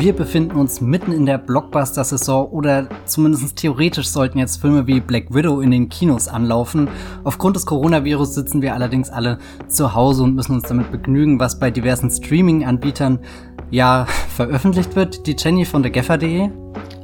Wir befinden uns mitten in der Blockbuster-Saison oder zumindest theoretisch sollten jetzt Filme wie Black Widow in den Kinos anlaufen. Aufgrund des Coronavirus sitzen wir allerdings alle zu Hause und müssen uns damit begnügen, was bei diversen Streaming-Anbietern ja veröffentlicht wird. Die Jenny von thegaffer.de.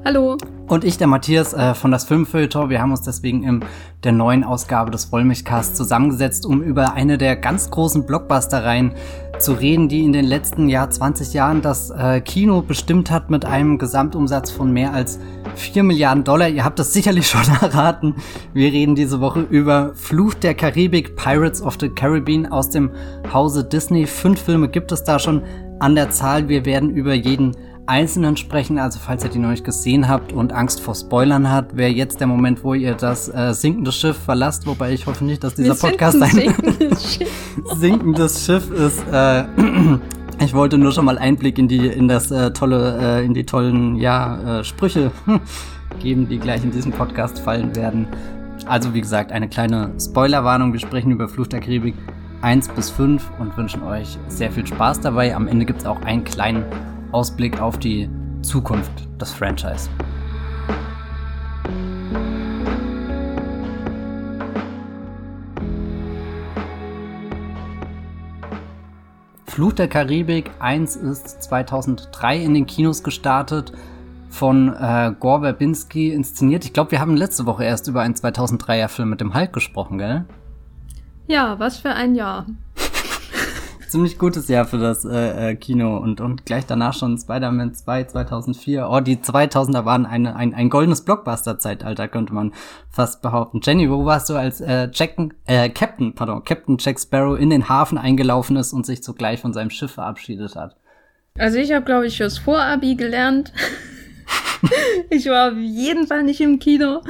Hallo. Und ich, der Matthias äh, von das Filmfilter. Wir haben uns deswegen in der neuen Ausgabe des Wollmilchcasts zusammengesetzt, um über eine der ganz großen Blockbuster-Reihen zu reden, die in den letzten Jahr 20 Jahren das äh, Kino bestimmt hat mit einem Gesamtumsatz von mehr als 4 Milliarden Dollar. Ihr habt das sicherlich schon erraten. Wir reden diese Woche über Fluch der Karibik, Pirates of the Caribbean aus dem Hause Disney. Fünf Filme gibt es da schon an der Zahl. Wir werden über jeden Einzelnen sprechen. Also falls ihr die noch nicht gesehen habt und Angst vor Spoilern habt, wäre jetzt der Moment, wo ihr das äh, sinkende Schiff verlasst. Wobei ich hoffe nicht, dass dieser Wir Podcast ein sinkendes Schiff. sinkendes Schiff ist. Äh, ich wollte nur schon mal Einblick in die in das äh, tolle äh, in die tollen ja äh, Sprüche geben, die gleich in diesem Podcast fallen werden. Also wie gesagt, eine kleine Spoilerwarnung. Wir sprechen über Flucht der Karibik 1 bis 5 und wünschen euch sehr viel Spaß dabei. Am Ende gibt es auch einen kleinen Ausblick auf die Zukunft des Franchise. Fluch der Karibik 1 ist 2003 in den Kinos gestartet, von äh, Gore Verbinski inszeniert. Ich glaube, wir haben letzte Woche erst über einen 2003er Film mit dem Hulk gesprochen, gell? Ja, was für ein Jahr ziemlich gutes Jahr für das äh, äh, Kino und, und gleich danach schon Spider-Man 2 2004. Oh, die 2000er waren eine, ein, ein goldenes Blockbuster-Zeitalter, könnte man fast behaupten. Jenny, wo warst du, als äh, Jack, äh, Captain, pardon, Captain Jack Sparrow in den Hafen eingelaufen ist und sich zugleich von seinem Schiff verabschiedet hat? Also ich habe, glaube ich, fürs Vorabi gelernt. ich war auf jeden Fall nicht im Kino.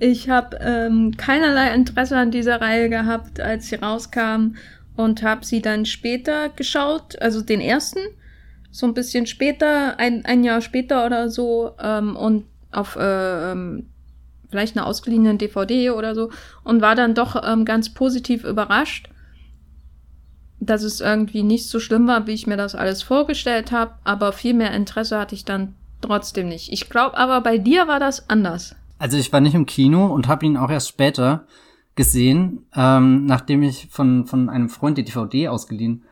Ich habe ähm, keinerlei Interesse an dieser Reihe gehabt, als sie rauskam und habe sie dann später geschaut, also den ersten, so ein bisschen später, ein, ein Jahr später oder so, ähm, und auf äh, ähm, vielleicht eine ausgeliehene DVD oder so und war dann doch ähm, ganz positiv überrascht, dass es irgendwie nicht so schlimm war, wie ich mir das alles vorgestellt habe, aber viel mehr Interesse hatte ich dann trotzdem nicht. Ich glaube aber bei dir war das anders. Also ich war nicht im Kino und habe ihn auch erst später gesehen, ähm, nachdem ich von, von einem Freund die DVD ausgeliehen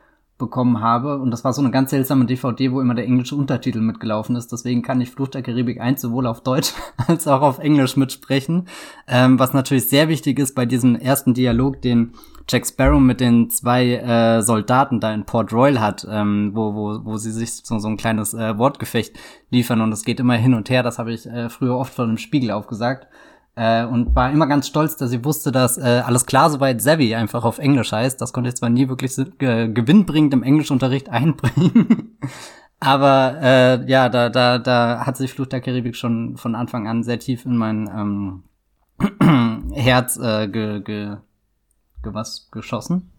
bekommen habe. Und das war so eine ganz seltsame DVD, wo immer der englische Untertitel mitgelaufen ist. Deswegen kann ich Fluch der Karibik 1 sowohl auf Deutsch als auch auf Englisch mitsprechen. Ähm, was natürlich sehr wichtig ist bei diesem ersten Dialog, den Jack Sparrow mit den zwei äh, Soldaten da in Port Royal hat, ähm, wo, wo, wo sie sich so, so ein kleines äh, Wortgefecht liefern und es geht immer hin und her. Das habe ich äh, früher oft von dem Spiegel aufgesagt. Äh, und war immer ganz stolz, dass sie wusste, dass äh, alles klar soweit Savvy einfach auf Englisch heißt. Das konnte ich zwar nie wirklich äh, gewinnbringend im Englischunterricht einbringen. Aber äh, ja, da, da, da hat sich Fluch der Karibik schon von Anfang an sehr tief in mein ähm, Herz äh, ge, ge, ge was geschossen.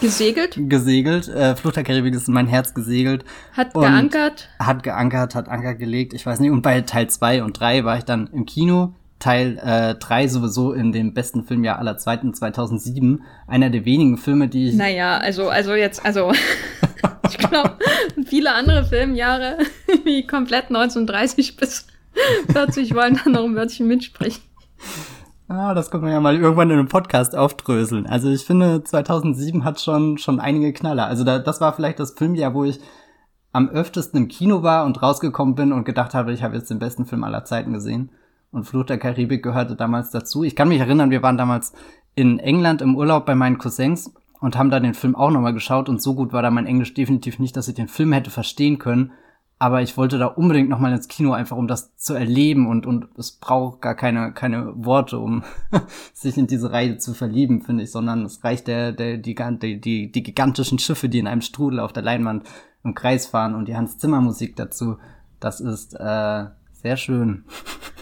Gesegelt? gesegelt. Äh, Flucht der Karibik ist in mein Herz gesegelt. Hat geankert? Hat geankert, hat Anker gelegt. Ich weiß nicht. Und bei Teil 2 und 3 war ich dann im Kino. Teil 3 äh, sowieso in dem besten Filmjahr aller Zweiten 2007. Einer der wenigen Filme, die ich... Naja, also, also jetzt, also... ich glaube, viele andere Filmjahre, wie komplett 1930 bis 40, wollen da noch ein Wörtchen mitsprechen. Ah, das können wir ja mal irgendwann in einem Podcast aufdröseln. Also ich finde, 2007 hat schon, schon einige Knaller. Also da, das war vielleicht das Filmjahr, wo ich am öftesten im Kino war und rausgekommen bin und gedacht habe, ich habe jetzt den besten Film aller Zeiten gesehen. Und Flucht der Karibik gehörte damals dazu. Ich kann mich erinnern, wir waren damals in England im Urlaub bei meinen Cousins und haben da den Film auch nochmal geschaut und so gut war da mein Englisch definitiv nicht, dass ich den Film hätte verstehen können. Aber ich wollte da unbedingt nochmal ins Kino, einfach um das zu erleben und, und es braucht gar keine, keine Worte, um sich in diese Reihe zu verlieben, finde ich, sondern es reicht der, der, die, die, die gigantischen Schiffe, die in einem Strudel auf der Leinwand im Kreis fahren und die Hans Zimmer Musik dazu. Das ist, äh, sehr schön.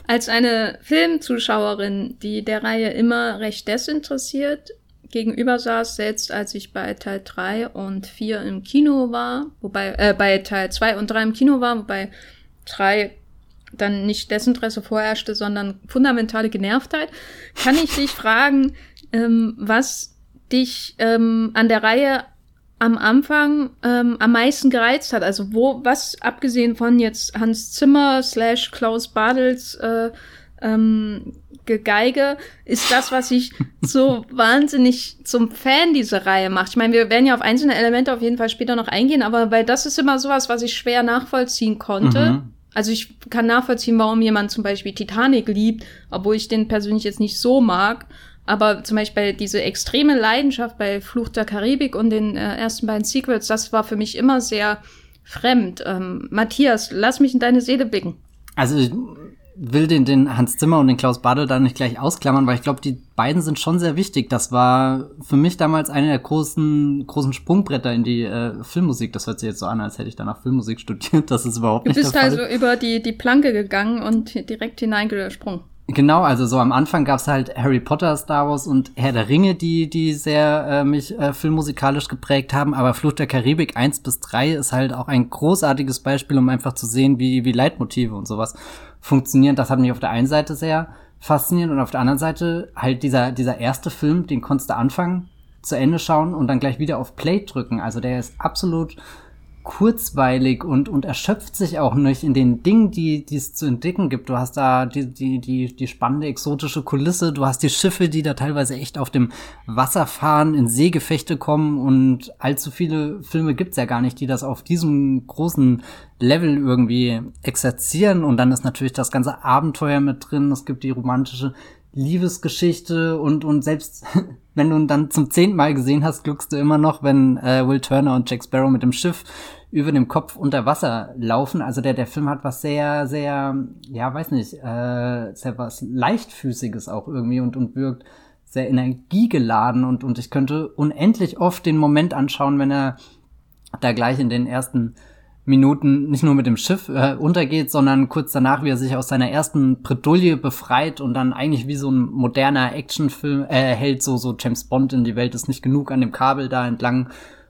Als eine Filmzuschauerin, die der Reihe immer recht desinteressiert gegenüber saß, selbst als ich bei Teil 3 und 4 im Kino war, wobei, äh, bei Teil 2 und 3 im Kino war, wobei 3 dann nicht Desinteresse vorherrschte, sondern fundamentale Genervtheit, kann ich dich fragen, ähm, was dich ähm, an der Reihe am Anfang ähm, am meisten gereizt hat. Also wo, was abgesehen von jetzt Hans Zimmer slash Klaus Badels äh, ähm, Gegeige, ist das, was ich so wahnsinnig zum Fan dieser Reihe macht. Ich meine, wir werden ja auf einzelne Elemente auf jeden Fall später noch eingehen, aber weil das ist immer sowas, was ich schwer nachvollziehen konnte. Mhm. Also ich kann nachvollziehen, warum jemand zum Beispiel Titanic liebt, obwohl ich den persönlich jetzt nicht so mag. Aber zum Beispiel diese extreme Leidenschaft bei Fluch der Karibik und den äh, ersten beiden Sequels, das war für mich immer sehr fremd. Ähm, Matthias, lass mich in deine Seele blicken. Also ich will den, den Hans Zimmer und den Klaus Badel da nicht gleich ausklammern, weil ich glaube, die beiden sind schon sehr wichtig. Das war für mich damals eine der großen, großen Sprungbretter in die äh, Filmmusik. Das hört sich jetzt so an, als hätte ich danach Filmmusik studiert. Das ist überhaupt nicht der Fall. Du bist also über die, die Planke gegangen und direkt hineingesprungen. Genau, also so am Anfang gab's halt Harry Potter, Star Wars und Herr der Ringe, die, die sehr äh, mich äh, filmmusikalisch geprägt haben, aber Flucht der Karibik 1 bis 3 ist halt auch ein großartiges Beispiel, um einfach zu sehen, wie, wie Leitmotive und sowas funktionieren. Das hat mich auf der einen Seite sehr fasziniert und auf der anderen Seite halt dieser, dieser erste Film, den konntest du anfangen, zu Ende schauen und dann gleich wieder auf Play drücken. Also der ist absolut kurzweilig und, und erschöpft sich auch nicht in den Dingen, die, die es zu entdecken gibt. Du hast da die, die, die, die spannende exotische Kulisse, du hast die Schiffe, die da teilweise echt auf dem Wasser fahren, in Seegefechte kommen und allzu viele Filme gibt's ja gar nicht, die das auf diesem großen Level irgendwie exerzieren und dann ist natürlich das ganze Abenteuer mit drin, es gibt die romantische Liebesgeschichte und, und selbst wenn du ihn dann zum zehnten Mal gesehen hast, glückst du immer noch, wenn äh, Will Turner und Jack Sparrow mit dem Schiff über dem Kopf unter Wasser laufen. Also der, der Film hat was sehr, sehr, ja, weiß nicht, äh, sehr was leichtfüßiges auch irgendwie und, und wirkt sehr energiegeladen und, und ich könnte unendlich oft den Moment anschauen, wenn er da gleich in den ersten Minuten nicht nur mit dem Schiff äh, untergeht, sondern kurz danach, wie er sich aus seiner ersten Bredouille befreit und dann eigentlich wie so ein moderner Actionfilm äh, hält, so, so James Bond in die Welt ist nicht genug an dem Kabel da entlang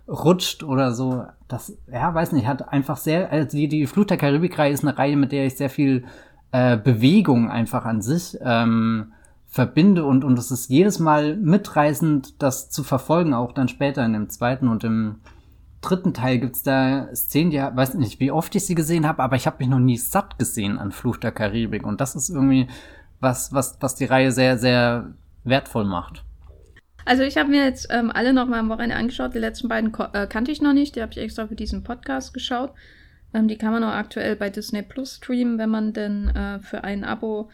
rutscht oder so. Das, ja, weiß nicht, hat einfach sehr, also die, die Flut der Karibik-Reihe ist eine Reihe, mit der ich sehr viel äh, Bewegung einfach an sich ähm, verbinde und, und es ist jedes Mal mitreißend, das zu verfolgen, auch dann später in dem zweiten und im dritten Teil gibt's da Szenen, die weiß nicht, wie oft ich sie gesehen habe, aber ich habe mich noch nie satt gesehen an Fluch der Karibik. Und das ist irgendwie was, was, was die Reihe sehr, sehr wertvoll macht. Also ich habe mir jetzt ähm, alle noch mal am Wochenende angeschaut. Die letzten beiden äh, kannte ich noch nicht. Die habe ich extra für diesen Podcast geschaut. Ähm, die kann man auch aktuell bei Disney Plus streamen, wenn man denn äh, für ein Abo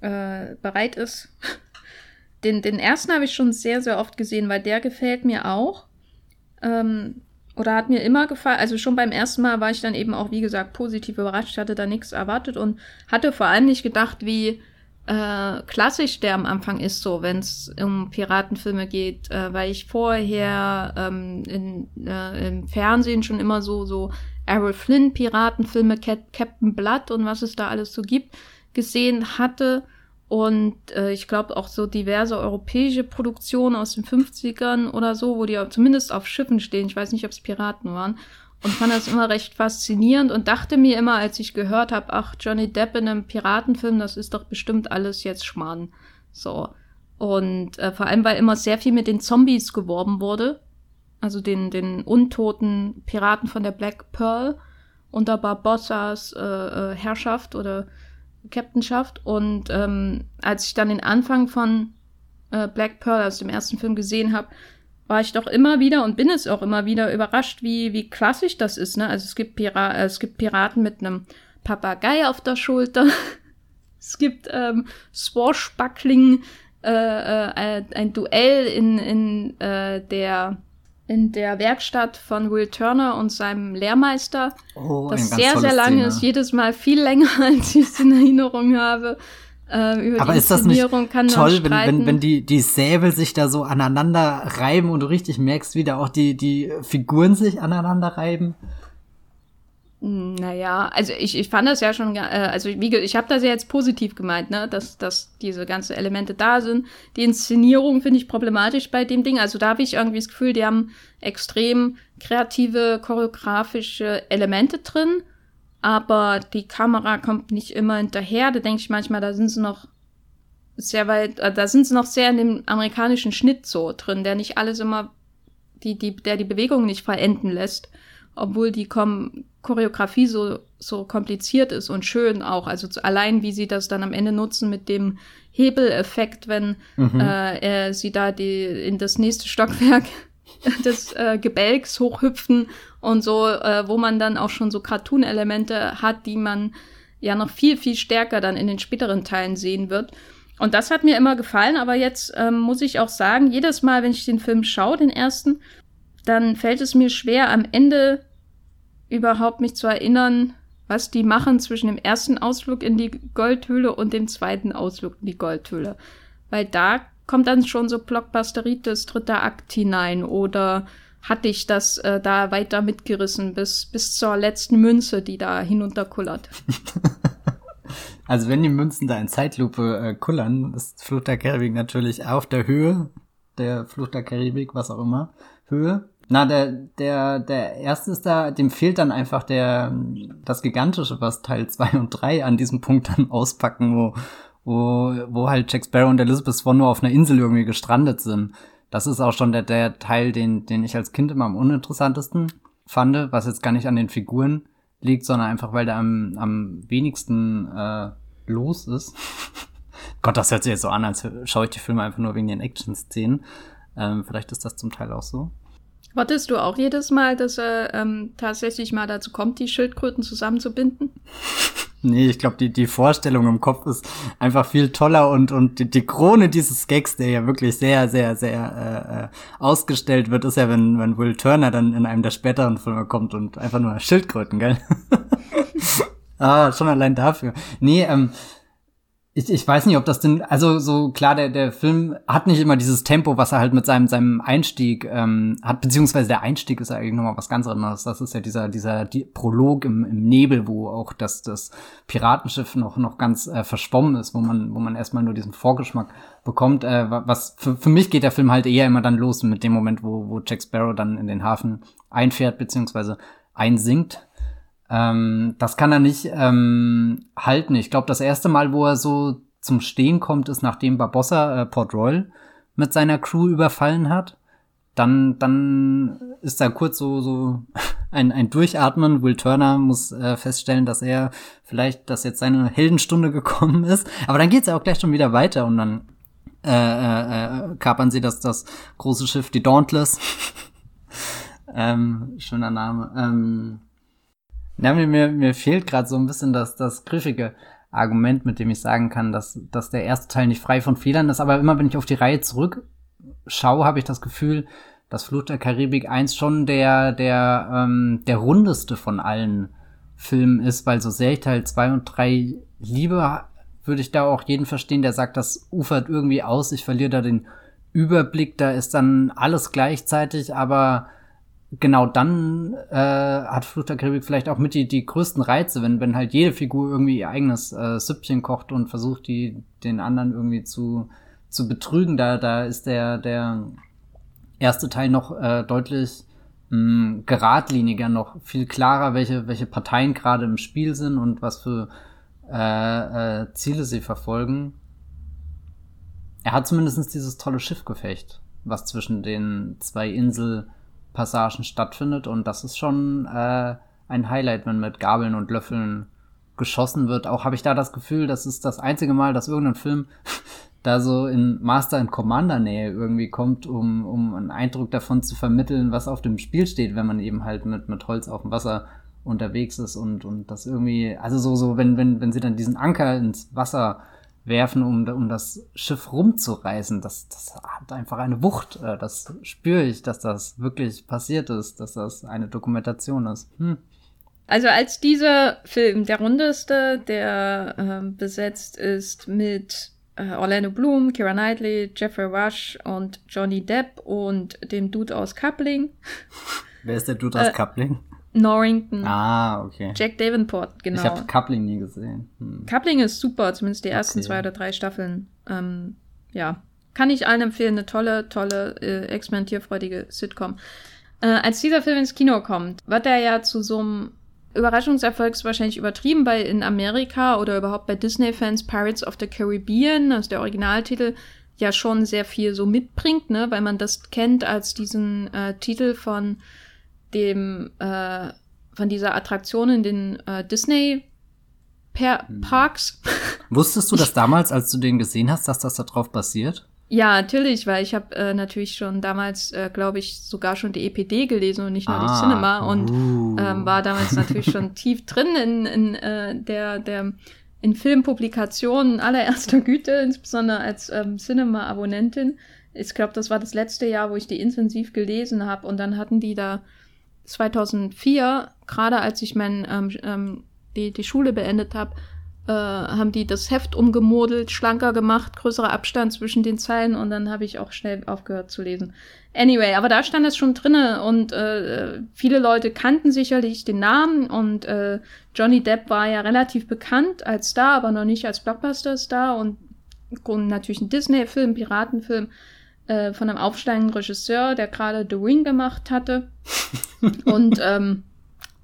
äh, bereit ist. den, den ersten habe ich schon sehr, sehr oft gesehen, weil der gefällt mir auch. Ähm, oder hat mir immer gefallen. Also schon beim ersten Mal war ich dann eben auch, wie gesagt, positiv überrascht. Hatte da nichts erwartet und hatte vor allem nicht gedacht, wie äh, klassisch der am Anfang ist, so wenn es um Piratenfilme geht, äh, weil ich vorher ähm, in, äh, im Fernsehen schon immer so so Errol Flynn Piratenfilme, Cap Captain Blood und was es da alles so gibt gesehen hatte und äh, ich glaube auch so diverse europäische Produktionen aus den 50ern oder so, wo die zumindest auf Schiffen stehen. Ich weiß nicht, ob es Piraten waren. Und fand das immer recht faszinierend und dachte mir immer, als ich gehört habe, ach, Johnny Depp in einem Piratenfilm, das ist doch bestimmt alles jetzt Schmarrn. So. Und äh, vor allem, weil immer sehr viel mit den Zombies geworben wurde. Also den, den untoten Piraten von der Black Pearl unter Barbossas äh, äh, Herrschaft oder Captainschaft. Und ähm, als ich dann den Anfang von äh, Black Pearl aus dem ersten Film gesehen habe, war ich doch immer wieder und bin es auch immer wieder überrascht, wie, wie klassisch das ist. Ne? Also es gibt, Pira äh, es gibt Piraten mit einem Papagei auf der Schulter. es gibt ähm, Swashbuckling, äh, äh, ein Duell in, in äh, der in der Werkstatt von Will Turner und seinem Lehrmeister, oh, das sehr, sehr lang ist, jedes Mal viel länger, als ich es in Erinnerung habe. Äh, über Aber die ist das nicht toll, wenn, wenn, wenn die, die Säbel sich da so aneinander reiben und du richtig merkst, wie da auch die, die Figuren sich aneinander reiben? Naja, also ich, ich fand das ja schon, äh, also wie, ich habe das ja jetzt positiv gemeint, ne, dass, dass diese ganzen Elemente da sind. Die Inszenierung finde ich problematisch bei dem Ding. Also da habe ich irgendwie das Gefühl, die haben extrem kreative, choreografische Elemente drin, aber die Kamera kommt nicht immer hinterher. Da denke ich manchmal, da sind sie noch sehr weit, äh, da sind sie noch sehr in dem amerikanischen Schnitt so drin, der nicht alles immer die, die, der die Bewegung nicht verenden lässt, obwohl die Kom Choreografie so, so kompliziert ist und schön auch. Also zu, allein, wie sie das dann am Ende nutzen mit dem Hebeleffekt, wenn mhm. äh, er, sie da die, in das nächste Stockwerk des äh, Gebälks hochhüpfen und so, äh, wo man dann auch schon so Cartoon-Elemente hat, die man ja noch viel, viel stärker dann in den späteren Teilen sehen wird. Und das hat mir immer gefallen, aber jetzt ähm, muss ich auch sagen, jedes Mal, wenn ich den Film schaue, den ersten, dann fällt es mir schwer, am Ende überhaupt mich zu erinnern, was die machen zwischen dem ersten Ausflug in die Goldhöhle und dem zweiten Ausflug in die Goldhöhle. Weil da kommt dann schon so Blockbusteritis dritter Akt hinein oder hatte ich das äh, da weiter mitgerissen bis, bis zur letzten Münze, die da hinunterkullert. Also wenn die Münzen da in Zeitlupe äh, kullern, ist Flucht der Karibik natürlich auf der Höhe der Flucht der Karibik, was auch immer, Höhe. Na, der, der, der erste ist da, dem fehlt dann einfach der, das Gigantische, was Teil 2 und 3 an diesem Punkt dann auspacken, wo, wo, wo halt Jack Sparrow und Elizabeth Swan nur auf einer Insel irgendwie gestrandet sind. Das ist auch schon der, der Teil, den, den ich als Kind immer am uninteressantesten fand, was jetzt gar nicht an den Figuren liegt, sondern einfach, weil der am, am wenigsten äh, los ist. Gott, das hört sich jetzt so an, als schaue ich die Filme einfach nur wegen den Action-Szenen. Ähm, vielleicht ist das zum Teil auch so. Wartest du auch jedes Mal, dass er ähm, tatsächlich mal dazu kommt, die Schildkröten zusammenzubinden? Nee, ich glaube, die, die Vorstellung im Kopf ist einfach viel toller und, und die, die Krone dieses Gags, der ja wirklich sehr, sehr, sehr äh, äh, ausgestellt wird, ist ja, wenn, wenn Will Turner dann in einem der späteren Filme kommt und einfach nur Schildkröten, gell? ah, schon allein dafür. Nee, ähm, ich, ich weiß nicht, ob das denn, also so klar, der, der Film hat nicht immer dieses Tempo, was er halt mit seinem, seinem Einstieg ähm, hat, beziehungsweise der Einstieg ist eigentlich nochmal was ganz anderes. Das ist ja dieser, dieser die Prolog im, im Nebel, wo auch das, das Piratenschiff noch, noch ganz äh, verschwommen ist, wo man, wo man erstmal nur diesen Vorgeschmack bekommt. Äh, was für, für mich geht der Film halt eher immer dann los mit dem Moment, wo, wo Jack Sparrow dann in den Hafen einfährt, beziehungsweise einsinkt ähm, das kann er nicht ähm, halten. Ich glaube, das erste Mal, wo er so zum Stehen kommt, ist nachdem Barbossa äh, Port Royal mit seiner Crew überfallen hat. Dann, dann ist da kurz so, so ein, ein Durchatmen. Will Turner muss äh, feststellen, dass er vielleicht, dass jetzt seine Heldenstunde gekommen ist. Aber dann geht's ja auch gleich schon wieder weiter und dann äh, äh, äh, kapern sie das, das große Schiff, die Dauntless. ähm, schöner Name. Ähm, ja, mir, mir, mir fehlt gerade so ein bisschen das, das griffige Argument, mit dem ich sagen kann, dass, dass der erste Teil nicht frei von Fehlern ist. Aber immer wenn ich auf die Reihe zurückschaue, habe ich das Gefühl, dass Flucht der Karibik 1 schon der, der, ähm, der rundeste von allen Filmen ist, weil so sehr ich Teil 2 und 3 liebe, würde ich da auch jeden verstehen, der sagt, das ufert irgendwie aus, ich verliere da den Überblick, da ist dann alles gleichzeitig, aber genau dann äh, hat Flucht der Karibik vielleicht auch mit die, die größten Reize, wenn, wenn halt jede Figur irgendwie ihr eigenes äh, Süppchen kocht und versucht, die den anderen irgendwie zu, zu betrügen. Da, da ist der, der erste Teil noch äh, deutlich mh, geradliniger, noch viel klarer, welche, welche Parteien gerade im Spiel sind und was für äh, äh, Ziele sie verfolgen. Er hat zumindest dieses tolle Schiffgefecht, was zwischen den zwei Insel Passagen stattfindet. Und das ist schon äh, ein Highlight, wenn mit Gabeln und Löffeln geschossen wird. Auch habe ich da das Gefühl, das ist das einzige Mal, dass irgendein Film da so in Master and Commander Nähe irgendwie kommt, um, um einen Eindruck davon zu vermitteln, was auf dem Spiel steht, wenn man eben halt mit, mit Holz auf dem Wasser unterwegs ist und, und das irgendwie, also so, so, wenn, wenn, wenn sie dann diesen Anker ins Wasser werfen, um, um das Schiff rumzureißen. Das, das hat einfach eine Wucht. Äh, das spüre ich, dass das wirklich passiert ist, dass das eine Dokumentation ist. Hm. Also als dieser Film der rundeste, der äh, besetzt ist mit äh, Orlando Bloom, Kira Knightley, Jeffrey Rush und Johnny Depp und dem Dude aus Coupling. Wer ist der Dude aus äh, Coupling? Norrington. Ah, okay. Jack Davenport, genau. Ich habe Coupling nie gesehen. Hm. Coupling ist super, zumindest die ersten okay. zwei oder drei Staffeln. Ähm, ja, kann ich allen empfehlen. Eine tolle, tolle, äh, experimentierfreudige Sitcom. Äh, als dieser Film ins Kino kommt, wird er ja zu so einem Überraschungserfolg ist wahrscheinlich übertrieben, weil in Amerika oder überhaupt bei Disney-Fans Pirates of the Caribbean, also der Originaltitel, ja schon sehr viel so mitbringt, ne, weil man das kennt als diesen äh, Titel von dem äh, von dieser Attraktion in den äh, Disney per hm. Parks. Wusstest du das damals, als du den gesehen hast, dass das da drauf basiert? Ja, natürlich, weil ich habe äh, natürlich schon damals, äh, glaube ich, sogar schon die EPD gelesen und nicht nur ah, die Cinema und uh. ähm, war damals natürlich schon tief drin in, in äh, der, der in Filmpublikationen allererster Güte, insbesondere als ähm, Cinema-Abonnentin. Ich glaube, das war das letzte Jahr, wo ich die intensiv gelesen habe und dann hatten die da 2004, gerade als ich mein, ähm, ähm, die, die Schule beendet habe, äh, haben die das Heft umgemodelt, schlanker gemacht, größerer Abstand zwischen den Zeilen und dann habe ich auch schnell aufgehört zu lesen. Anyway, aber da stand es schon drinne und äh, viele Leute kannten sicherlich den Namen und äh, Johnny Depp war ja relativ bekannt als Star, aber noch nicht als Blockbuster-Star und, natürlich ein Disney-Film, Piratenfilm äh, von einem aufsteigenden Regisseur, der gerade The Ring gemacht hatte und ähm,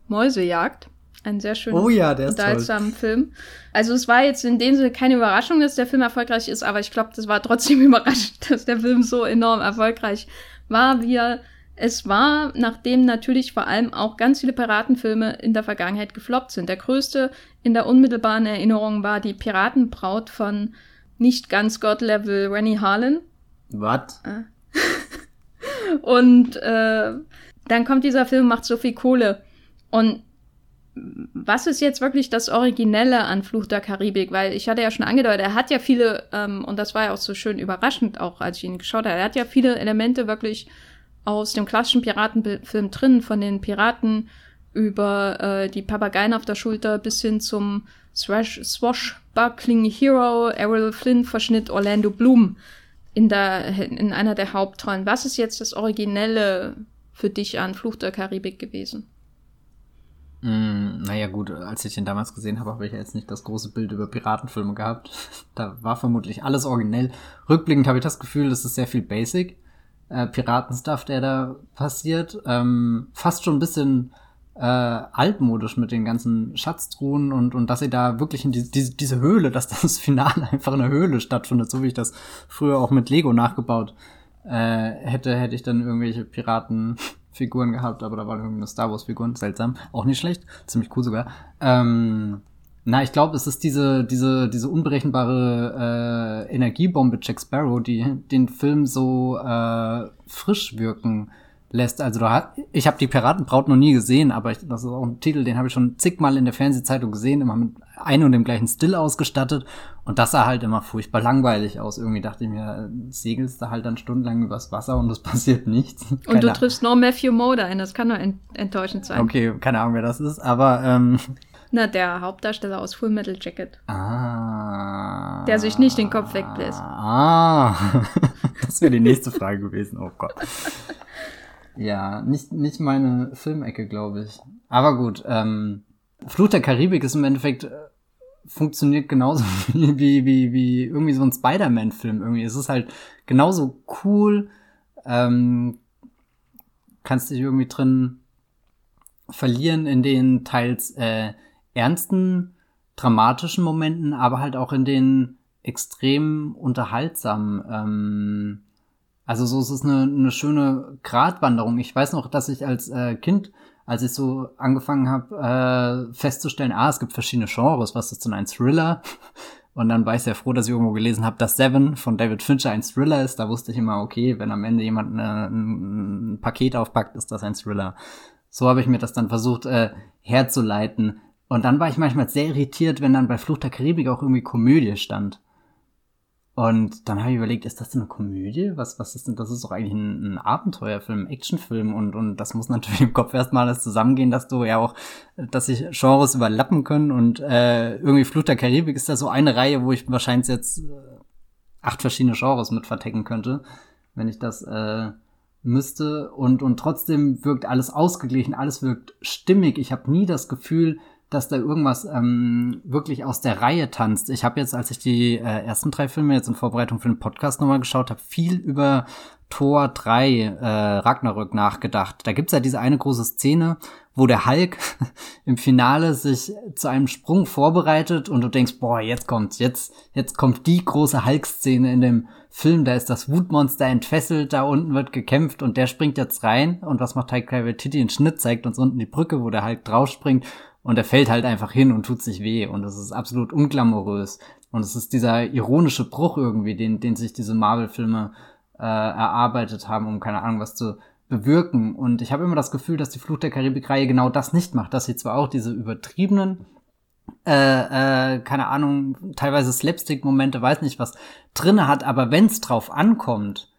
Mäusejagd. Ein sehr schöner, oh ja, der unterhaltsamen Film. Also es war jetzt in dem Sinne keine Überraschung, dass der Film erfolgreich ist, aber ich glaube, das war trotzdem überraschend, dass der Film so enorm erfolgreich war, wie er es war, nachdem natürlich vor allem auch ganz viele Piratenfilme in der Vergangenheit gefloppt sind. Der größte in der unmittelbaren Erinnerung war die Piratenbraut von nicht ganz God-Level Rennie Harlan. Was? Ah. Und äh, dann kommt dieser Film, macht so viel Kohle. Und was ist jetzt wirklich das Originelle an Fluch der Karibik? Weil ich hatte ja schon angedeutet, er hat ja viele, ähm, und das war ja auch so schön überraschend, auch als ich ihn geschaut habe, er hat ja viele Elemente wirklich aus dem klassischen Piratenfilm drin, von den Piraten über äh, die Papageien auf der Schulter bis hin zum Swash Swashbuckling Hero, Errol Flynn Verschnitt Orlando Bloom in, der, in einer der Hauptrollen. Was ist jetzt das Originelle für dich an Fluch der Karibik gewesen? Mm, naja, gut, als ich ihn damals gesehen habe, habe ich jetzt nicht das große Bild über Piratenfilme gehabt. da war vermutlich alles originell. Rückblickend habe ich das Gefühl, das ist sehr viel Basic. Äh, Piratenstuff, der da passiert. Ähm, fast schon ein bisschen äh, altmodisch mit den ganzen Schatztruhen und, und dass sie da wirklich in die, diese, diese Höhle, dass das Finale einfach in der Höhle stattfindet, so wie ich das früher auch mit Lego nachgebaut äh, hätte, hätte ich dann irgendwelche Piraten Figuren gehabt, aber da waren irgendeine Star Wars Figuren, seltsam, auch nicht schlecht, ziemlich cool sogar. Ähm, na, ich glaube, es ist diese diese diese unberechenbare äh, Energiebombe Jack Sparrow, die den Film so äh, frisch wirken lässt. Also du hast, ich habe die Piratenbraut noch nie gesehen, aber ich, das ist auch ein Titel, den habe ich schon zigmal in der Fernsehzeitung gesehen, immer mit einem und dem gleichen Still ausgestattet. Und das sah halt immer furchtbar langweilig aus. Irgendwie dachte ich mir, segelst du halt dann stundenlang übers Wasser und es passiert nichts. Keine und du triffst nur Matthew Mode ein, das kann nur enttäuschend sein. Okay, keine Ahnung, wer das ist, aber ähm, na, der Hauptdarsteller aus Full Metal Jacket. Ah. Der sich nicht den Kopf wegbläst. Ah. das wäre die nächste Frage gewesen. Oh Gott. Ja, nicht, nicht meine Filmecke, glaube ich. Aber gut, ähm, Fluch der Karibik ist im Endeffekt, äh, funktioniert genauso wie, wie, wie, wie irgendwie so ein Spider-Man-Film irgendwie. Es ist halt genauso cool, ähm, kannst dich irgendwie drin verlieren in den teils äh, ernsten, dramatischen Momenten, aber halt auch in den extrem unterhaltsamen ähm, also so es ist eine, eine schöne Gratwanderung. Ich weiß noch, dass ich als äh, Kind, als ich so angefangen habe, äh, festzustellen, ah, es gibt verschiedene Genres, was ist denn ein Thriller? Und dann war ich sehr froh, dass ich irgendwo gelesen habe, dass Seven von David Fincher ein Thriller ist. Da wusste ich immer, okay, wenn am Ende jemand eine, ein Paket aufpackt, ist das ein Thriller. So habe ich mir das dann versucht äh, herzuleiten. Und dann war ich manchmal sehr irritiert, wenn dann bei Flucht der Karibik auch irgendwie Komödie stand. Und dann habe ich überlegt, ist das denn eine Komödie? Was, was ist denn, das ist doch eigentlich ein, ein Abenteuerfilm, Actionfilm und, und das muss natürlich im Kopf erstmal alles zusammengehen, dass du ja auch, dass sich Genres überlappen können und äh, irgendwie Flut der Karibik ist da so eine Reihe, wo ich wahrscheinlich jetzt äh, acht verschiedene Genres mit vertecken könnte, wenn ich das äh, müsste und, und trotzdem wirkt alles ausgeglichen, alles wirkt stimmig. Ich habe nie das Gefühl, dass da irgendwas ähm, wirklich aus der Reihe tanzt. Ich habe jetzt, als ich die äh, ersten drei Filme jetzt in Vorbereitung für den Podcast nochmal geschaut habe, viel über Tor 3 äh, Ragnarök nachgedacht. Da gibt's ja diese eine große Szene, wo der Hulk im Finale sich zu einem Sprung vorbereitet und du denkst, boah, jetzt kommt's, jetzt, jetzt kommt die große Hulk-Szene in dem Film, da ist das Wutmonster entfesselt, da unten wird gekämpft und der springt jetzt rein und was macht Taika Waititi? Einen Schnitt zeigt uns unten die Brücke, wo der Hulk draufspringt und er fällt halt einfach hin und tut sich weh. Und das ist absolut unglamourös und es ist dieser ironische Bruch irgendwie, den, den sich diese Marvel-Filme äh, erarbeitet haben, um keine Ahnung was zu bewirken. Und ich habe immer das Gefühl, dass die Fluch der Karibik-Reihe genau das nicht macht, dass sie zwar auch diese übertriebenen, äh, äh, keine Ahnung, teilweise Slapstick-Momente, weiß nicht was, drinne hat, aber wenn es drauf ankommt,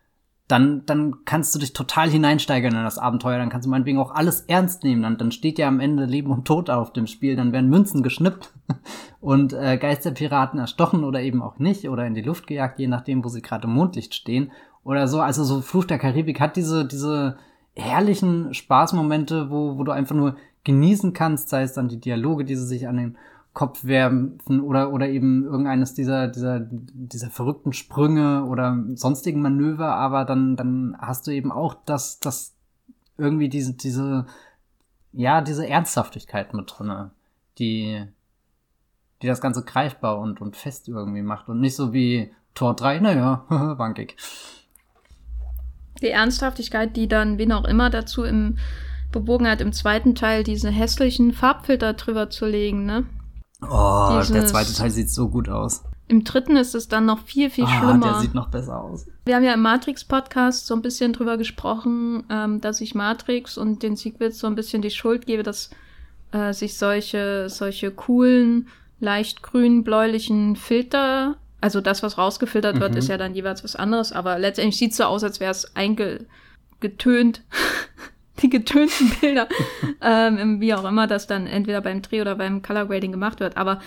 dann, dann kannst du dich total hineinsteigern in das Abenteuer, dann kannst du meinetwegen auch alles ernst nehmen, dann, dann steht ja am Ende Leben und Tod auf dem Spiel, dann werden Münzen geschnippt und äh, Geisterpiraten erstochen oder eben auch nicht oder in die Luft gejagt, je nachdem, wo sie gerade im Mondlicht stehen oder so. Also so Fluch der Karibik hat diese, diese herrlichen Spaßmomente, wo, wo du einfach nur genießen kannst, sei es dann die Dialoge, die sie sich an den Kopf werfen oder, oder eben irgendeines dieser, dieser, dieser verrückten Sprünge oder sonstigen Manöver, aber dann, dann hast du eben auch das, das irgendwie diese, diese, ja, diese Ernsthaftigkeit mit drinne, die, die das Ganze greifbar und, und fest irgendwie macht und nicht so wie Tor 3, naja, wankig die Ernsthaftigkeit, die dann wen auch immer dazu im bewogen hat, im zweiten Teil diese hässlichen Farbfilter drüber zu legen, ne? Oh, Dieses, der zweite Teil sieht so gut aus. Im dritten ist es dann noch viel, viel ah, schlimmer. Der sieht noch besser aus. Wir haben ja im Matrix-Podcast so ein bisschen drüber gesprochen, ähm, dass ich Matrix und den Sequels so ein bisschen die Schuld gebe, dass äh, sich solche, solche coolen, leicht grün-bläulichen Filter also das, was rausgefiltert wird, mhm. ist ja dann jeweils was anderes, aber letztendlich sieht es so aus, als wäre es eingetönt. die getönten Bilder, ähm, wie auch immer das dann entweder beim Dreh oder beim Color Grading gemacht wird. Aber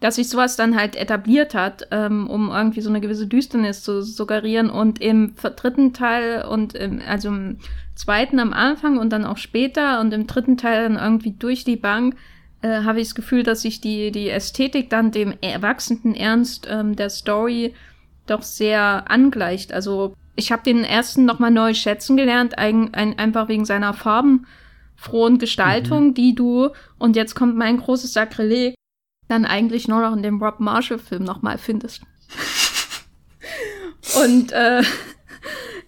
dass sich sowas dann halt etabliert hat, ähm, um irgendwie so eine gewisse Düsternis zu suggerieren und im dritten Teil und im, also im zweiten am Anfang und dann auch später und im dritten Teil dann irgendwie durch die Bank äh, habe ich das Gefühl, dass sich die, die Ästhetik dann dem erwachsenen Ernst ähm, der Story doch sehr angleicht. Also ich habe den ersten nochmal neu schätzen gelernt, ein, ein, einfach wegen seiner farbenfrohen Gestaltung, mhm. die du, und jetzt kommt mein großes Sakrileg, dann eigentlich nur noch in dem Rob Marshall-Film nochmal findest. und äh,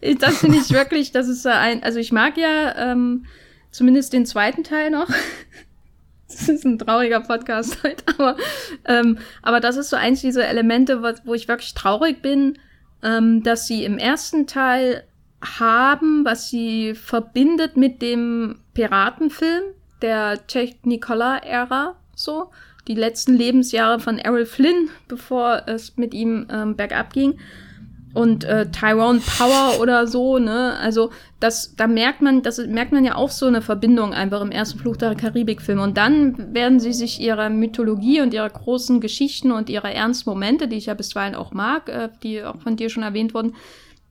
das finde ich wirklich, das ist ein, also ich mag ja ähm, zumindest den zweiten Teil noch. Das ist ein trauriger Podcast heute, aber, ähm, aber das ist so eins dieser Elemente, wo, wo ich wirklich traurig bin, ähm, dass sie im ersten Teil haben, was sie verbindet mit dem Piratenfilm der Technicolor-Ära, so. Die letzten Lebensjahre von Errol Flynn, bevor es mit ihm ähm, bergab ging und äh, Tyrone Power oder so, ne? Also das, da merkt man, das merkt man ja auch so eine Verbindung einfach im ersten Fluch der Karibik-Film. Und dann werden sie sich ihrer Mythologie und ihrer großen Geschichten und ihrer ernsten Momente, die ich ja bisweilen auch mag, äh, die auch von dir schon erwähnt wurden,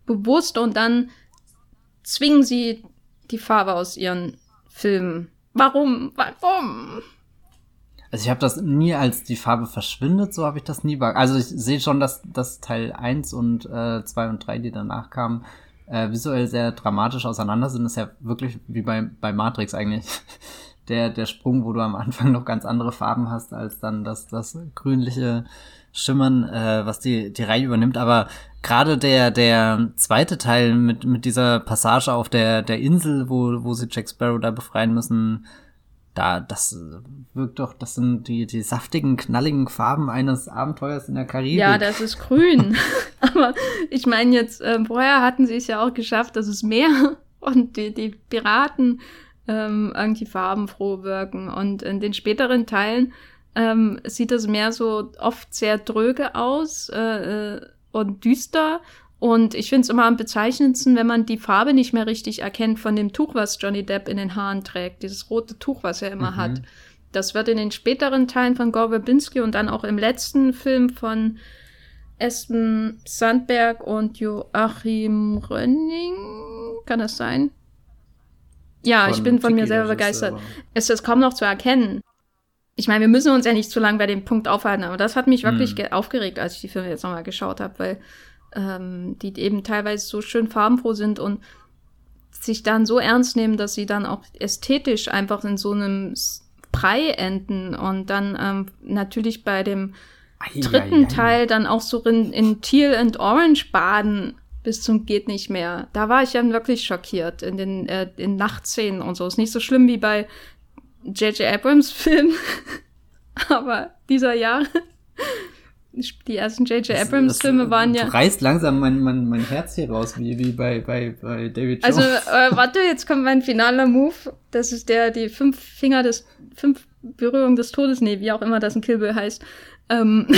bewusst und dann zwingen sie die Farbe aus ihren Filmen. Warum? Warum? Also ich habe das nie als die Farbe verschwindet, so habe ich das nie. Also ich sehe schon, dass, dass Teil 1 und äh, 2 und 3, die danach kamen, äh, visuell sehr dramatisch auseinander sind. Das ist ja wirklich wie bei, bei Matrix eigentlich. Der, der Sprung, wo du am Anfang noch ganz andere Farben hast, als dann das, das grünliche Schimmern, äh, was die, die Reihe übernimmt. Aber gerade der, der zweite Teil mit, mit dieser Passage auf der, der Insel, wo, wo sie Jack Sparrow da befreien müssen, da, das wirkt doch, das sind die, die saftigen, knalligen Farben eines Abenteuers in der Karibik. Ja, das ist grün. Aber ich meine jetzt, äh, vorher hatten sie es ja auch geschafft, dass es Meer und die, die Piraten ähm, irgendwie farbenfroh wirken. Und in den späteren Teilen ähm, sieht das Meer so oft sehr dröge aus äh, äh und düster. Und ich finde es immer am bezeichnendsten, wenn man die Farbe nicht mehr richtig erkennt von dem Tuch, was Johnny Depp in den Haaren trägt. Dieses rote Tuch, was er immer mhm. hat. Das wird in den späteren Teilen von Gore Verbinski und dann auch im letzten Film von Espen Sandberg und Joachim Rönning. Kann das sein? Ja, von ich bin von Tiki mir selber begeistert. Es ist kaum noch zu erkennen. Ich meine, wir müssen uns ja nicht zu lange bei dem Punkt aufhalten, aber das hat mich wirklich mhm. aufgeregt, als ich die Filme jetzt nochmal geschaut habe, weil ähm, die eben teilweise so schön farbenfroh sind und sich dann so ernst nehmen, dass sie dann auch ästhetisch einfach in so einem Brei enden und dann ähm, natürlich bei dem dritten ei, ei, Teil dann auch so in, in Teal and Orange baden bis zum geht nicht mehr. Da war ich dann wirklich schockiert in den äh, in Nachtszenen und so. Ist nicht so schlimm wie bei J.J. Abrams Film, aber dieser Jahre die ersten J.J. Abrams-Filme waren ja. Du reißt langsam mein, mein, mein Herz hier raus, wie, wie bei, bei, bei David also, Jones. Also, äh, warte, jetzt kommt mein finaler Move. Das ist der, die fünf Finger des, fünf Berührungen des Todes, nee, wie auch immer das ein Kill Bill heißt. Ähm.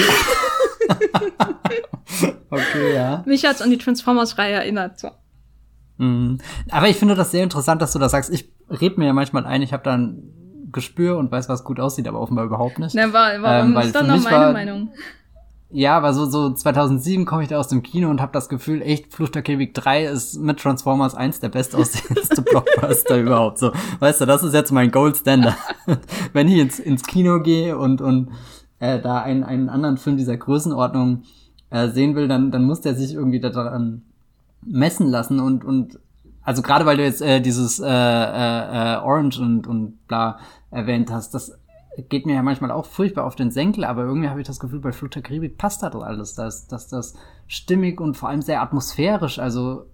okay, ja. Mich hat's an die Transformers-Reihe erinnert, so. Mhm. Aber ich finde das sehr interessant, dass du das sagst. Ich red mir ja manchmal ein, ich habe dann Gespür und weiß, was gut aussieht, aber offenbar überhaupt nicht. Na, warum ähm, ist dann noch meine war, Meinung? Ja, aber so, so 2007 komme ich da aus dem Kino und habe das Gefühl, echt, Flucht der Karibik 3 ist mit Transformers 1 der bestaussehendste Blockbuster überhaupt. So, weißt du, das ist jetzt mein Gold Standard. Wenn ich ins, ins Kino gehe und, und äh, da einen, einen anderen Film dieser Größenordnung äh, sehen will, dann, dann muss der sich irgendwie daran messen lassen und, und also gerade weil du jetzt äh, dieses äh, äh, äh, Orange und, und bla erwähnt hast, das geht mir ja manchmal auch furchtbar auf den Senkel, aber irgendwie habe ich das Gefühl, bei Flut der Karibik passt das alles, dass, dass das stimmig und vor allem sehr atmosphärisch, also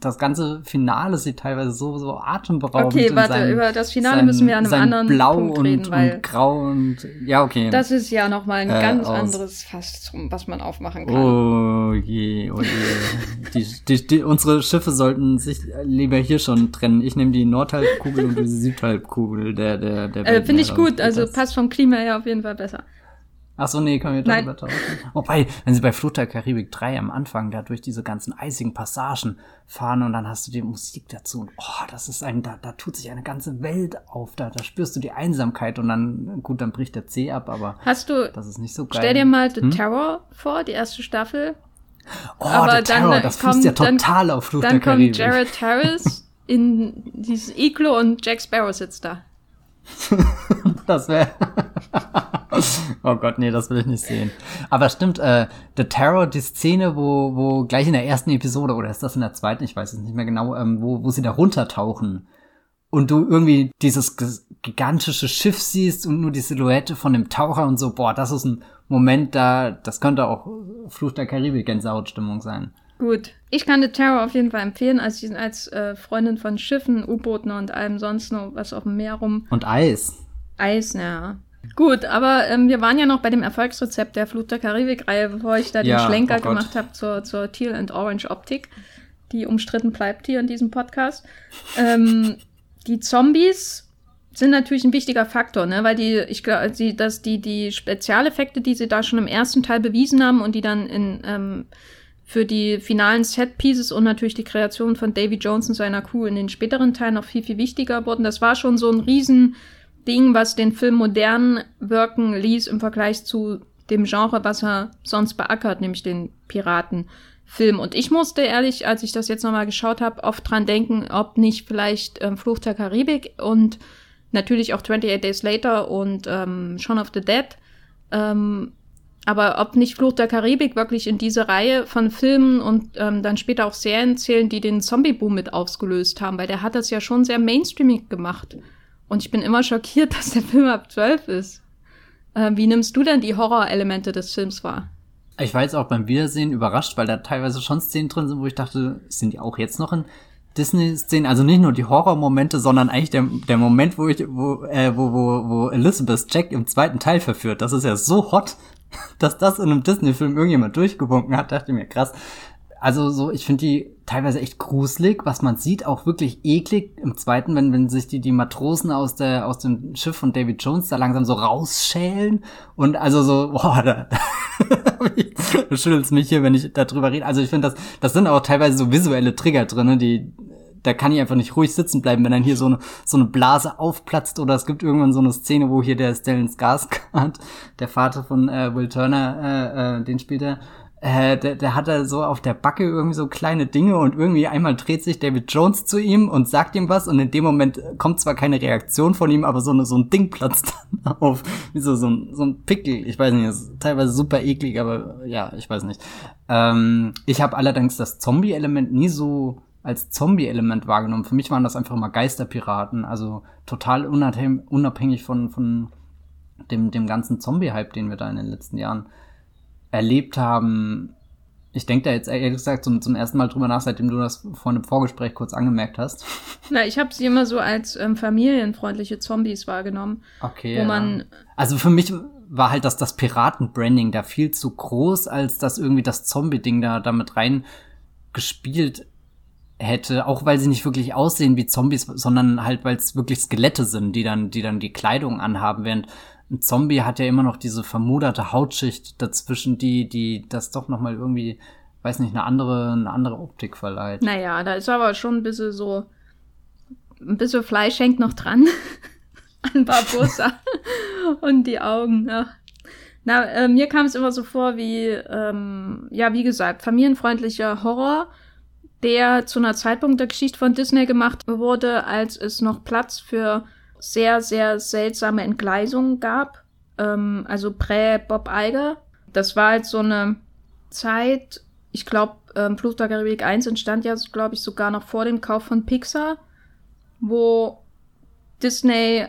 das ganze Finale sieht teilweise so, so atemberaubend Okay, warte, seinen, über das Finale sein, müssen wir an einem anderen Blau Punkt und, reden, weil und Grau und ja, okay. Das ist ja nochmal ein äh, ganz anderes Fass, was man aufmachen kann. Oh je, oh je. die, die, die, unsere Schiffe sollten sich lieber hier schon trennen. Ich nehme die Nordhalbkugel und die Südhalbkugel der der der äh, Finde ich gut, also passt vom Klima her auf jeden Fall besser. Ach so, nee, können wir darüber tauschen. Wobei, wenn sie bei Flut der Karibik 3 am Anfang da durch diese ganzen eisigen Passagen fahren und dann hast du die Musik dazu und oh, das ist ein, da, da tut sich eine ganze Welt auf, da, da spürst du die Einsamkeit und dann, gut, dann bricht der C ab, aber hast du, das ist nicht so geil. Stell dir mal The hm? Terror vor, die erste Staffel. Oh, aber The Terror, dann, das fußt ja total dann, auf Flut der Karibik. Dann kommt Jared Harris in dieses Iglo und Jack Sparrow sitzt da. das wäre oh Gott, nee, das will ich nicht sehen. Aber stimmt, äh, The Terror, die Szene, wo, wo gleich in der ersten Episode, oder ist das in der zweiten, ich weiß es nicht mehr genau, ähm, wo, wo sie da runtertauchen und du irgendwie dieses gigantische Schiff siehst und nur die Silhouette von dem Taucher und so, boah, das ist ein Moment da, das könnte auch Fluch der Karibik Gänsehautstimmung sein. Gut, ich kann The Terror auf jeden Fall empfehlen, als, als äh, Freundin von Schiffen, U-Booten und allem sonst noch was auf dem Meer rum. Und Eis. Eis, ja. Gut, aber ähm, wir waren ja noch bei dem Erfolgsrezept der Flut der Karibik-Reihe, bevor ich da ja, den Schlenker oh gemacht habe zur, zur Teal and Orange Optik, die umstritten bleibt hier in diesem Podcast. ähm, die Zombies sind natürlich ein wichtiger Faktor, ne? Weil die, ich glaube, die, dass die, die Spezialeffekte, die sie da schon im ersten Teil bewiesen haben und die dann in ähm, für die finalen Set-Pieces und natürlich die Kreation von Davy Jones und seiner Crew in den späteren Teilen noch viel, viel wichtiger wurden. Das war schon so ein riesen Ding, was den Film modern wirken ließ im Vergleich zu dem Genre, was er sonst beackert, nämlich den Piratenfilm. Und ich musste ehrlich, als ich das jetzt nochmal geschaut habe, oft dran denken, ob nicht vielleicht ähm, Fluch der Karibik und natürlich auch 28 Days Later und ähm, Shaun of the Dead, ähm, aber ob nicht Fluch der Karibik wirklich in diese Reihe von Filmen und ähm, dann später auch Serien zählen, die den Zombie-Boom mit ausgelöst haben, weil der hat das ja schon sehr mainstreamig gemacht. Und ich bin immer schockiert, dass der Film ab 12 ist. Äh, wie nimmst du denn die Horrorelemente des Films wahr? Ich war jetzt auch beim Wiedersehen überrascht, weil da teilweise schon Szenen drin sind, wo ich dachte, sind die auch jetzt noch in Disney-Szenen? Also nicht nur die Horrormomente, sondern eigentlich der, der Moment, wo ich, wo, äh, wo, wo, wo Elizabeth Jack im zweiten Teil verführt. Das ist ja so hot, dass das in einem Disney-Film irgendjemand durchgewunken hat, dachte mir krass. Also so, ich finde die teilweise echt gruselig, was man sieht, auch wirklich eklig im zweiten, wenn, wenn sich die, die Matrosen aus der, aus dem Schiff von David Jones da langsam so rausschälen und also so, boah, da, da schüttelt's mich hier, wenn ich darüber rede. Also ich finde, das, das sind auch teilweise so visuelle Trigger drin, die, da kann ich einfach nicht ruhig sitzen bleiben, wenn dann hier so eine, so eine Blase aufplatzt oder es gibt irgendwann so eine Szene, wo hier der Stellan Skarsgård, der Vater von äh, Will Turner, äh, äh, den spielt er, äh, der, der hat da so auf der Backe irgendwie so kleine Dinge und irgendwie einmal dreht sich David Jones zu ihm und sagt ihm was und in dem Moment kommt zwar keine Reaktion von ihm, aber so, eine, so ein Ding platzt dann auf, wie so, so, ein, so ein Pickel. Ich weiß nicht, ist teilweise super eklig, aber ja, ich weiß nicht. Ähm, ich habe allerdings das Zombie-Element nie so als Zombie-Element wahrgenommen. Für mich waren das einfach mal Geisterpiraten, also total unabhängig von, von dem, dem ganzen Zombie-Hype, den wir da in den letzten Jahren erlebt haben. Ich denke da jetzt ehrlich gesagt zum, zum ersten Mal drüber nach, seitdem du das vor einem Vorgespräch kurz angemerkt hast. Na, ich habe sie immer so als ähm, familienfreundliche Zombies wahrgenommen. Okay. Wo ja. man also für mich war halt das, das Piraten-Branding da viel zu groß, als dass irgendwie das Zombie-Ding da damit rein gespielt hätte, auch weil sie nicht wirklich aussehen wie Zombies, sondern halt, weil es wirklich Skelette sind, die dann, die dann die Kleidung anhaben, während ein Zombie hat ja immer noch diese vermoderte Hautschicht dazwischen, die, die das doch nochmal irgendwie, weiß nicht, eine andere, eine andere Optik verleiht. Naja, da ist aber schon ein bisschen so, ein bisschen Fleisch hängt noch dran an Barbosa und die Augen, ja. Na, äh, mir kam es immer so vor wie, ähm, ja, wie gesagt, familienfreundlicher Horror, der zu einer Zeitpunkt der Geschichte von Disney gemacht wurde, als es noch Platz für sehr, sehr seltsame Entgleisungen gab. Ähm, also prä-Bob Iger. Das war halt so eine Zeit, ich glaube, ähm, Fluch der Karibik 1 entstand ja, glaube ich, sogar noch vor dem Kauf von Pixar, wo Disney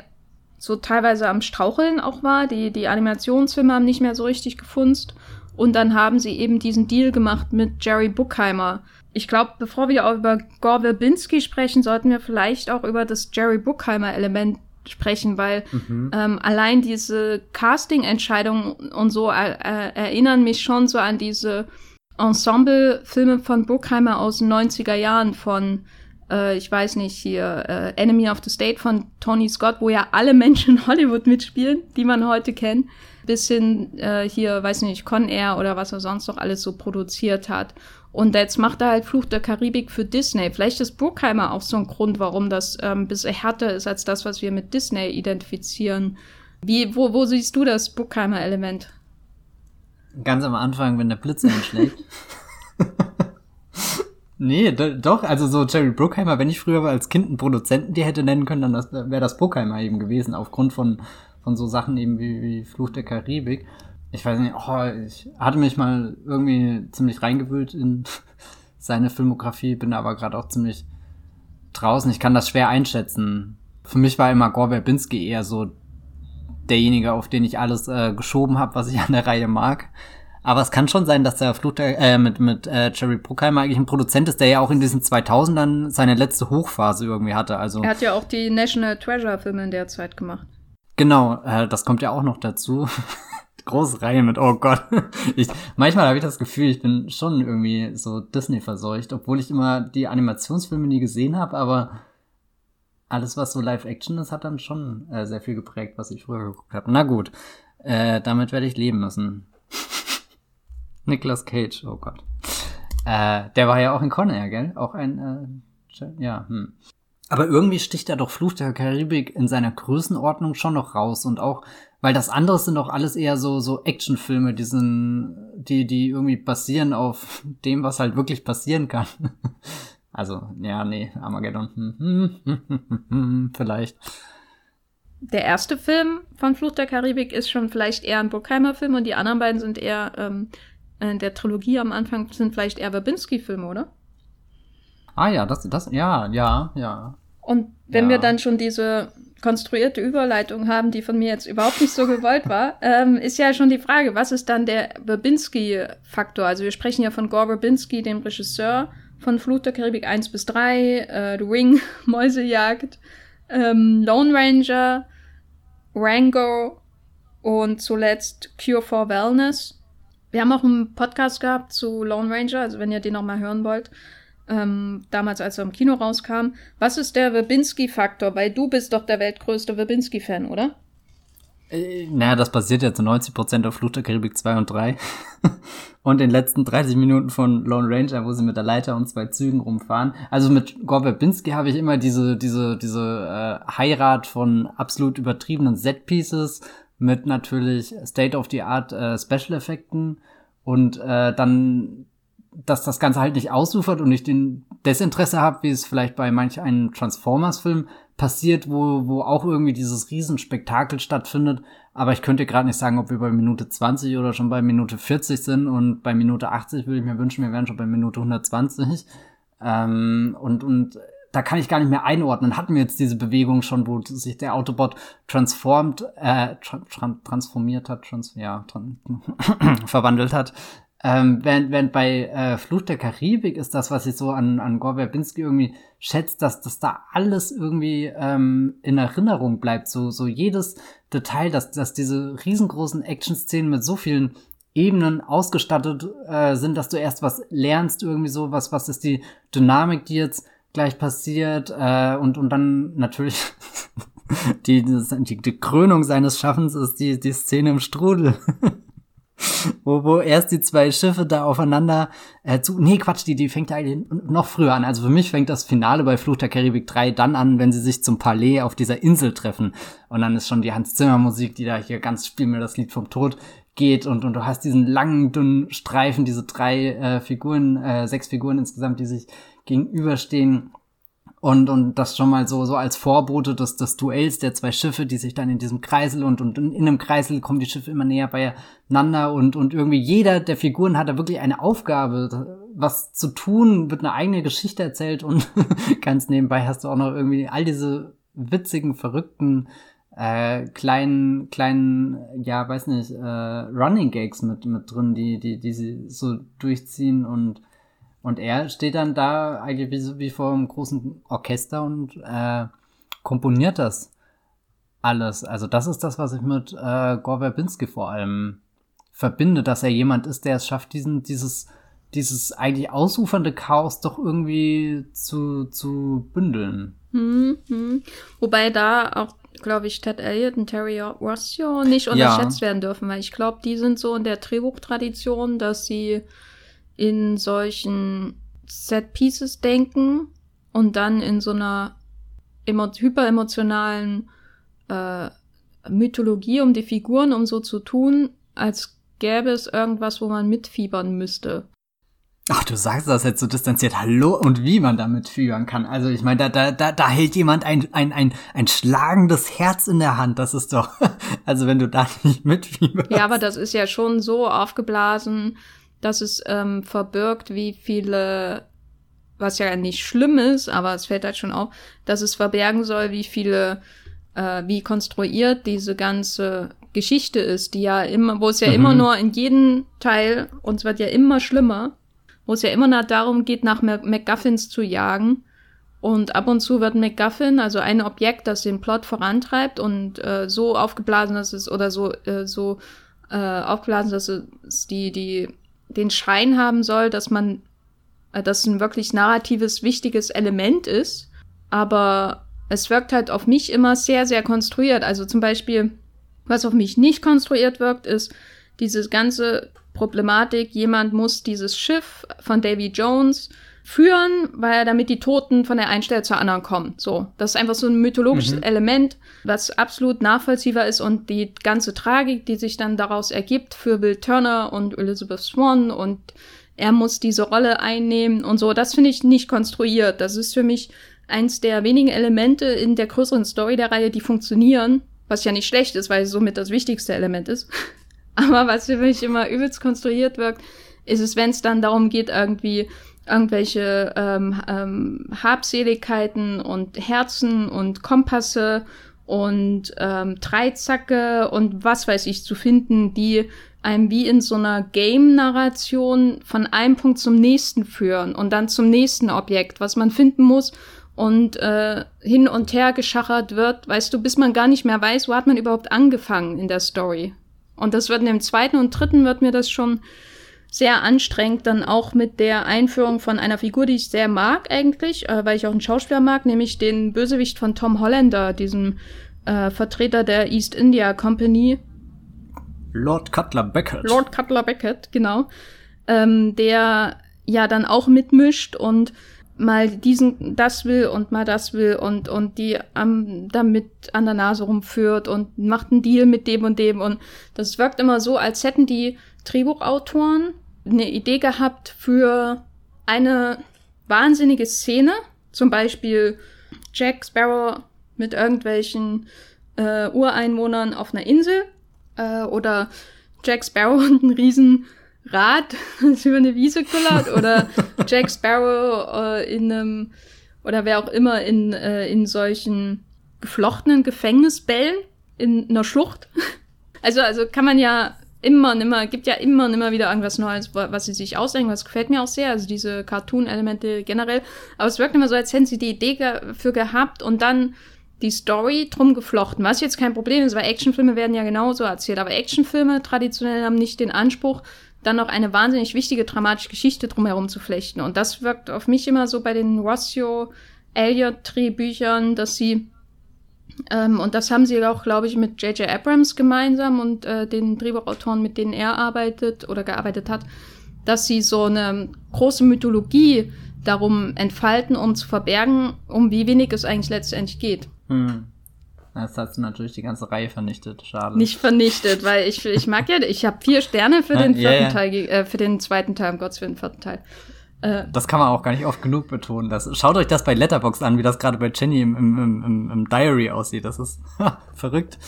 so teilweise am Straucheln auch war. Die, die Animationsfilme haben nicht mehr so richtig gefunzt. Und dann haben sie eben diesen Deal gemacht mit Jerry Buckheimer. Ich glaube, bevor wir auch über Gore Verbinski sprechen, sollten wir vielleicht auch über das Jerry Buckheimer Element sprechen, weil mhm. ähm, allein diese Casting-Entscheidungen und so äh, äh, erinnern mich schon so an diese Ensemble-Filme von Buckheimer aus den 90er Jahren von äh, ich weiß nicht, hier äh, Enemy of the State von Tony Scott, wo ja alle Menschen in Hollywood mitspielen, die man heute kennt, bis hin äh, hier, weiß nicht, Con Air oder was er sonst noch alles so produziert hat. Und jetzt macht er halt Fluch der Karibik für Disney. Vielleicht ist Bruckheimer auch so ein Grund, warum das ähm, ein bisschen härter ist als das, was wir mit Disney identifizieren. Wie, wo, wo siehst du das Bruckheimer-Element? Ganz am Anfang, wenn der Blitz einschlägt. nee, doch, also so Jerry Bruckheimer, wenn ich früher als Kind einen Produzenten die hätte nennen können, dann wäre das Bruckheimer eben gewesen, aufgrund von, von so Sachen eben wie, wie Fluch der Karibik ich weiß nicht, oh, ich hatte mich mal irgendwie ziemlich reingewühlt in seine Filmografie, bin aber gerade auch ziemlich draußen. Ich kann das schwer einschätzen. Für mich war immer Gore Verbinski eher so derjenige, auf den ich alles äh, geschoben habe, was ich an der Reihe mag. Aber es kann schon sein, dass der der, äh, mit, mit äh, Jerry Bruckheimer eigentlich ein Produzent ist, der ja auch in diesen 2000ern seine letzte Hochphase irgendwie hatte. Also er hat ja auch die National Treasure Filme in der Zeit gemacht. Genau, äh, das kommt ja auch noch dazu. große Reihe mit, oh Gott. Ich, manchmal habe ich das Gefühl, ich bin schon irgendwie so Disney verseucht, obwohl ich immer die Animationsfilme nie gesehen habe, aber alles, was so Live-Action ist, hat dann schon äh, sehr viel geprägt, was ich früher geguckt habe. Na gut, äh, damit werde ich leben müssen. Nicolas Cage, oh Gott. Äh, der war ja auch in Con Air, gell? Auch ein, äh, ja, hm. Aber irgendwie sticht er doch Fluch der Karibik in seiner Größenordnung schon noch raus und auch weil das andere sind doch alles eher so, so Actionfilme, die sind, die, die irgendwie basieren auf dem, was halt wirklich passieren kann. Also, ja, nee, Armageddon. Vielleicht. Der erste Film von Flucht der Karibik ist schon vielleicht eher ein Burkheimer Film und die anderen beiden sind eher, ähm, in der Trilogie am Anfang sind vielleicht eher Babinski-Filme, oder? Ah ja, das, das, ja, ja, ja. Und wenn ja. wir dann schon diese konstruierte Überleitung haben, die von mir jetzt überhaupt nicht so gewollt war, ähm, ist ja schon die Frage, was ist dann der Babinski-Faktor? Also wir sprechen ja von Gore Babinski, dem Regisseur von Flut der Karibik 1 bis 3, äh, The Ring, Mäusejagd, ähm, Lone Ranger, Rango und zuletzt Cure for Wellness. Wir haben auch einen Podcast gehabt zu Lone Ranger, also wenn ihr den nochmal hören wollt ähm, damals, als er im Kino rauskam. Was ist der Webinski-Faktor? Weil du bist doch der weltgrößte Webinski-Fan, oder? Äh, naja, das basiert ja zu 90% auf Flucht der Karibik 2 und 3. und den letzten 30 Minuten von Lone Ranger, wo sie mit der Leiter und zwei Zügen rumfahren. Also mit Gore Verbinski habe ich immer diese, diese, diese äh, Heirat von absolut übertriebenen Set-Pieces mit natürlich State-of-the-Art äh, Special-Effekten und äh, dann, dass das Ganze halt nicht ausufert und ich den Desinteresse habe, wie es vielleicht bei manch einem Transformers-Film passiert, wo, wo auch irgendwie dieses Riesenspektakel stattfindet. Aber ich könnte gerade nicht sagen, ob wir bei Minute 20 oder schon bei Minute 40 sind. Und bei Minute 80 würde ich mir wünschen, wir wären schon bei Minute 120. Ähm, und, und da kann ich gar nicht mehr einordnen. Hatten wir jetzt diese Bewegung schon, wo sich der Autobot transformt, äh, tra transformiert hat, trans ja, tran verwandelt hat. Ähm, während, während bei äh, Fluch der Karibik ist das, was ich so an, an Gore Verbinski irgendwie schätzt, dass, dass da alles irgendwie ähm, in Erinnerung bleibt. So, so jedes Detail, dass, dass diese riesengroßen Action-Szenen mit so vielen Ebenen ausgestattet äh, sind, dass du erst was lernst, irgendwie so, was, was ist die Dynamik, die jetzt gleich passiert, äh, und, und dann natürlich die, die, die Krönung seines Schaffens ist die, die Szene im Strudel. wo, wo erst die zwei Schiffe da aufeinander äh, zu. Nee, Quatsch, die, die fängt eigentlich noch früher an. Also für mich fängt das Finale bei Fluch der Karibik 3 dann an, wenn sie sich zum Palais auf dieser Insel treffen. Und dann ist schon die Hans Zimmer Musik, die da hier ganz spiel mir das Lied vom Tod geht und, und du hast diesen langen, dünnen Streifen, diese drei äh, Figuren, äh, sechs Figuren insgesamt, die sich gegenüberstehen und, und das schon mal so, so als Vorbote des, des Duells der zwei Schiffe, die sich dann in diesem Kreisel und, und in, in einem Kreisel kommen die Schiffe immer näher beieinander. Und, und irgendwie jeder der Figuren hat da wirklich eine Aufgabe, was zu tun, wird eine eigene Geschichte erzählt. Und ganz nebenbei hast du auch noch irgendwie all diese witzigen, verrückten, äh, kleinen, kleinen, ja, weiß nicht, äh, Running Gags mit, mit drin, die, die, die sie so durchziehen. Und und er steht dann da eigentlich wie, wie vor einem großen Orchester und äh, komponiert das alles. Also das ist das, was ich mit äh, Gore Verbinski vor allem verbinde, dass er jemand ist, der es schafft, diesen, dieses, dieses eigentlich ausufernde Chaos doch irgendwie zu, zu bündeln. Hm, hm. Wobei da auch, glaube ich, Ted Elliott und Terry Rossio nicht unterschätzt ja. werden dürfen, weil ich glaube, die sind so in der Drehbuchtradition, dass sie in solchen Set Pieces denken und dann in so einer hyperemotionalen äh, Mythologie um die Figuren, um so zu tun, als gäbe es irgendwas, wo man mitfiebern müsste. Ach, du sagst das jetzt so distanziert. Hallo und wie man damit führen kann. Also ich meine, da, da, da, da hält jemand ein, ein, ein, ein schlagendes Herz in der Hand. Das ist doch, also wenn du da nicht mitfieberst. Ja, aber das ist ja schon so aufgeblasen, dass es ähm, verbirgt, wie viele, was ja nicht schlimm ist, aber es fällt halt schon auf, dass es verbergen soll, wie viele, äh, wie konstruiert diese ganze Geschichte ist, die ja immer, wo es ja mhm. immer nur in jedem Teil, und es wird ja immer schlimmer, wo es ja immer nur darum geht, nach MacGuffins zu jagen. Und ab und zu wird MacGuffin, also ein Objekt, das den Plot vorantreibt und äh, so aufgeblasen, dass es oder so äh, so äh, aufgeblasen, dass es die die den Schein haben soll, dass man, äh, dass ein wirklich narratives, wichtiges Element ist. Aber es wirkt halt auf mich immer sehr, sehr konstruiert. Also zum Beispiel, was auf mich nicht konstruiert wirkt, ist diese ganze Problematik, jemand muss dieses Schiff von Davy Jones führen, weil damit die Toten von der einen Stelle zur anderen kommen. So, das ist einfach so ein mythologisches mhm. Element, was absolut nachvollziehbar ist und die ganze Tragik, die sich dann daraus ergibt für Will Turner und Elizabeth Swan und er muss diese Rolle einnehmen und so, das finde ich nicht konstruiert. Das ist für mich eins der wenigen Elemente in der größeren Story der Reihe, die funktionieren, was ja nicht schlecht ist, weil es somit das wichtigste Element ist. Aber was für mich immer übelst konstruiert wirkt, ist es, wenn es dann darum geht, irgendwie irgendwelche ähm, ähm, Habseligkeiten und Herzen und Kompasse und ähm, Dreizacke und was weiß ich zu finden, die einem wie in so einer Game-Narration von einem Punkt zum nächsten führen und dann zum nächsten Objekt, was man finden muss und äh, hin und her geschachert wird, weißt du, bis man gar nicht mehr weiß, wo hat man überhaupt angefangen in der Story. Und das wird in dem zweiten und dritten wird mir das schon sehr anstrengend, dann auch mit der Einführung von einer Figur, die ich sehr mag eigentlich, äh, weil ich auch einen Schauspieler mag, nämlich den Bösewicht von Tom Hollander, diesem äh, Vertreter der East India Company. Lord Cutler Beckett. Lord Cutler Beckett, genau. Ähm, der ja dann auch mitmischt und mal diesen, das will und mal das will und, und die am, damit an der Nase rumführt und macht einen Deal mit dem und dem und das wirkt immer so, als hätten die Drehbuchautoren eine Idee gehabt für eine wahnsinnige Szene, zum Beispiel Jack Sparrow mit irgendwelchen äh, Ureinwohnern auf einer Insel äh, oder Jack Sparrow und ein riesen Rad, das über eine Wiese kullert oder Jack Sparrow äh, in einem oder wer auch immer in, äh, in solchen geflochtenen Gefängnisbällen in einer Schlucht. Also, also kann man ja immer und immer, gibt ja immer und immer wieder irgendwas Neues, was sie sich ausdenken. Das gefällt mir auch sehr, also diese Cartoon-Elemente generell. Aber es wirkt immer so, als hätten sie die Idee dafür gehabt und dann die Story drum geflochten. Was jetzt kein Problem ist, weil Actionfilme werden ja genauso erzählt. Aber Actionfilme traditionell haben nicht den Anspruch, dann noch eine wahnsinnig wichtige dramatische Geschichte drumherum zu flechten. Und das wirkt auf mich immer so bei den Rossio Elliott Drehbüchern, dass sie ähm, und das haben sie auch, glaube ich, mit J.J. Abrams gemeinsam und äh, den Drehbuchautoren, mit denen er arbeitet oder gearbeitet hat, dass sie so eine große Mythologie darum entfalten, um zu verbergen, um wie wenig es eigentlich letztendlich geht. Hm. Jetzt hast du natürlich die ganze Reihe vernichtet. Schade. Nicht vernichtet, weil ich, ich mag ja, ich habe vier Sterne für den vierten ja, ja. Teil, äh, für den zweiten Teil, um Gottes Willen, vierten Teil. Äh, das kann man auch gar nicht oft genug betonen. Das, schaut euch das bei Letterbox an, wie das gerade bei Jenny im, im, im, im Diary aussieht. Das ist verrückt.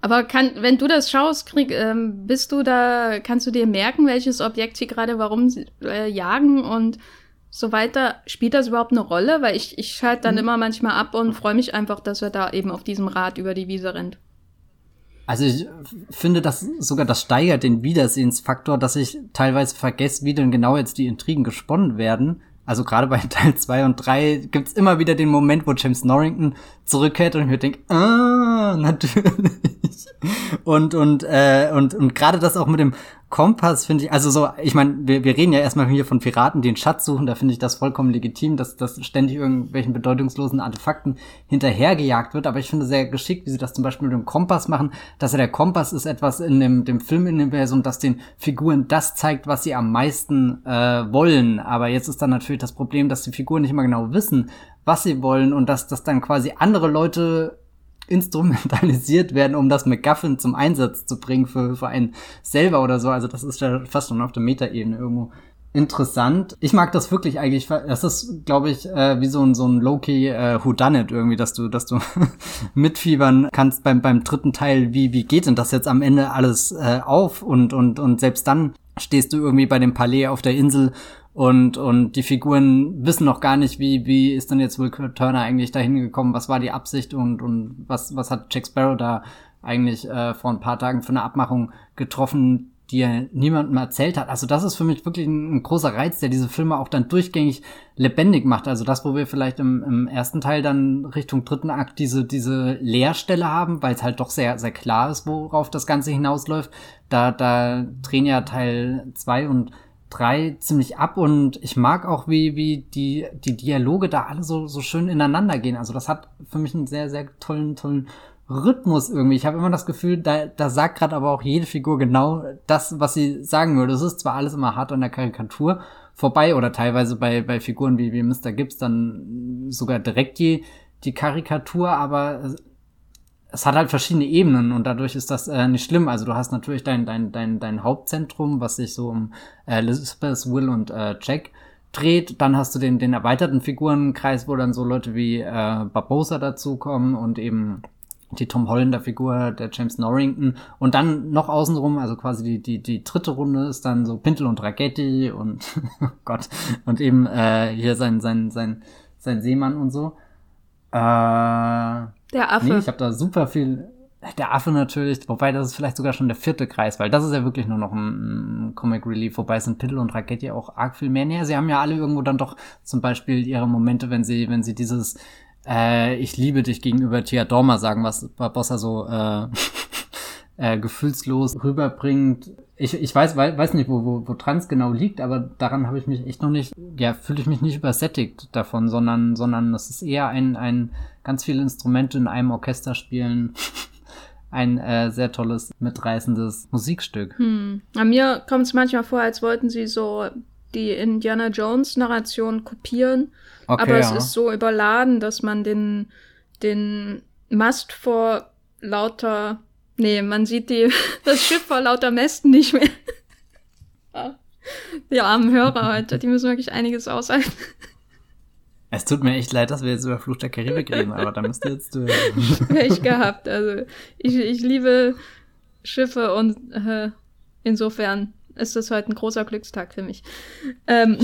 Aber kann, wenn du das schaust, krieg, ähm, bist du da, kannst du dir merken, welches Objekt sie gerade warum sie, äh, jagen und so weiter. Spielt das überhaupt eine Rolle? Weil ich, ich schalte dann mhm. immer manchmal ab und freue mich einfach, dass er da eben auf diesem Rad über die Wiese rennt. Also ich finde, dass sogar das steigert den Wiedersehensfaktor, dass ich teilweise vergesse, wie denn genau jetzt die Intrigen gesponnen werden. Also gerade bei Teil 2 und 3 gibt's immer wieder den Moment, wo James Norrington zurückkehrt und ich mir denke, ah, natürlich. Und, und, äh, und, und gerade das auch mit dem Kompass finde ich, also so, ich meine, wir, wir reden ja erstmal hier von Piraten, die den Schatz suchen, da finde ich das vollkommen legitim, dass, dass ständig irgendwelchen bedeutungslosen Artefakten hinterhergejagt wird, aber ich finde sehr geschickt, wie sie das zum Beispiel mit dem Kompass machen, dass ja der Kompass ist etwas in dem, dem Filmuniversum, das den Figuren das zeigt, was sie am meisten äh, wollen, aber jetzt ist dann natürlich das Problem, dass die Figuren nicht immer genau wissen, was sie wollen und dass das dann quasi andere Leute instrumentalisiert werden, um das MacGuffin zum Einsatz zu bringen für, für einen selber oder so. Also das ist ja fast schon auf der Metaebene irgendwo interessant. Ich mag das wirklich eigentlich. Das ist, glaube ich, äh, wie so ein so ein Low-key äh, Whodunit irgendwie, dass du, dass du mitfiebern kannst beim beim dritten Teil. Wie wie geht denn das jetzt am Ende alles äh, auf? Und und und selbst dann stehst du irgendwie bei dem Palais auf der Insel und, und die Figuren wissen noch gar nicht, wie, wie ist denn jetzt Will Turner eigentlich dahin gekommen, was war die Absicht und, und was, was hat Jack Sparrow da eigentlich äh, vor ein paar Tagen für eine Abmachung getroffen, die er niemandem erzählt hat. Also das ist für mich wirklich ein, ein, großer Reiz, der diese Filme auch dann durchgängig lebendig macht. Also das, wo wir vielleicht im, im ersten Teil dann Richtung dritten Akt diese, diese Leerstelle haben, weil es halt doch sehr, sehr klar ist, worauf das Ganze hinausläuft. Da, da drehen ja Teil zwei und drei ziemlich ab und ich mag auch, wie, wie die, die Dialoge da alle so, so schön ineinander gehen. Also das hat für mich einen sehr, sehr tollen, tollen Rhythmus irgendwie. Ich habe immer das Gefühl, da, da sagt gerade aber auch jede Figur genau das, was sie sagen würde. Es ist zwar alles immer hart an der Karikatur vorbei oder teilweise bei, bei Figuren wie, wie Mr. Gibbs dann sogar direkt die, die Karikatur, aber es hat halt verschiedene Ebenen und dadurch ist das äh, nicht schlimm. Also du hast natürlich dein, dein, dein, dein Hauptzentrum, was sich so um äh, Elizabeth, Will und äh, Jack dreht. Dann hast du den, den erweiterten Figurenkreis, wo dann so Leute wie äh, Barbosa dazukommen und eben die Tom Hollander Figur, der James Norrington und dann noch außenrum, also quasi die, die, die dritte Runde ist dann so Pintel und Ragetti und oh Gott und eben äh, hier sein, sein, sein, sein Seemann und so. Äh, der Affe. Nee, ich habe da super viel. Der Affe natürlich, wobei das ist vielleicht sogar schon der vierte Kreis, weil das ist ja wirklich nur noch ein, Comic Relief, wobei sind Piddle und Ragetti auch arg viel mehr. Naja, sie haben ja alle irgendwo dann doch zum Beispiel ihre Momente, wenn sie, wenn sie dieses äh, Ich liebe dich gegenüber Tia Dorma sagen, was Barbossa so äh, äh, gefühlslos rüberbringt. Ich, ich weiß, weiß, nicht, wo, wo, wo Trans genau liegt, aber daran habe ich mich echt noch nicht, ja, fühle ich mich nicht übersättigt davon, sondern, sondern es ist eher ein, ein ganz viele Instrumente in einem Orchester spielen. ein äh, sehr tolles, mitreißendes Musikstück. Hm. An mir kommt es manchmal vor, als wollten sie so die Indiana Jones Narration kopieren. Okay, aber es ist so überladen, dass man den, den Mast vor lauter, nee, man sieht die, das Schiff vor lauter Mästen nicht mehr. die armen Hörer heute, die müssen wirklich einiges aushalten. Es tut mir echt leid, dass wir jetzt über Fluch der Karibik reden, aber da müsst ihr jetzt durch. Pech gehabt. Also ich, ich liebe Schiffe und äh, insofern ist das heute ein großer Glückstag für mich. Ähm,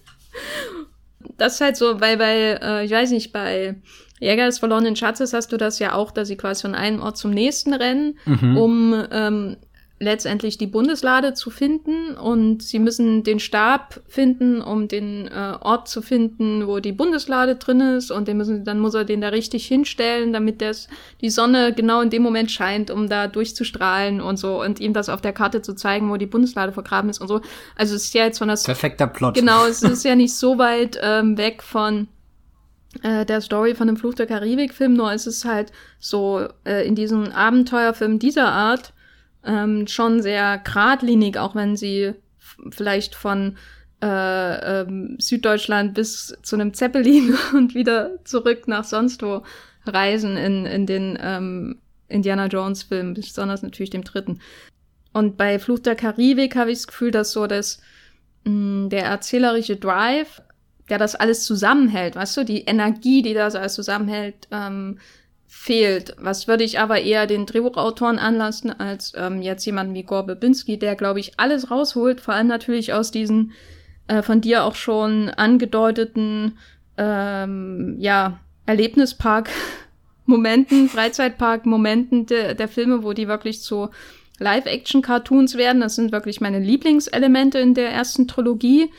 das ist halt so, weil bei, äh, ich weiß nicht, bei Jäger des verlorenen Schatzes hast du das ja auch, dass sie quasi von einem Ort zum nächsten rennen, mhm. um ähm, letztendlich die Bundeslade zu finden und sie müssen den Stab finden, um den äh, Ort zu finden, wo die Bundeslade drin ist und den müssen, dann muss er den da richtig hinstellen, damit das, die Sonne genau in dem Moment scheint, um da durchzustrahlen und so und ihm das auf der Karte zu zeigen, wo die Bundeslade vergraben ist und so. Also es ist ja jetzt von das perfekter Plot. Genau, es ist ja nicht so weit ähm, weg von äh, der Story von dem Fluch der Karibik-Film, nur es ist halt so äh, in diesen Abenteuerfilmen dieser Art ähm, schon sehr geradlinig, auch wenn sie vielleicht von äh, ähm, Süddeutschland bis zu einem Zeppelin und wieder zurück nach sonst wo reisen in, in den ähm, Indiana Jones Filmen, besonders natürlich dem dritten. Und bei Fluch der Karibik habe ich das Gefühl, dass so das, mh, mm, der erzählerische Drive, der das alles zusammenhält, weißt du, die Energie, die das alles zusammenhält, ähm, fehlt. Was würde ich aber eher den Drehbuchautoren anlassen, als ähm, jetzt jemanden wie Gore Babinski, der, glaube ich, alles rausholt, vor allem natürlich aus diesen äh, von dir auch schon angedeuteten ähm, ja, Erlebnispark-Momenten, Freizeitpark-Momenten de der Filme, wo die wirklich zu Live-Action-Cartoons werden. Das sind wirklich meine Lieblingselemente in der ersten Trilogie,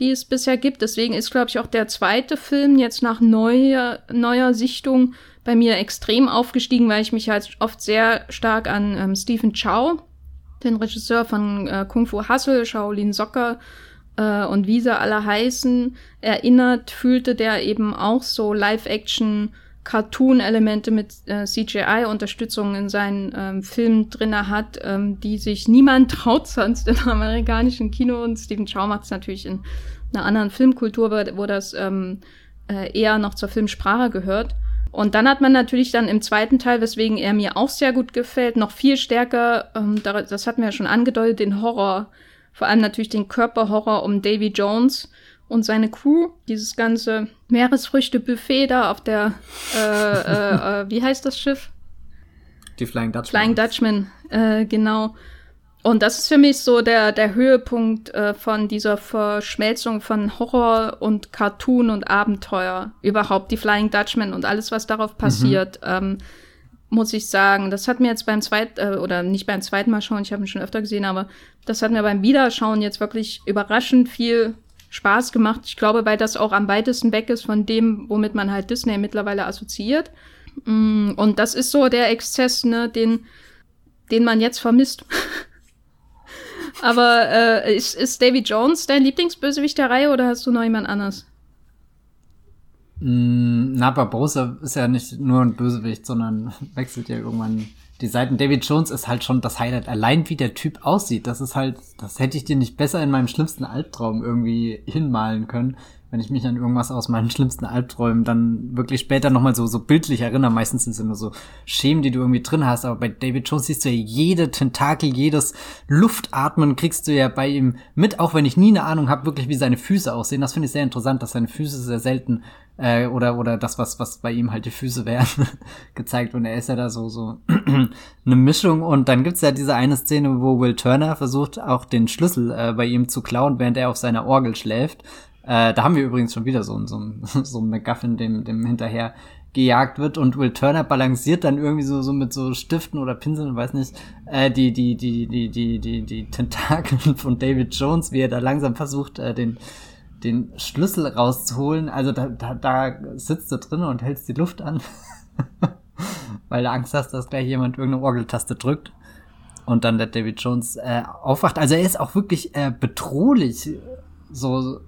die es bisher gibt. Deswegen ist, glaube ich, auch der zweite Film jetzt nach neuer, neuer Sichtung bei mir extrem aufgestiegen, weil ich mich halt oft sehr stark an ähm, Stephen Chow, den Regisseur von äh, Kung Fu Hustle, Shaolin Soccer äh, und wie sie alle heißen, erinnert, fühlte der eben auch so Live-Action Cartoon-Elemente mit äh, CGI-Unterstützung in seinen ähm, Filmen drinne hat, ähm, die sich niemand traut sonst im amerikanischen Kino. Und Stephen Chow macht es natürlich in einer anderen Filmkultur, wo das ähm, äh, eher noch zur Filmsprache gehört. Und dann hat man natürlich dann im zweiten Teil, weswegen er mir auch sehr gut gefällt, noch viel stärker, ähm, das hatten wir ja schon angedeutet, den Horror, vor allem natürlich den Körperhorror um Davy Jones und seine Crew, dieses ganze Meeresfrüchte-Buffet da auf der, äh, äh, äh, wie heißt das Schiff? Die Flying Dutchman. Flying Dutchman, äh, genau. Und das ist für mich so der, der Höhepunkt äh, von dieser Verschmelzung von Horror und Cartoon und Abenteuer. Überhaupt die Flying Dutchman und alles, was darauf mhm. passiert, mhm. ähm, muss ich sagen. Das hat mir jetzt beim zweiten, äh, oder nicht beim zweiten Mal schauen, ich habe ihn schon öfter gesehen, aber das hat mir beim Wiederschauen jetzt wirklich überraschend viel Spaß gemacht. Ich glaube, weil das auch am weitesten weg ist von dem, womit man halt Disney mittlerweile assoziiert. Mm, und das ist so der Exzess, ne, den, den man jetzt vermisst. Aber äh, ist, ist Davy Jones dein Lieblingsbösewicht der Reihe oder hast du noch jemand anders? Mm, na, Barbosa ist ja nicht nur ein Bösewicht, sondern wechselt ja irgendwann die Seiten. David Jones ist halt schon das Highlight. Allein wie der Typ aussieht, das ist halt, das hätte ich dir nicht besser in meinem schlimmsten Albtraum irgendwie hinmalen können wenn ich mich an irgendwas aus meinen schlimmsten Albträumen dann wirklich später nochmal so, so bildlich erinnere. Meistens sind es nur so Schemen, die du irgendwie drin hast, aber bei David Jones siehst du ja jede Tentakel, jedes Luftatmen kriegst du ja bei ihm mit, auch wenn ich nie eine Ahnung habe, wirklich wie seine Füße aussehen. Das finde ich sehr interessant, dass seine Füße sehr selten äh, oder oder das was was bei ihm halt die Füße wären gezeigt und er ist ja da so so eine Mischung und dann gibt's ja diese eine Szene, wo Will Turner versucht auch den Schlüssel äh, bei ihm zu klauen, während er auf seiner Orgel schläft äh, da haben wir übrigens schon wieder so, so, so ein McGuffin, dem, dem hinterher gejagt wird und Will Turner balanciert dann irgendwie so, so mit so Stiften oder Pinseln, weiß nicht, äh, die, die, die, die, die, die, die Tentakeln von David Jones, wie er da langsam versucht, äh, den, den Schlüssel rauszuholen. Also da, da, da sitzt du drin und hältst die Luft an, weil du Angst hast, dass gleich jemand irgendeine Orgeltaste drückt und dann der David Jones äh, aufwacht. Also er ist auch wirklich äh, bedrohlich, so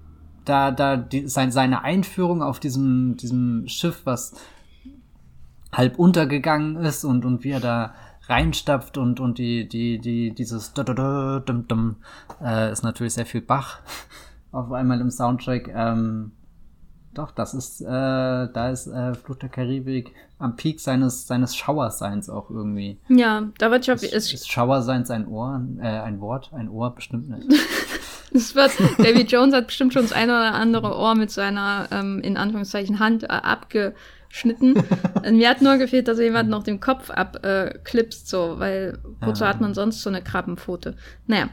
da, da die, sein, seine Einführung auf diesem, diesem Schiff, was halb untergegangen ist und, und wie er da reinstapft und, und die, die, die, dieses dum, dum, äh, ist natürlich sehr viel Bach auf einmal im Soundtrack. Ähm, doch, das ist, äh, da ist äh, Flucht der Karibik am Peak seines, seines Schauerseins auch irgendwie. Ja, da wird schon. Ist, ist Schauerseins ein Ohr, äh, ein Wort? Ein Ohr bestimmt nicht. Es wird, David Jones hat bestimmt schon das eine oder andere Ohr mit seiner, ähm, in Anführungszeichen, Hand äh, abgeschnitten. Mir hat nur gefehlt, dass jemand noch den Kopf abklipst, äh, so, weil wozu ja. hat man sonst so eine Krabbenpfote? Naja.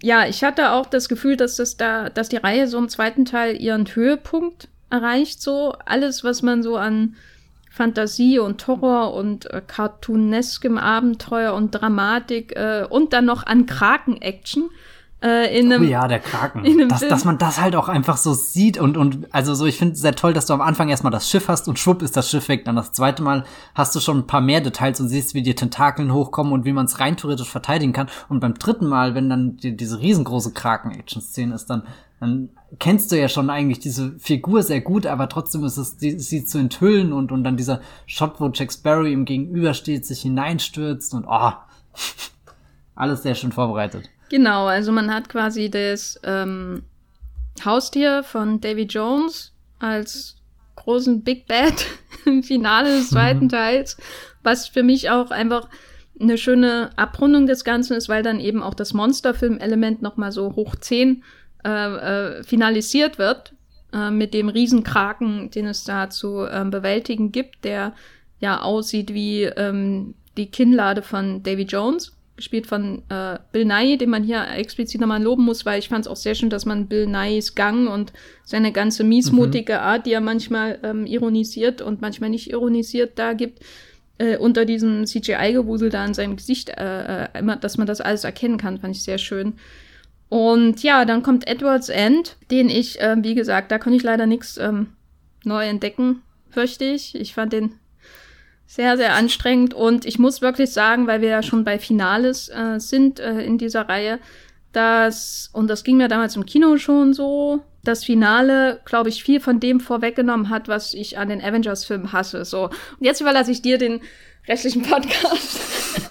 Ja, ich hatte auch das Gefühl, dass das da, dass die Reihe so im zweiten Teil ihren Höhepunkt erreicht, so. Alles, was man so an Fantasie und Horror und äh, cartooneskem Abenteuer und Dramatik äh, und dann noch an Kraken-Action äh, in einem, oh ja, der Kraken. Dass, dass man das halt auch einfach so sieht und, und also so, ich finde es sehr toll, dass du am Anfang erstmal das Schiff hast und schwupp ist das Schiff weg. Dann das zweite Mal hast du schon ein paar mehr Details und siehst, wie die Tentakeln hochkommen und wie man es rein theoretisch verteidigen kann. Und beim dritten Mal, wenn dann die, diese riesengroße Kraken-Action-Szene ist, dann, dann kennst du ja schon eigentlich diese Figur sehr gut, aber trotzdem ist es, die, sie zu enthüllen und, und dann dieser Shot, wo Jack Sparrow ihm gegenübersteht, sich hineinstürzt und oh, alles sehr schön vorbereitet. Genau, also man hat quasi das ähm, Haustier von Davy Jones als großen Big Bad im Finale des zweiten mhm. Teils, was für mich auch einfach eine schöne Abrundung des Ganzen ist, weil dann eben auch das Monsterfilm-Element nochmal so hoch 10 äh, äh, finalisiert wird, äh, mit dem Riesenkraken, den es da zu äh, bewältigen gibt, der ja aussieht wie ähm, die Kinnlade von Davy Jones gespielt von äh, Bill Nye, den man hier explizit nochmal loben muss, weil ich fand es auch sehr schön, dass man Bill Nyes Gang und seine ganze miesmutige mhm. Art, die er manchmal ähm, ironisiert und manchmal nicht ironisiert, da gibt, äh, unter diesem CGI-Gewusel da in seinem Gesicht, äh, äh, immer, dass man das alles erkennen kann, fand ich sehr schön. Und ja, dann kommt Edward's End, den ich, äh, wie gesagt, da konnte ich leider nichts ähm, neu entdecken, fürchte ich. Ich fand den sehr, sehr anstrengend. Und ich muss wirklich sagen, weil wir ja schon bei Finales äh, sind äh, in dieser Reihe, dass, und das ging mir damals im Kino schon so, das Finale, glaube ich, viel von dem vorweggenommen hat, was ich an den Avengers-Filmen hasse. So. Und jetzt überlasse ich dir den restlichen Podcast.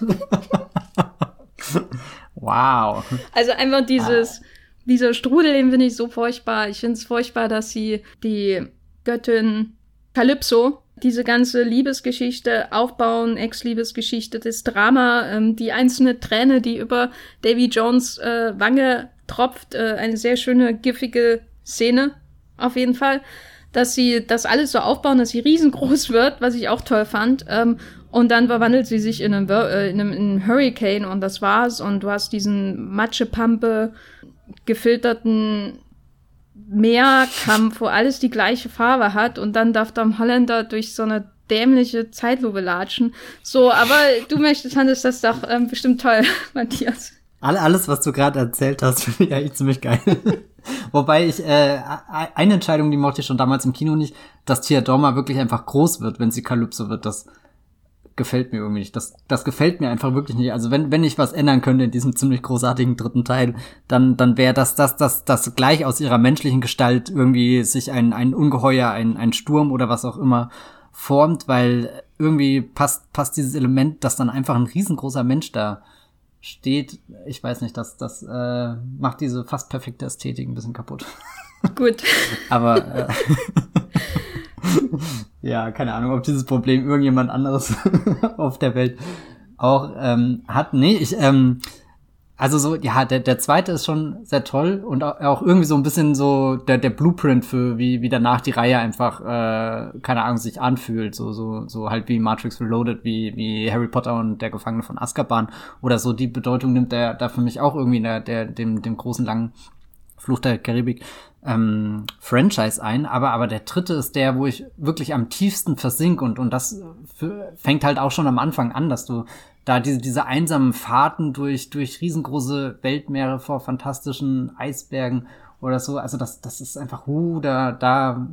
wow. Also einfach dieses, dieser Strudel, den finde ich so furchtbar. Ich finde es furchtbar, dass sie die Göttin Calypso diese ganze Liebesgeschichte aufbauen, Ex-Liebesgeschichte, das Drama, ähm, die einzelne Träne, die über Davy Jones äh, Wange tropft, äh, eine sehr schöne, giffige Szene, auf jeden Fall. Dass sie das alles so aufbauen, dass sie riesengroß wird, was ich auch toll fand. Ähm, und dann verwandelt sie sich in einen, äh, in, einen, in einen Hurricane und das war's. Und du hast diesen Matschepampe gefilterten Meerkampf, wo alles die gleiche Farbe hat und dann darf Tom Holländer durch so eine dämliche Zeitlupe latschen. So, aber du möchtest, fandest das doch ähm, bestimmt toll, Matthias. Alles, was du gerade erzählt hast, finde ich eigentlich ziemlich geil. Wobei ich, äh, eine Entscheidung, die mochte ich schon damals im Kino nicht, dass Tia Dorma wirklich einfach groß wird, wenn sie Kalypso wird. Das gefällt mir irgendwie nicht. Das, das gefällt mir einfach wirklich nicht. Also wenn, wenn ich was ändern könnte in diesem ziemlich großartigen dritten Teil, dann, dann wäre das, das, das, das gleich aus ihrer menschlichen Gestalt irgendwie sich ein, ein Ungeheuer, ein, ein Sturm oder was auch immer formt, weil irgendwie passt, passt dieses Element, dass dann einfach ein riesengroßer Mensch da steht. Ich weiß nicht, das, das äh, macht diese fast perfekte Ästhetik ein bisschen kaputt. Gut. Aber äh, ja, keine Ahnung, ob dieses Problem irgendjemand anderes auf der Welt auch ähm, hat. Nee, ich, ähm, also so, ja, der, der zweite ist schon sehr toll und auch irgendwie so ein bisschen so der, der Blueprint für wie, wie danach die Reihe einfach, äh, keine Ahnung, sich anfühlt. So, so, so halt wie Matrix Reloaded, wie, wie Harry Potter und der Gefangene von Azkaban oder so. Die Bedeutung nimmt der da für mich auch irgendwie der, der, dem, dem großen langen Fluch der Karibik ähm, Franchise ein, aber, aber der dritte ist der, wo ich wirklich am tiefsten versink und, und das für, fängt halt auch schon am Anfang an, dass du da diese, diese einsamen Fahrten durch, durch riesengroße Weltmeere vor fantastischen Eisbergen oder so. Also das, das ist einfach, uh, da, da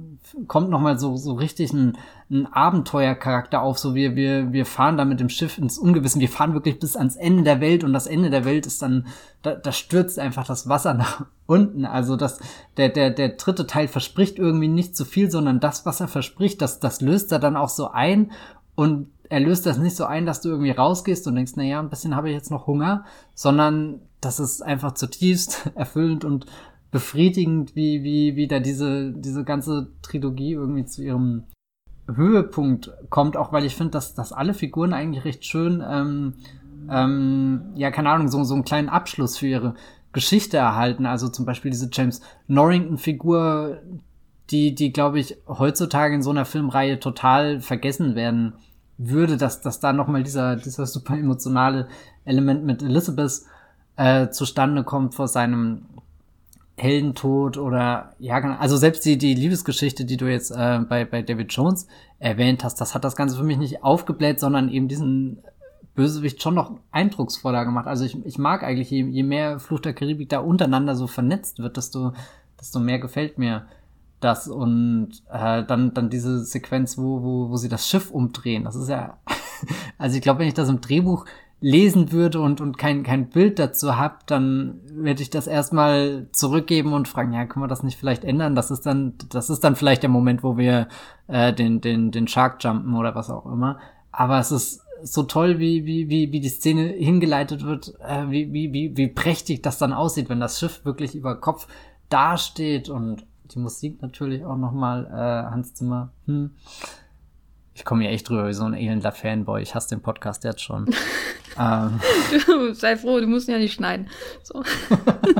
kommt noch mal so, so richtig ein, ein Abenteuercharakter auf. So wir, wir, wir fahren da mit dem Schiff ins Ungewisse. Wir fahren wirklich bis ans Ende der Welt und das Ende der Welt ist dann, da, da stürzt einfach das Wasser nach unten. Also das, der, der, der dritte Teil verspricht irgendwie nicht zu viel, sondern das, was er verspricht, das, das löst er dann auch so ein und er löst das nicht so ein, dass du irgendwie rausgehst und denkst, na ja, ein bisschen habe ich jetzt noch Hunger, sondern das ist einfach zutiefst erfüllend und befriedigend, wie, wie, wie da diese, diese ganze Trilogie irgendwie zu ihrem Höhepunkt kommt, auch weil ich finde, dass, dass alle Figuren eigentlich recht schön, ähm, ähm, ja, keine Ahnung, so, so einen kleinen Abschluss für ihre Geschichte erhalten. Also zum Beispiel diese James Norrington-Figur, die, die, glaube ich, heutzutage in so einer Filmreihe total vergessen werden würde, dass, dass da nochmal dieser, dieser super emotionale Element mit Elizabeth äh, zustande kommt vor seinem Heldentod oder ja, genau. also selbst die, die Liebesgeschichte, die du jetzt äh, bei, bei David Jones erwähnt hast, das hat das Ganze für mich nicht aufgebläht, sondern eben diesen Bösewicht schon noch eindrucksvoller gemacht. Also ich, ich mag eigentlich, je, je mehr Fluch der Karibik da untereinander so vernetzt wird, desto, desto mehr gefällt mir das. Und äh, dann, dann diese Sequenz, wo, wo, wo sie das Schiff umdrehen, das ist ja, also ich glaube, wenn ich das im Drehbuch lesen würde und, und kein, kein Bild dazu habe, dann werde ich das erstmal zurückgeben und fragen, ja, können wir das nicht vielleicht ändern? Das ist dann, das ist dann vielleicht der Moment, wo wir äh, den, den, den Shark jumpen oder was auch immer. Aber es ist so toll, wie, wie, wie, wie die Szene hingeleitet wird, äh, wie, wie, wie, wie prächtig das dann aussieht, wenn das Schiff wirklich über Kopf dasteht und die Musik natürlich auch nochmal, äh, Hans Zimmer, hm. Ich komme hier echt drüber wie so ein elender Fanboy. Ich hasse den Podcast jetzt schon. ähm. du, sei froh, du musst ihn ja nicht schneiden. So.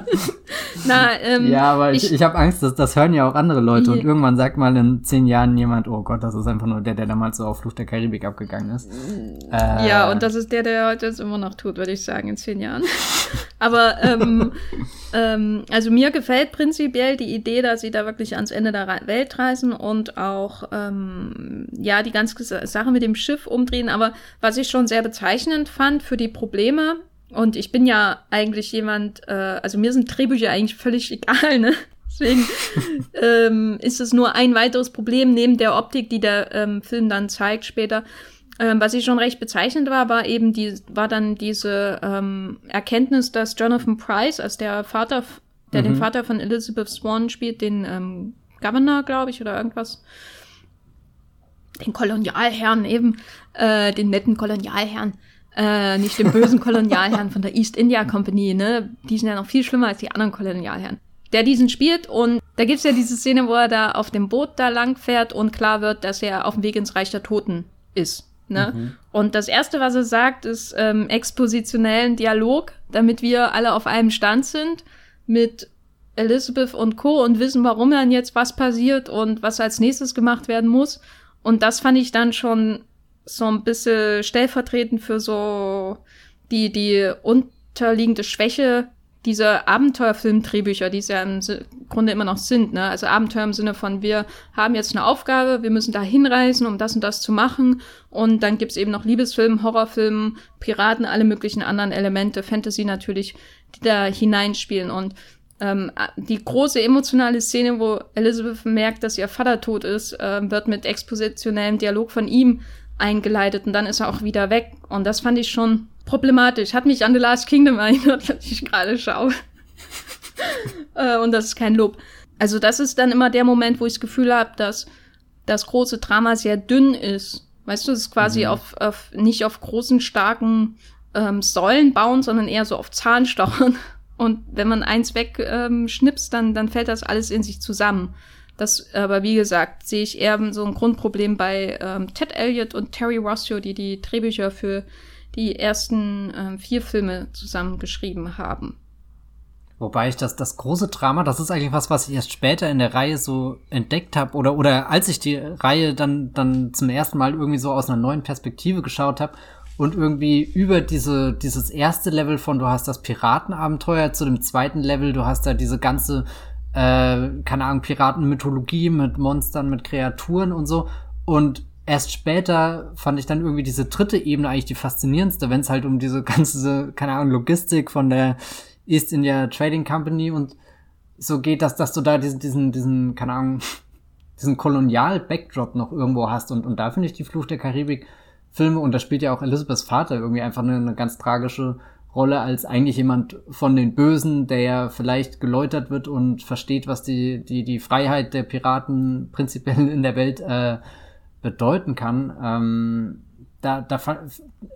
Na, ähm, ja, aber ich, ich, ich habe Angst, dass das hören ja auch andere Leute. Und irgendwann sagt mal in zehn Jahren jemand, oh Gott, das ist einfach nur der, der damals so auf Flucht der Karibik abgegangen ist. Äh, ja, und das ist der, der heute es immer noch tut, würde ich sagen, in zehn Jahren. aber ähm, ähm, also mir gefällt prinzipiell die Idee, dass sie da wirklich ans Ende der Welt reisen und auch ähm, ja die ganze Sache mit dem Schiff umdrehen. Aber was ich schon sehr bezeichnend fand für die Probleme, und ich bin ja eigentlich jemand, äh, also mir sind Drehbücher eigentlich völlig egal, ne? Deswegen ähm, ist es nur ein weiteres Problem neben der Optik, die der ähm, Film dann zeigt später. Ähm, was ich schon recht bezeichnend war, war eben die, war dann diese ähm, Erkenntnis, dass Jonathan Price, als der Vater, der mhm. den Vater von Elizabeth Swan spielt, den ähm, Governor, glaube ich, oder irgendwas, den Kolonialherrn eben, äh, den netten Kolonialherrn, äh, nicht den bösen Kolonialherrn von der East India Company, ne? Die sind ja noch viel schlimmer als die anderen Kolonialherren. Der diesen spielt und da gibt's ja diese Szene, wo er da auf dem Boot da lang fährt und klar wird, dass er auf dem Weg ins Reich der Toten ist. Ne? Mhm. Und das erste, was er sagt, ist ähm, expositionellen Dialog, damit wir alle auf einem Stand sind mit Elizabeth und Co. und wissen, warum dann jetzt was passiert und was als nächstes gemacht werden muss. Und das fand ich dann schon so ein bisschen stellvertretend für so die, die unterliegende Schwäche dieser Abenteuerfilm-Drehbücher, die es ja im Grunde immer noch sind, ne? Also Abenteuer im Sinne von, wir haben jetzt eine Aufgabe, wir müssen da hinreisen, um das und das zu machen. Und dann gibt's eben noch Liebesfilm, Horrorfilm, Piraten, alle möglichen anderen Elemente, Fantasy natürlich, die da hineinspielen. Und ähm, die große emotionale Szene, wo Elizabeth merkt, dass ihr Vater tot ist, äh, wird mit expositionellem Dialog von ihm eingeleitet und dann ist er auch wieder weg. Und das fand ich schon problematisch. Hat mich an The Last Kingdom erinnert, was ich gerade schaue. äh, und das ist kein Lob. Also das ist dann immer der Moment, wo ich das Gefühl habe, dass das große Drama sehr dünn ist. Weißt du, es ist quasi mhm. auf, auf, nicht auf großen, starken ähm, Säulen bauen, sondern eher so auf Zahnstochern. Und wenn man eins wegschnipst, ähm, dann, dann fällt das alles in sich zusammen. Das, aber wie gesagt, sehe ich eher so ein Grundproblem bei ähm, Ted Elliott und Terry Rossio, die die Drehbücher für die ersten ähm, vier Filme zusammengeschrieben haben. Wobei ich das, das große Drama, das ist eigentlich was, was ich erst später in der Reihe so entdeckt habe oder, oder als ich die Reihe dann, dann zum ersten Mal irgendwie so aus einer neuen Perspektive geschaut habe und irgendwie über diese, dieses erste Level von du hast das Piratenabenteuer zu dem zweiten Level, du hast da diese ganze äh, keine Ahnung, Piratenmythologie mit Monstern, mit Kreaturen und so. Und erst später fand ich dann irgendwie diese dritte Ebene eigentlich die faszinierendste, wenn es halt um diese ganze, keine Ahnung, Logistik von der East India Trading Company und so geht, dass, dass du da diesen, diesen, diesen, keine Ahnung, diesen Kolonial-Backdrop noch irgendwo hast. Und, und da finde ich die Fluch der Karibik Filme, und da spielt ja auch Elizabeths Vater irgendwie einfach eine, eine ganz tragische Rolle als eigentlich jemand von den Bösen, der ja vielleicht geläutert wird und versteht, was die, die, die Freiheit der Piraten prinzipiell in der Welt äh, bedeuten kann. Ähm, da, da,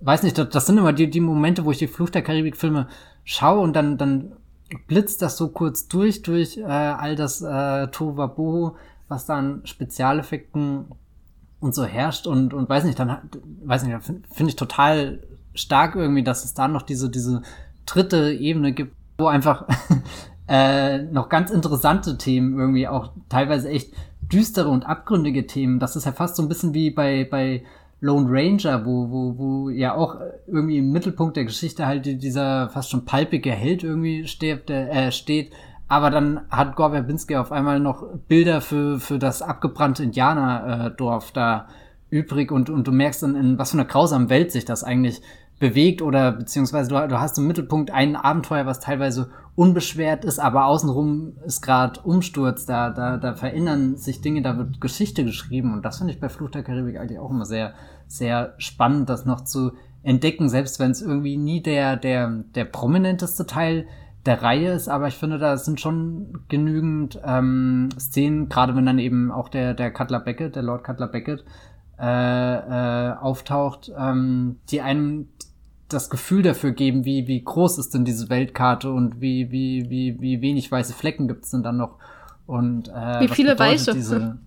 weiß nicht, das, das sind immer die, die Momente, wo ich die Flucht der Karibik-Filme schaue und dann, dann blitzt das so kurz durch, durch äh, all das äh, Tohuwabohu, was da an Spezialeffekten und so herrscht und, und weiß nicht, dann, weiß nicht, finde find ich total stark irgendwie, dass es da noch diese, diese dritte Ebene gibt, wo einfach äh, noch ganz interessante Themen irgendwie auch teilweise echt düstere und abgründige Themen. Das ist ja fast so ein bisschen wie bei, bei Lone Ranger, wo, wo, wo ja auch irgendwie im Mittelpunkt der Geschichte halt dieser fast schon palpige Held irgendwie steht, äh, steht. Aber dann hat Gore Verbinski auf einmal noch Bilder für, für das abgebrannte Indianerdorf da übrig und, und du merkst dann, in was für einer grausamen Welt sich das eigentlich bewegt oder beziehungsweise du, du hast im Mittelpunkt ein Abenteuer, was teilweise unbeschwert ist, aber außenrum ist gerade Umsturz, da, da, da verändern sich Dinge, da wird Geschichte geschrieben und das finde ich bei Fluch der Karibik eigentlich auch immer sehr, sehr spannend, das noch zu entdecken, selbst wenn es irgendwie nie der, der, der prominenteste Teil der Reihe ist, aber ich finde, da sind schon genügend ähm, Szenen, gerade wenn dann eben auch der, der Cutler Beckett, der Lord Cutler Beckett, äh, äh, auftaucht, ähm, die einem das Gefühl dafür geben, wie, wie groß ist denn diese Weltkarte und wie, wie, wie, wie wenig weiße Flecken gibt es denn dann noch? Und äh, wie viele weiße? diese,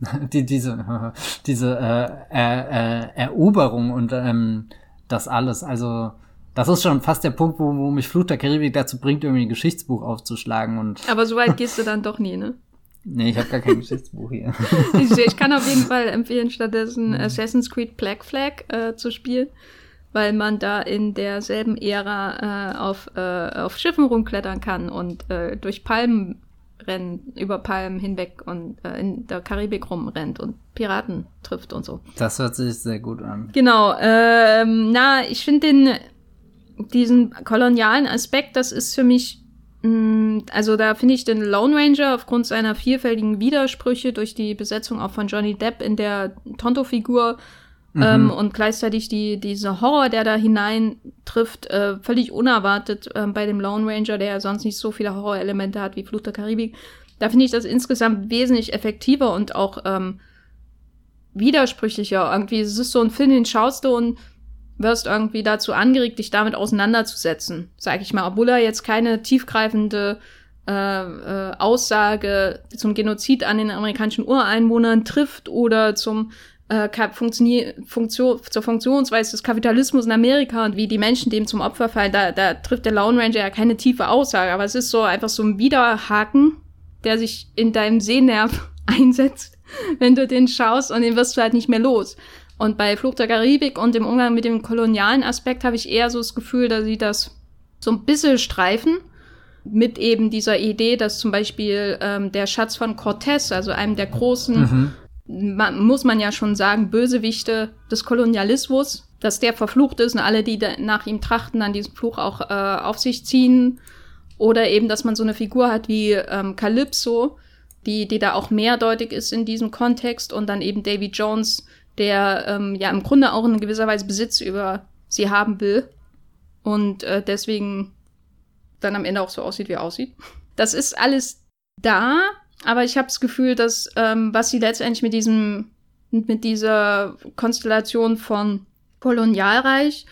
die, diese diese äh, äh, äh, Eroberung und ähm, das alles? Also das ist schon fast der Punkt, wo, wo mich Flut der Karibik dazu bringt, irgendwie ein Geschichtsbuch aufzuschlagen und aber so weit gehst du dann doch nie, ne? Nee, ich habe gar kein Geschichtsbuch hier. ich, ich, kann auf jeden Fall empfehlen, stattdessen mhm. Assassin's Creed Black Flag äh, zu spielen weil man da in derselben Ära äh, auf, äh, auf Schiffen rumklettern kann und äh, durch Palmen rennen, über Palmen hinweg und äh, in der Karibik rumrennt und Piraten trifft und so. Das hört sich sehr gut an. Genau. Ähm, na, ich finde den diesen kolonialen Aspekt, das ist für mich also da finde ich den Lone Ranger aufgrund seiner vielfältigen Widersprüche durch die Besetzung auch von Johnny Depp in der Tonto-Figur Mhm. Ähm, und gleichzeitig die, diese Horror, der da hinein trifft, äh, völlig unerwartet äh, bei dem Lone Ranger, der ja sonst nicht so viele Horrorelemente hat wie Flucht der Karibik. Da finde ich das insgesamt wesentlich effektiver und auch ähm, widersprüchlicher. Irgendwie, es ist so ein Film, den schaust du und wirst irgendwie dazu angeregt, dich damit auseinanderzusetzen, sag ich mal. Obwohl er jetzt keine tiefgreifende äh, äh, Aussage zum Genozid an den amerikanischen Ureinwohnern trifft oder zum äh, Funktion, zur Funktionsweise des Kapitalismus in Amerika und wie die Menschen dem zum Opfer fallen, da, da trifft der Lone Ranger ja keine tiefe Aussage, aber es ist so einfach so ein Widerhaken, der sich in deinem Sehnerv einsetzt, wenn du den schaust und den wirst du halt nicht mehr los. Und bei Flucht der Karibik und dem Umgang mit dem kolonialen Aspekt habe ich eher so das Gefühl, dass sie das so ein bisschen streifen mit eben dieser Idee, dass zum Beispiel ähm, der Schatz von Cortez, also einem der großen mhm man, muss man ja schon sagen, Bösewichte des Kolonialismus, dass der verflucht ist und alle, die nach ihm trachten, dann diesen Fluch auch äh, auf sich ziehen. Oder eben, dass man so eine Figur hat wie ähm, Calypso, die, die da auch mehrdeutig ist in diesem Kontext. Und dann eben Davy Jones, der ähm, ja im Grunde auch in gewisser Weise Besitz über sie haben will. Und äh, deswegen dann am Ende auch so aussieht, wie er aussieht. Das ist alles da, aber ich habe das Gefühl, dass ähm, was sie letztendlich mit diesem mit dieser Konstellation von Kolonialreich,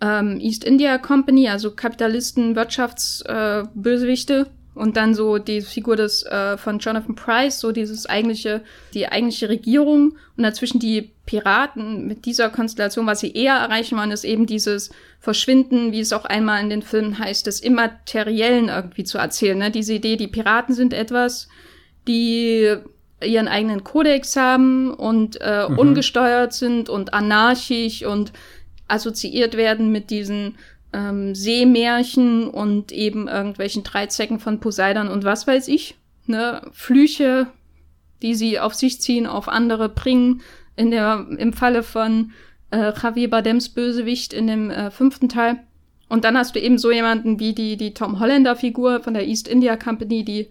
ähm, East India Company, also Kapitalisten, Wirtschaftsbösewichte äh, und dann so die Figur des äh, von Jonathan Price, so dieses eigentliche, die eigentliche Regierung und dazwischen die Piraten mit dieser Konstellation, was sie eher erreichen wollen, ist eben dieses Verschwinden, wie es auch einmal in den Filmen heißt, des Immateriellen irgendwie zu erzählen. Ne? Diese Idee, die Piraten sind etwas, die ihren eigenen Kodex haben und äh, mhm. ungesteuert sind und anarchisch und assoziiert werden mit diesen ähm, Seemärchen und eben irgendwelchen Dreizecken von Poseidon und was weiß ich. Ne? Flüche, die sie auf sich ziehen, auf andere bringen. In der, Im Falle von äh, Javier Badems Bösewicht in dem äh, fünften Teil. Und dann hast du eben so jemanden wie die, die Tom Hollander Figur von der East India Company, die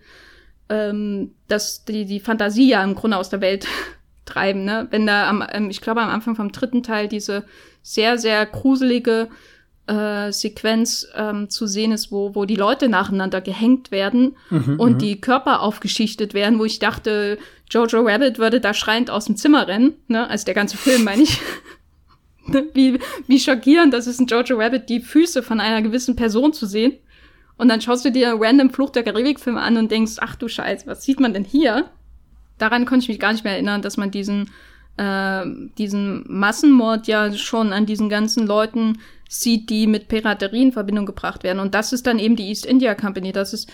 ähm, dass die, die Fantasie ja im Grunde aus der Welt treiben, ne? Wenn da am, ähm, ich glaube am Anfang vom dritten Teil diese sehr, sehr gruselige äh, Sequenz ähm, zu sehen ist, wo, wo die Leute nacheinander gehängt werden mhm, und mhm. die Körper aufgeschichtet werden, wo ich dachte, Jojo Rabbit würde da schreiend aus dem Zimmer rennen, ne? Also der ganze Film, meine ich. wie, wie schockierend das ist, in Jojo Rabbit die Füße von einer gewissen Person zu sehen. Und dann schaust du dir random Fluch der Karibik-Filme an und denkst, ach du Scheiße, was sieht man denn hier? Daran konnte ich mich gar nicht mehr erinnern, dass man diesen, äh, diesen Massenmord ja schon an diesen ganzen Leuten sieht, die mit Piraterie in Verbindung gebracht werden. Und das ist dann eben die East India Company. Das ist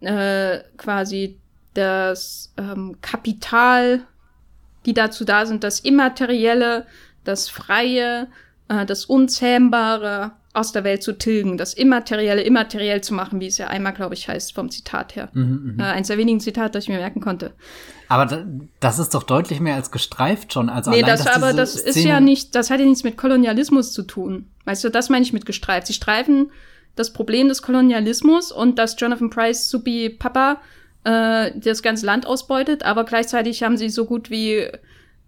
äh, quasi das ähm, Kapital, die dazu da sind, das Immaterielle, das Freie, äh, das Unzähmbare aus der Welt zu tilgen, das Immaterielle immateriell zu machen, wie es ja einmal, glaube ich, heißt vom Zitat her. Mhm, mhm, äh, eins der wenigen Zitate, das ich mir merken konnte. Aber das ist doch deutlich mehr als gestreift schon. Also nee, allein, das, aber das Szene ist ja nicht, das hat ja nichts mit Kolonialismus zu tun. Weißt du, das meine ich mit gestreift. Sie streifen das Problem des Kolonialismus und dass Jonathan Price Supi Papa äh, das ganze Land ausbeutet, aber gleichzeitig haben sie so gut wie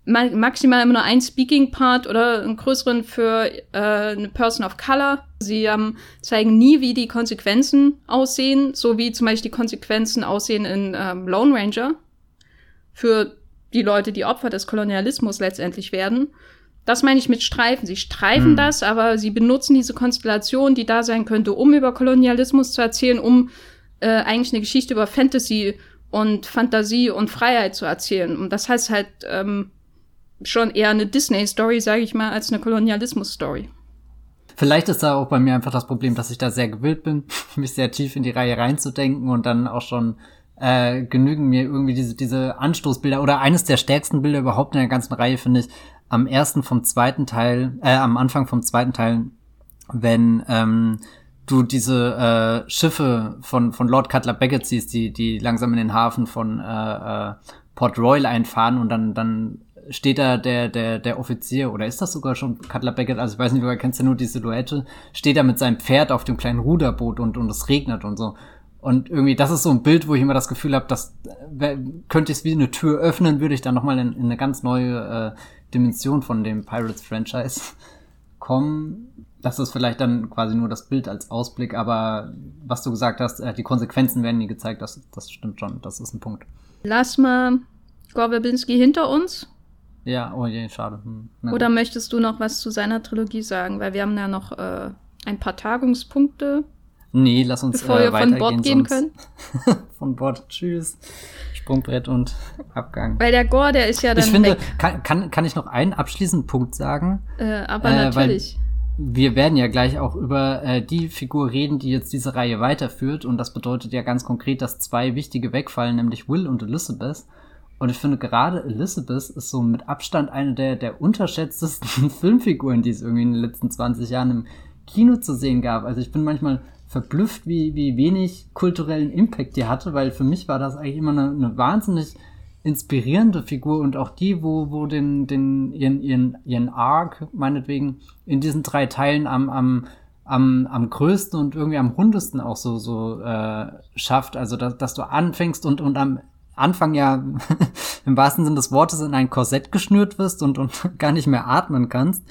maximal immer nur ein Speaking-Part oder einen größeren für äh, eine Person of Color. Sie ähm, zeigen nie, wie die Konsequenzen aussehen, so wie zum Beispiel die Konsequenzen aussehen in ähm, Lone Ranger für die Leute, die Opfer des Kolonialismus letztendlich werden. Das meine ich mit Streifen. Sie streifen hm. das, aber sie benutzen diese Konstellation, die da sein könnte, um über Kolonialismus zu erzählen, um äh, eigentlich eine Geschichte über Fantasy und Fantasie und Freiheit zu erzählen. Und das heißt halt ähm, schon eher eine Disney-Story, sage ich mal, als eine Kolonialismus-Story. Vielleicht ist da auch bei mir einfach das Problem, dass ich da sehr gewillt bin, mich sehr tief in die Reihe reinzudenken und dann auch schon äh, genügen mir irgendwie diese, diese Anstoßbilder oder eines der stärksten Bilder überhaupt in der ganzen Reihe, finde ich, am ersten vom zweiten Teil, äh, am Anfang vom zweiten Teil, wenn ähm, du diese äh, Schiffe von, von Lord Cutler Beckett siehst, die, die langsam in den Hafen von äh, äh, Port Royal einfahren und dann, dann steht da der, der, der Offizier, oder ist das sogar schon Cutler Beckett, also ich weiß nicht, woher kennst du nur die Silhouette, steht da mit seinem Pferd auf dem kleinen Ruderboot und, und es regnet und so. Und irgendwie, das ist so ein Bild, wo ich immer das Gefühl habe, dass äh, könnte ich es wie eine Tür öffnen, würde ich dann nochmal in, in eine ganz neue äh, Dimension von dem Pirates-Franchise kommen. Das ist vielleicht dann quasi nur das Bild als Ausblick, aber was du gesagt hast, äh, die Konsequenzen werden nie gezeigt, das, das stimmt schon, das ist ein Punkt. Lass mal Gorwebinski hinter uns ja, oh je, schade. Hm, Oder möchtest du noch was zu seiner Trilogie sagen? Weil wir haben ja noch äh, ein paar Tagungspunkte. Nee, lass uns bevor äh, wir von Bord gehen können. von Bord, tschüss. Sprungbrett und Abgang. Weil der Gore, der ist ja dann. Ich finde, Kann, kann, kann ich noch einen abschließenden Punkt sagen? Äh, aber äh, natürlich. wir werden ja gleich auch über äh, die Figur reden, die jetzt diese Reihe weiterführt. Und das bedeutet ja ganz konkret, dass zwei wichtige wegfallen, nämlich Will und Elizabeth. Und ich finde gerade Elizabeth ist so mit Abstand eine der, der unterschätztesten Filmfiguren, die es irgendwie in den letzten 20 Jahren im Kino zu sehen gab. Also ich bin manchmal verblüfft, wie, wie wenig kulturellen Impact die hatte, weil für mich war das eigentlich immer eine, eine wahnsinnig inspirierende Figur und auch die, wo, wo den, den, ihren, ihren, ihren Arc, meinetwegen, in diesen drei Teilen am, am, am, am größten und irgendwie am rundesten auch so, so äh, schafft. Also, dass, dass du anfängst und, und am Anfang ja im wahrsten Sinne des Wortes in ein Korsett geschnürt wirst und, und gar nicht mehr atmen kannst,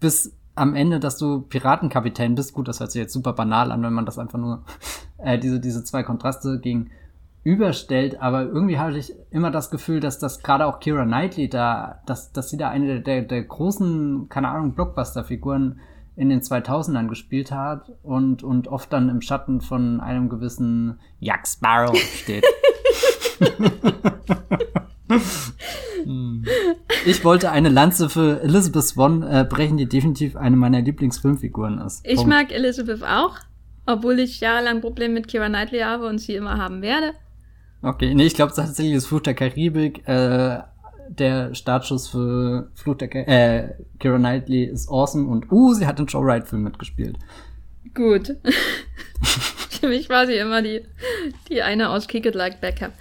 bis am Ende, dass du Piratenkapitän bist. Gut, das hört sich jetzt super banal an, wenn man das einfach nur äh, diese, diese zwei Kontraste gegenüberstellt, aber irgendwie hatte ich immer das Gefühl, dass das gerade auch Kira Knightley da, dass, dass sie da eine der, der großen, keine Ahnung, Blockbuster-Figuren in den 2000ern gespielt hat und, und oft dann im Schatten von einem gewissen Jack Sparrow steht. ich wollte eine Lanze für Elizabeth Swan äh, brechen, die definitiv eine meiner Lieblingsfilmfiguren ist. Ich Punkt. mag Elizabeth auch, obwohl ich jahrelang Probleme mit Kira Knightley habe und sie immer haben werde. Okay, nee, ich glaube tatsächlich ist Fluch der Karibik äh, der Startschuss für Fluch der Kar äh, Kira Knightley ist awesome und uh, sie hat den Joe Wright Film mitgespielt. Gut. Für mich war sie immer die, die eine aus Kick It Like Beckham.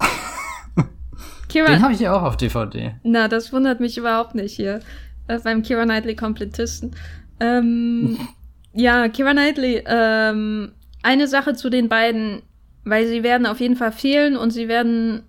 Kira, Den habe ich ja auch auf DVD. Na, das wundert mich überhaupt nicht hier. Äh, beim Kira Knightley Komplettisten. Ähm, ja, Kira Knightley, ähm, eine Sache zu den beiden, weil sie werden auf jeden Fall fehlen und sie werden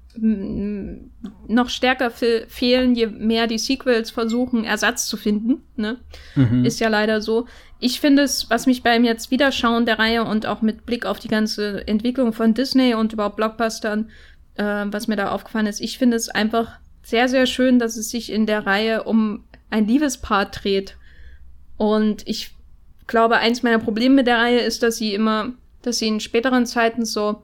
noch stärker fehlen, je mehr die Sequels versuchen, Ersatz zu finden. Ne? Mhm. Ist ja leider so. Ich finde es, was mich beim jetzt Wiederschauen der Reihe und auch mit Blick auf die ganze Entwicklung von Disney und überhaupt Blockbustern, äh, was mir da aufgefallen ist, ich finde es einfach sehr, sehr schön, dass es sich in der Reihe um ein Liebespaar dreht. Und ich glaube, eins meiner Probleme mit der Reihe ist, dass sie immer, dass sie in späteren Zeiten so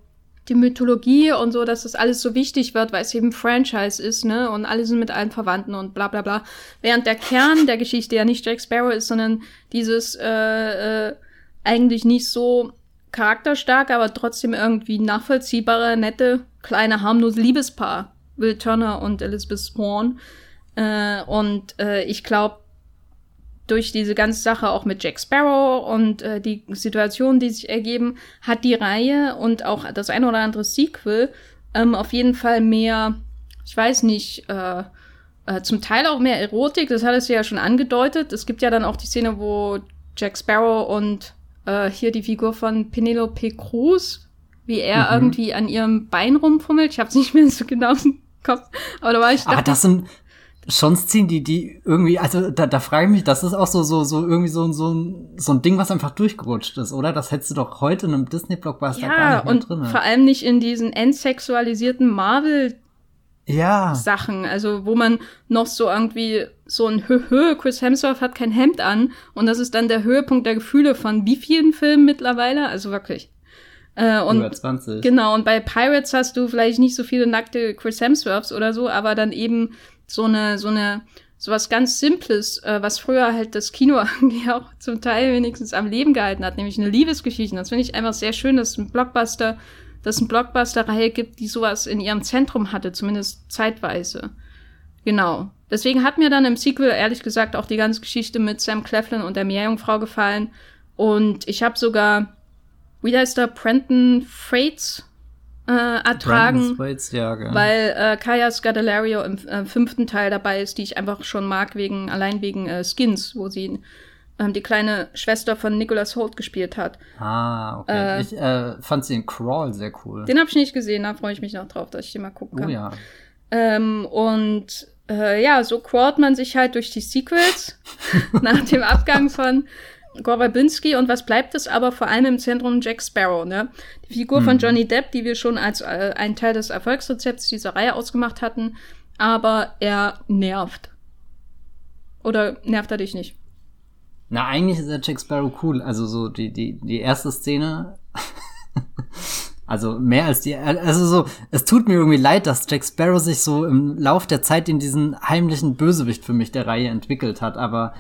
die Mythologie und so, dass das alles so wichtig wird, weil es eben Franchise ist, ne? Und alle sind mit allen Verwandten und bla bla bla. Während der Kern der Geschichte ja nicht Jack Sparrow ist, sondern dieses äh, äh, eigentlich nicht so charakterstark, aber trotzdem irgendwie nachvollziehbare, nette, kleine, harmlose Liebespaar. Will Turner und Elizabeth Swan. Äh, und äh, ich glaube, durch diese ganze Sache auch mit Jack Sparrow und äh, die Situationen, die sich ergeben, hat die Reihe und auch das ein oder andere Sequel ähm, auf jeden Fall mehr, ich weiß nicht, äh, äh, zum Teil auch mehr Erotik, das hat es ja schon angedeutet. Es gibt ja dann auch die Szene, wo Jack Sparrow und äh, hier die Figur von Penelope Cruz, wie er mhm. irgendwie an ihrem Bein rumfummelt. Ich hab's nicht mehr so genau im Kopf, aber da war ich. Aber das sind schon Szenen, die, die irgendwie, also da, da frage ich mich, das ist auch so, so, so irgendwie so, so, ein, so ein Ding, was einfach durchgerutscht ist, oder? Das hättest du doch heute in einem Disney-Blockbuster ja, gar nicht mehr und drin. Vor allem nicht in diesen entsexualisierten Marvel- ja. Sachen, also wo man noch so irgendwie so ein Höhe, Chris Hemsworth hat kein Hemd an und das ist dann der Höhepunkt der Gefühle von wie vielen Filmen mittlerweile, also wirklich. Äh, und Über 20. Genau, und bei Pirates hast du vielleicht nicht so viele nackte Chris Hemsworths oder so, aber dann eben so eine, so eine, so was ganz Simples, äh, was früher halt das Kino irgendwie auch zum Teil wenigstens am Leben gehalten hat, nämlich eine Liebesgeschichte. Das finde ich einfach sehr schön, dass ein Blockbuster, dass es eine Blockbuster-Reihe gibt, die sowas in ihrem Zentrum hatte, zumindest zeitweise. Genau. Deswegen hat mir dann im Sequel ehrlich gesagt auch die ganze Geschichte mit Sam Cleflin und der Meerjungfrau gefallen. Und ich habe sogar, wie heißt der, Prenton Freights äh, ertragen, ja, weil äh, Kaya Scudelario im äh, fünften Teil dabei ist, die ich einfach schon mag, wegen allein wegen äh, Skins, wo sie ähm, die kleine Schwester von Nicholas Holt gespielt hat. Ah, okay. Äh, ich äh, fand sie in Crawl sehr cool. Den habe ich nicht gesehen, da freue ich mich noch drauf, dass ich den mal gucken kann. Oh ja. Ähm, und äh, ja, so crawlt man sich halt durch die Sequels nach dem Abgang von Gore Verbinski und was bleibt es aber vor allem im Zentrum Jack Sparrow, ne? Die Figur mhm. von Johnny Depp, die wir schon als äh, ein Teil des Erfolgsrezepts dieser Reihe ausgemacht hatten, aber er nervt. Oder nervt er dich nicht? Na, eigentlich ist der Jack Sparrow cool. Also so die, die, die erste Szene. also mehr als die. Also so, es tut mir irgendwie leid, dass Jack Sparrow sich so im Lauf der Zeit in diesen heimlichen Bösewicht für mich der Reihe entwickelt hat, aber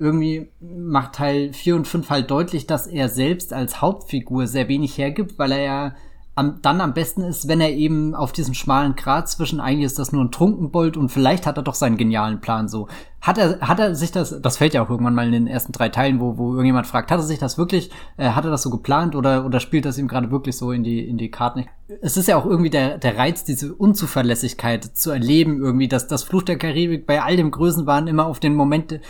irgendwie macht Teil 4 und 5 halt deutlich, dass er selbst als Hauptfigur sehr wenig hergibt, weil er ja am, dann am besten ist, wenn er eben auf diesem schmalen Grat zwischen eigentlich ist das nur ein Trunkenbold und vielleicht hat er doch seinen genialen Plan so. Hat er, hat er sich das, das fällt ja auch irgendwann mal in den ersten drei Teilen, wo, wo irgendjemand fragt, hat er sich das wirklich, äh, hat er das so geplant oder, oder spielt das ihm gerade wirklich so in die, in die Karten? Es ist ja auch irgendwie der, der Reiz, diese Unzuverlässigkeit zu erleben irgendwie, dass das Fluch der Karibik bei all dem Größenwahn immer auf den Moment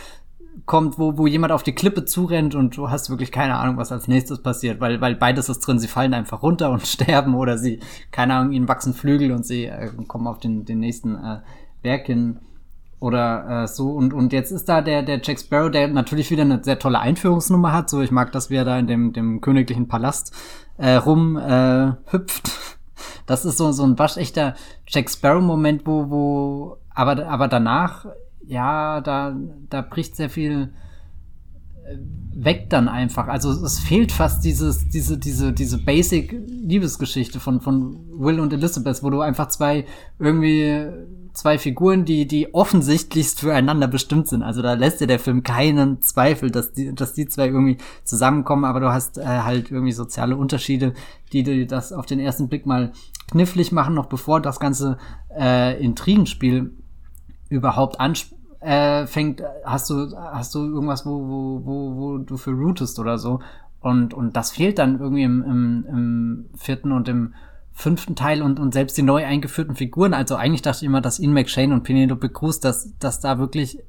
kommt, wo, wo jemand auf die Klippe zurennt und du hast wirklich keine Ahnung, was als nächstes passiert, weil, weil beides ist drin, sie fallen einfach runter und sterben oder sie, keine Ahnung, ihnen wachsen Flügel und sie äh, kommen auf den, den nächsten äh, Berg hin oder äh, so und und jetzt ist da der der Jack Sparrow, der natürlich wieder eine sehr tolle Einführungsnummer hat. So ich mag, dass wir da in dem dem königlichen Palast äh, rum äh, hüpft. Das ist so so ein waschechter Jack Sparrow Moment, wo wo aber aber danach ja, da, da bricht sehr viel äh, weg dann einfach. Also es fehlt fast dieses, diese, diese, diese basic Liebesgeschichte von, von Will und Elizabeth, wo du einfach zwei irgendwie zwei Figuren, die, die offensichtlichst füreinander bestimmt sind. Also da lässt dir der Film keinen Zweifel, dass die, dass die zwei irgendwie zusammenkommen, aber du hast äh, halt irgendwie soziale Unterschiede, die dir das auf den ersten Blick mal knifflig machen, noch bevor das ganze äh, Intrigenspiel überhaupt äh, fängt, hast du, hast du irgendwas, wo, wo, wo, wo du für rootest oder so. Und, und das fehlt dann irgendwie im, im, im vierten und im fünften Teil und, und selbst die neu eingeführten Figuren. Also eigentlich dachte ich immer, dass Ian McShane und Penelope Cruz, dass, dass da wirklich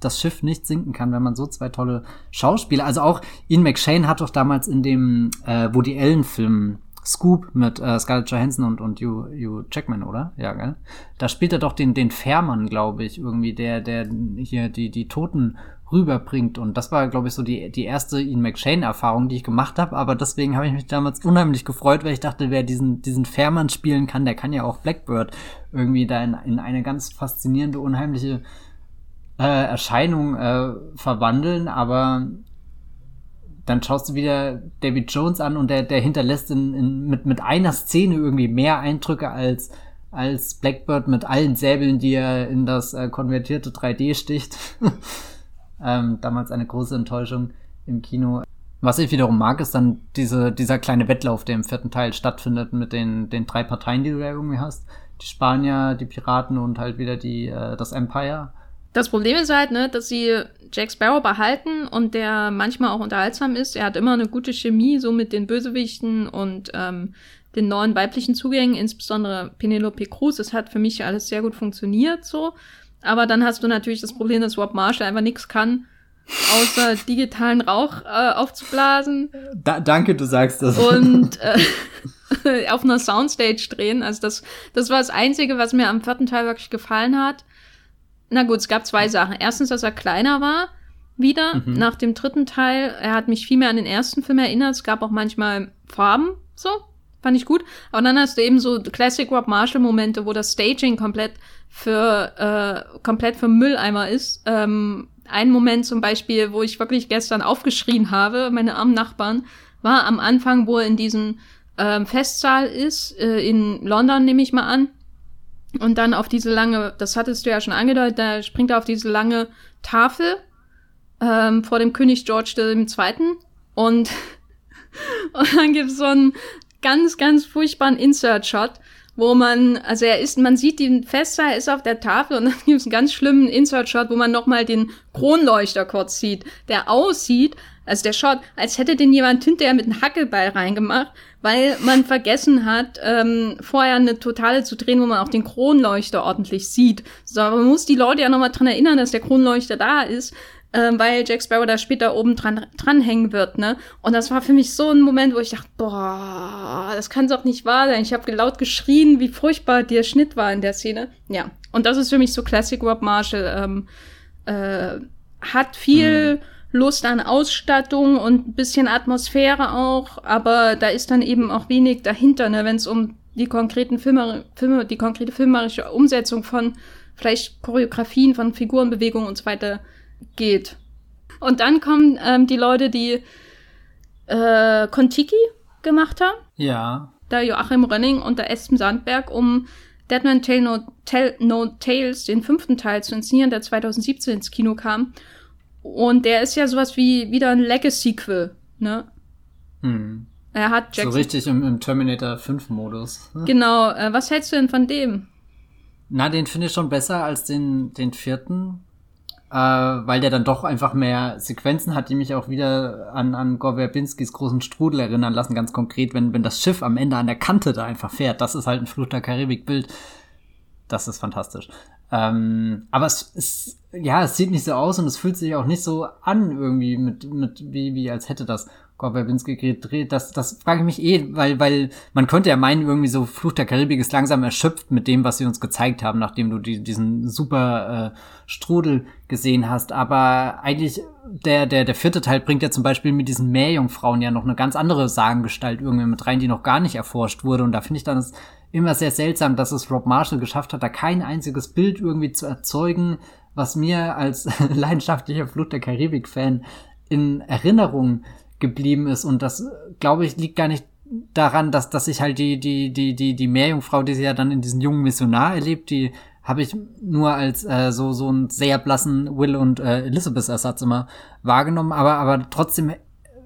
das Schiff nicht sinken kann, wenn man so zwei tolle Schauspieler, also auch Ian McShane hat doch damals in dem äh, Woody Allen Film Scoop mit äh, Scarlett Johansson und, und Hugh, Hugh Jackman, oder? Ja, gell? Da spielt er doch den, den Fährmann, glaube ich, irgendwie, der, der hier die, die Toten rüberbringt. Und das war, glaube ich, so die, die erste Ian McShane-Erfahrung, die ich gemacht habe. Aber deswegen habe ich mich damals unheimlich gefreut, weil ich dachte, wer diesen, diesen Fährmann spielen kann, der kann ja auch Blackbird irgendwie da in, in eine ganz faszinierende, unheimliche äh, Erscheinung äh, verwandeln, aber dann schaust du wieder David Jones an und der, der hinterlässt in, in, mit, mit einer Szene irgendwie mehr Eindrücke als, als Blackbird mit allen Säbeln, die er in das äh, konvertierte 3D sticht. ähm, damals eine große Enttäuschung im Kino. Was ich wiederum mag, ist dann diese, dieser kleine Wettlauf, der im vierten Teil stattfindet mit den, den drei Parteien, die du da irgendwie hast. Die Spanier, die Piraten und halt wieder die, äh, das Empire. Das Problem ist halt, ne, dass sie Jack Sparrow behalten und der manchmal auch unterhaltsam ist. Er hat immer eine gute Chemie so mit den Bösewichten und ähm, den neuen weiblichen Zugängen, insbesondere Penelope Cruz. Das hat für mich alles sehr gut funktioniert so. Aber dann hast du natürlich das Problem, dass Rob Marshall einfach nichts kann, außer digitalen Rauch äh, aufzublasen. Da, danke, du sagst das. Und äh, auf einer Soundstage drehen. Also das, das war das Einzige, was mir am vierten Teil wirklich gefallen hat. Na gut, es gab zwei Sachen. Erstens, dass er kleiner war, wieder, mhm. nach dem dritten Teil. Er hat mich viel mehr an den ersten Film erinnert. Es gab auch manchmal Farben, so. Fand ich gut. Aber dann hast du eben so Classic Rob Marshall Momente, wo das Staging komplett für, äh, komplett für Mülleimer ist. Ähm, ein Moment zum Beispiel, wo ich wirklich gestern aufgeschrien habe, meine armen Nachbarn, war am Anfang, wo er in diesem ähm, Festsaal ist, äh, in London nehme ich mal an. Und dann auf diese lange, das hattest du ja schon angedeutet, da springt er auf diese lange Tafel ähm, vor dem König George II. Und, und dann gibt's so einen ganz, ganz furchtbaren Insert-Shot, wo man, also er ist, man sieht den Fester, er ist auf der Tafel und dann gibt's einen ganz schlimmen Insert-Shot, wo man nochmal den Kronleuchter kurz sieht, der aussieht, also der Shot, als hätte den jemand hinterher mit einem Hackelball reingemacht, weil man vergessen hat, ähm, vorher eine Totale zu drehen, wo man auch den Kronleuchter ordentlich sieht. So, aber man muss die Leute ja nochmal dran erinnern, dass der Kronleuchter da ist, ähm, weil Jack Sparrow da später oben dran dranhängen wird, ne? Und das war für mich so ein Moment, wo ich dachte, boah, das kann doch nicht wahr sein. Ich habe laut geschrien, wie furchtbar der Schnitt war in der Szene. Ja, und das ist für mich so Classic Rob Marshall. Ähm, äh, hat viel mhm Lust an Ausstattung und ein bisschen Atmosphäre auch, aber da ist dann eben auch wenig dahinter, ne, wenn es um die konkreten Filme, Filme, die konkrete filmerische Umsetzung von vielleicht Choreografien, von Figurenbewegungen und so weiter geht. Und dann kommen ähm, die Leute, die äh, Kontiki gemacht haben. Ja. Da Joachim Rönning und der Espen Sandberg, um Deadman Tale no, Tell no Tales, den fünften Teil zu inszenieren, der 2017 ins Kino kam. Und der ist ja sowas wie wieder ein Legacy-Sequel, ne? Hm. Er hat Jackson. So richtig im, im Terminator 5-Modus. Ne? Genau. Äh, was hältst du denn von dem? Na, den finde ich schon besser als den, den vierten. Äh, weil der dann doch einfach mehr Sequenzen hat, die mich auch wieder an, an Gore Verbinskis großen Strudel erinnern lassen, ganz konkret, wenn, wenn das Schiff am Ende an der Kante da einfach fährt. Das ist halt ein Fluch der Karibik-Bild. Das ist fantastisch. Ähm, aber es ist, ja, es sieht nicht so aus und es fühlt sich auch nicht so an irgendwie mit, mit, wie, wie als hätte das Gorberbinski gedreht. Das, das frage ich mich eh, weil, weil man könnte ja meinen, irgendwie so Fluch der Karibik ist langsam erschöpft mit dem, was sie uns gezeigt haben, nachdem du die, diesen super äh, Strudel gesehen hast. Aber eigentlich, der, der, der vierte Teil bringt ja zum Beispiel mit diesen Meerjungfrauen ja noch eine ganz andere Sagengestalt irgendwie mit rein, die noch gar nicht erforscht wurde. Und da finde ich dann immer sehr seltsam, dass es Rob Marshall geschafft hat, da kein einziges Bild irgendwie zu erzeugen, was mir als leidenschaftlicher Flut der Karibik-Fan in Erinnerung geblieben ist. Und das, glaube ich, liegt gar nicht daran, dass, dass ich halt die, die, die, die, die Meerjungfrau, die sie ja dann in diesen jungen Missionar erlebt, die habe ich nur als äh, so so einen sehr blassen Will und äh, Elizabeth Ersatz immer wahrgenommen, aber aber trotzdem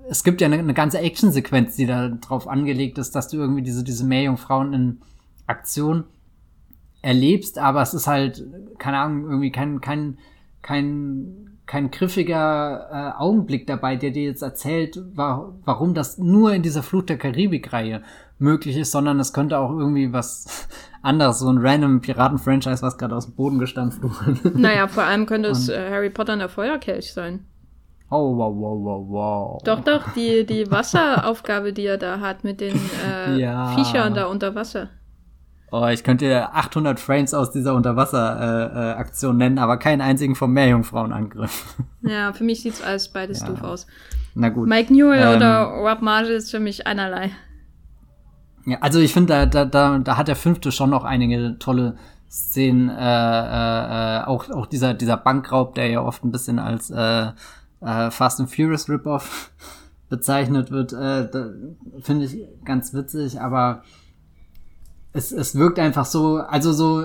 es gibt ja eine, eine ganze Actionsequenz, die da drauf angelegt ist, dass du irgendwie diese diese Meerjungfrauen in Aktion erlebst, aber es ist halt, keine Ahnung, irgendwie kein, kein, kein, kein griffiger äh, Augenblick dabei, der dir jetzt erzählt, wa warum das nur in dieser Flut der Karibik-Reihe möglich ist, sondern es könnte auch irgendwie was anderes, so ein random Piraten-Franchise, was gerade aus dem Boden gestampft wurde. Naja, vor allem könnte es äh, Harry Potter und der Feuerkelch sein. Oh, wow, wow, wow, wow. Doch, doch, die, die Wasseraufgabe, die er da hat mit den äh, ja. Viechern da unter Wasser. Oh, ich könnte dir 800 Frames aus dieser Unterwasser-Aktion äh, äh, nennen, aber keinen einzigen vom Meerjungfrauenangriff. Ja, für mich sieht's alles beides ja. doof aus. Na gut. Mike Newell ähm, oder Rob Marshall ist für mich einerlei. Ja, also ich finde, da, da, da, da hat der fünfte schon noch einige tolle Szenen, äh, äh, auch, auch dieser, dieser Bankraub, der ja oft ein bisschen als äh, äh, Fast and Furious Rip-Off bezeichnet wird, äh, finde ich ganz witzig, aber es, es wirkt einfach so, also so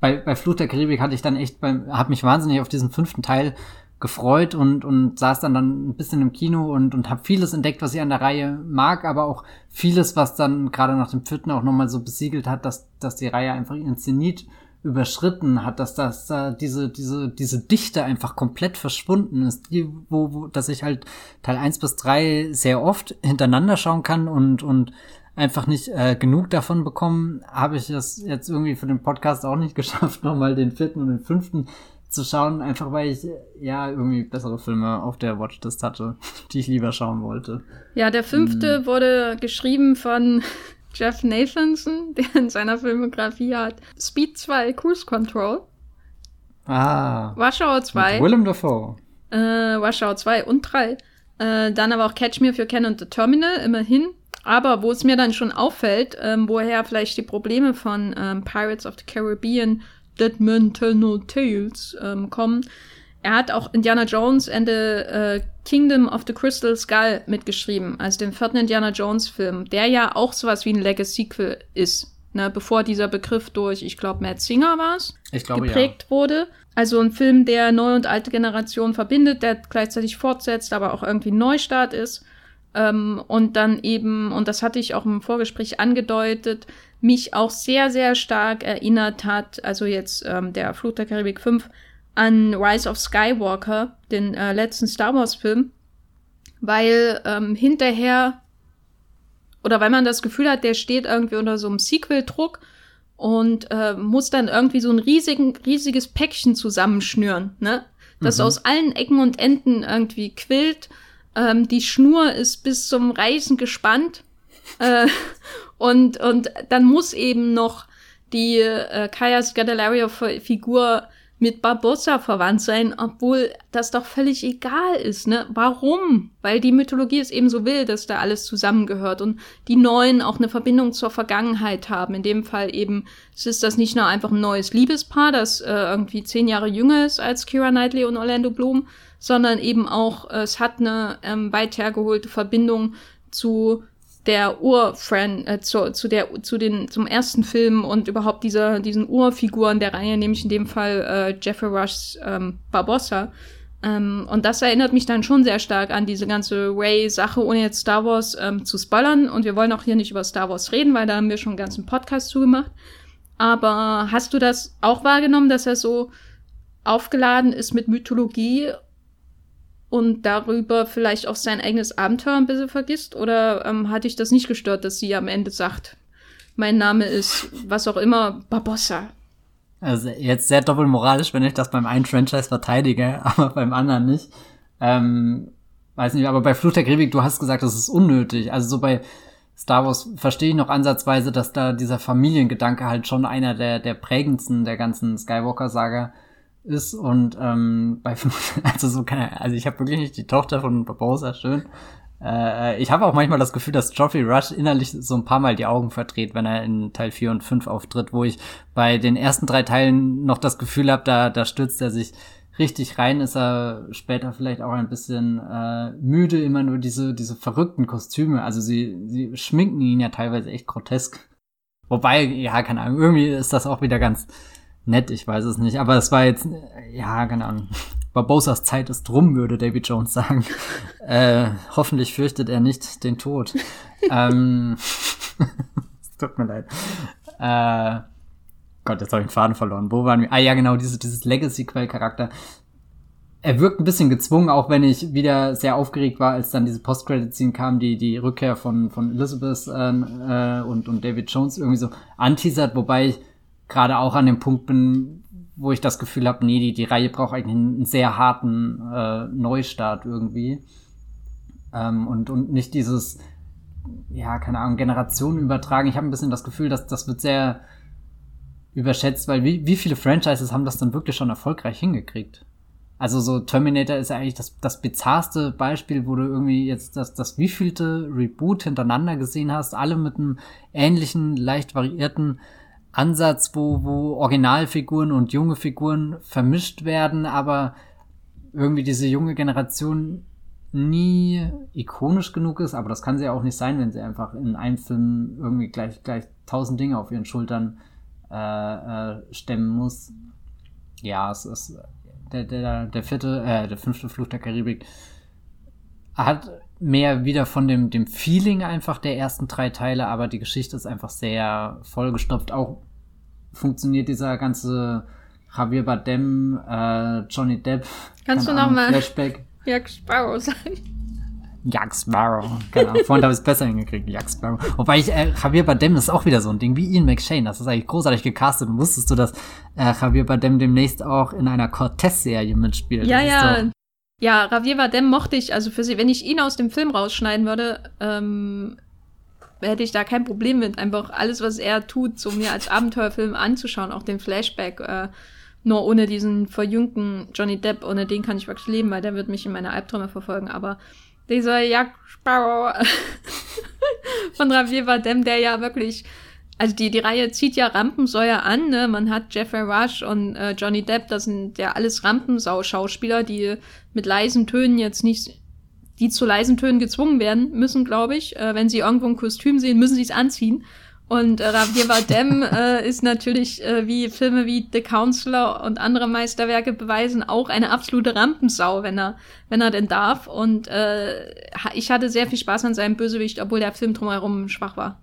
bei, bei Flucht der Karibik hatte ich dann echt beim, hab mich wahnsinnig auf diesen fünften Teil gefreut und, und saß dann, dann ein bisschen im Kino und, und habe vieles entdeckt, was ich an der Reihe mag, aber auch vieles, was dann gerade nach dem vierten auch nochmal so besiegelt hat, dass, dass die Reihe einfach ihren Zenit überschritten hat, dass das da diese diese diese Dichte einfach komplett verschwunden ist, die wo, wo dass ich halt Teil eins bis drei sehr oft hintereinander schauen kann und und einfach nicht äh, genug davon bekommen, habe ich es jetzt irgendwie für den Podcast auch nicht geschafft, nochmal den vierten und den fünften zu schauen, einfach weil ich ja irgendwie bessere Filme auf der Watchlist hatte, die ich lieber schauen wollte. Ja, der fünfte mhm. wurde geschrieben von Jeff Nathanson, der in seiner Filmografie hat Speed 2 Cruise Control. Ah. Warschau 2. Willem Dafoe. Äh, Warschau 2 und 3. Äh, dann aber auch Catch Me If You Can und The Terminal, immerhin. Aber wo es mir dann schon auffällt, ähm, woher vielleicht die Probleme von ähm, Pirates of the Caribbean Dead Men Tell No Tales ähm, kommen. Er hat auch Indiana Jones and the äh, Kingdom of the Crystal Skull mitgeschrieben, also den vierten Indiana Jones Film, der ja auch sowas wie ein Legacy-Sequel ist. Ne, bevor dieser Begriff durch, ich glaube, Matt Singer war es, geprägt ja. wurde. Also ein Film, der neue und alte Generation verbindet, der gleichzeitig fortsetzt, aber auch irgendwie ein Neustart ist. Ähm, und dann eben, und das hatte ich auch im Vorgespräch angedeutet, mich auch sehr, sehr stark erinnert hat, also jetzt ähm, der Fluch der Karibik 5, an Rise of Skywalker, den äh, letzten Star Wars-Film, weil ähm, hinterher oder weil man das Gefühl hat, der steht irgendwie unter so einem Sequel-Druck und äh, muss dann irgendwie so ein riesigen, riesiges Päckchen zusammenschnüren, ne? Das mhm. aus allen Ecken und Enden irgendwie quillt. Ähm, die Schnur ist bis zum Reißen gespannt äh, und, und dann muss eben noch die äh, Kaya Scandalario-Figur mit Barbossa verwandt sein, obwohl das doch völlig egal ist, ne? Warum? Weil die Mythologie es eben so will, dass da alles zusammengehört und die Neuen auch eine Verbindung zur Vergangenheit haben. In dem Fall eben, es ist das nicht nur einfach ein neues Liebespaar, das äh, irgendwie zehn Jahre jünger ist als Kira Knightley und Orlando Bloom, sondern eben auch, äh, es hat eine ähm, weit hergeholte Verbindung zu der Urfriend äh, zu, zu der zu den zum ersten Film und überhaupt dieser diesen Urfiguren der Reihe, nämlich in dem Fall äh, Jeffrey Rushs ähm, Barbossa. Ähm, und das erinnert mich dann schon sehr stark an diese ganze Ray-Sache, ohne jetzt Star Wars ähm, zu spoilern. Und wir wollen auch hier nicht über Star Wars reden, weil da haben wir schon einen ganzen Podcast zugemacht. Aber hast du das auch wahrgenommen, dass er so aufgeladen ist mit Mythologie und darüber vielleicht auch sein eigenes Abenteuer ein bisschen vergisst? Oder ähm, hat dich das nicht gestört, dass sie am Ende sagt, mein Name ist was auch immer, Barbossa? Also jetzt sehr doppelmoralisch, wenn ich das beim einen Franchise verteidige, aber beim anderen nicht. Ähm, weiß nicht, aber bei Fluch der Karibik, du hast gesagt, das ist unnötig. Also so bei Star Wars verstehe ich noch ansatzweise, dass da dieser Familiengedanke halt schon einer der, der prägendsten der ganzen Skywalker-Saga ist und ähm, bei also so keine, also ich habe wirklich nicht die Tochter von Barbosa schön. Äh, ich habe auch manchmal das Gefühl, dass Geoffrey Rush innerlich so ein paar Mal die Augen verdreht, wenn er in Teil 4 und 5 auftritt, wo ich bei den ersten drei Teilen noch das Gefühl habe, da, da stürzt er sich richtig rein, ist er später vielleicht auch ein bisschen äh, müde, immer nur diese, diese verrückten Kostüme. Also sie, sie schminken ihn ja teilweise echt grotesk. Wobei, ja, keine Ahnung, irgendwie ist das auch wieder ganz, nett, ich weiß es nicht. Aber es war jetzt, ja, keine Ahnung. Barbosas Zeit ist drum, würde David Jones sagen. äh, hoffentlich fürchtet er nicht den Tod. ähm, tut mir leid. Äh, Gott, jetzt habe ich den Faden verloren. Wo waren wir? Ah ja, genau, diese, dieses Legacy-Quell-Charakter. Er wirkt ein bisschen gezwungen, auch wenn ich wieder sehr aufgeregt war, als dann diese Post-Credit-Scene kam, die die Rückkehr von, von Elizabeth äh, äh, und, und David Jones irgendwie so anteasert, wobei ich gerade auch an dem Punkt bin, wo ich das Gefühl habe, nee, die, die Reihe braucht eigentlich einen sehr harten äh, Neustart irgendwie. Ähm, und, und nicht dieses, ja, keine Ahnung, Generationen übertragen. Ich habe ein bisschen das Gefühl, dass das wird sehr überschätzt, weil wie, wie viele Franchises haben das dann wirklich schon erfolgreich hingekriegt? Also so Terminator ist ja eigentlich das, das bizarrste Beispiel, wo du irgendwie jetzt das, das wievielte Reboot hintereinander gesehen hast, alle mit einem ähnlichen, leicht variierten Ansatz, wo, wo Originalfiguren und junge Figuren vermischt werden, aber irgendwie diese junge Generation nie ikonisch genug ist, aber das kann sie ja auch nicht sein, wenn sie einfach in einem Film irgendwie gleich, gleich tausend Dinge auf ihren Schultern äh, äh, stemmen muss. Ja, es ist der, der, der vierte, äh, der fünfte Fluch der Karibik hat mehr wieder von dem, dem Feeling einfach der ersten drei Teile, aber die Geschichte ist einfach sehr vollgestopft. Auch funktioniert dieser ganze Javier Bardem, äh, Johnny Depp. Kannst du nochmal Jack Sparrow sagen? Jack Sparrow. Genau. Vorhin habe ich es besser hingekriegt, Jack Sparrow. Wobei ich, äh, Javier Bardem ist auch wieder so ein Ding, wie Ian McShane. Das ist eigentlich großartig gecastet. Und wusstest du, dass äh, Javier Bardem demnächst auch in einer Cortez-Serie mitspielt? Ja, ja. Ja, Javier Bardem mochte ich, also für sie, wenn ich ihn aus dem Film rausschneiden würde, ähm, hätte ich da kein Problem mit, einfach alles, was er tut, so mir als Abenteuerfilm anzuschauen, auch den Flashback, äh, nur ohne diesen verjüngten Johnny Depp, ohne den kann ich wirklich leben, weil der wird mich in meine Albträume verfolgen, aber dieser Jack Sparrow von Javier Bardem, der ja wirklich also die, die Reihe zieht ja Rampensäuer an, ne? Man hat Jeffrey Rush und äh, Johnny Depp, das sind ja alles Rampensau-Schauspieler, die mit leisen Tönen jetzt nicht, die zu leisen Tönen gezwungen werden müssen, glaube ich. Äh, wenn sie irgendwo ein Kostüm sehen, müssen sie es anziehen. Und äh, Javier Bardem äh, ist natürlich, äh, wie Filme wie The Counselor und andere Meisterwerke beweisen, auch eine absolute Rampensau, wenn er, wenn er denn darf. Und äh, ich hatte sehr viel Spaß an seinem Bösewicht, obwohl der Film drumherum schwach war.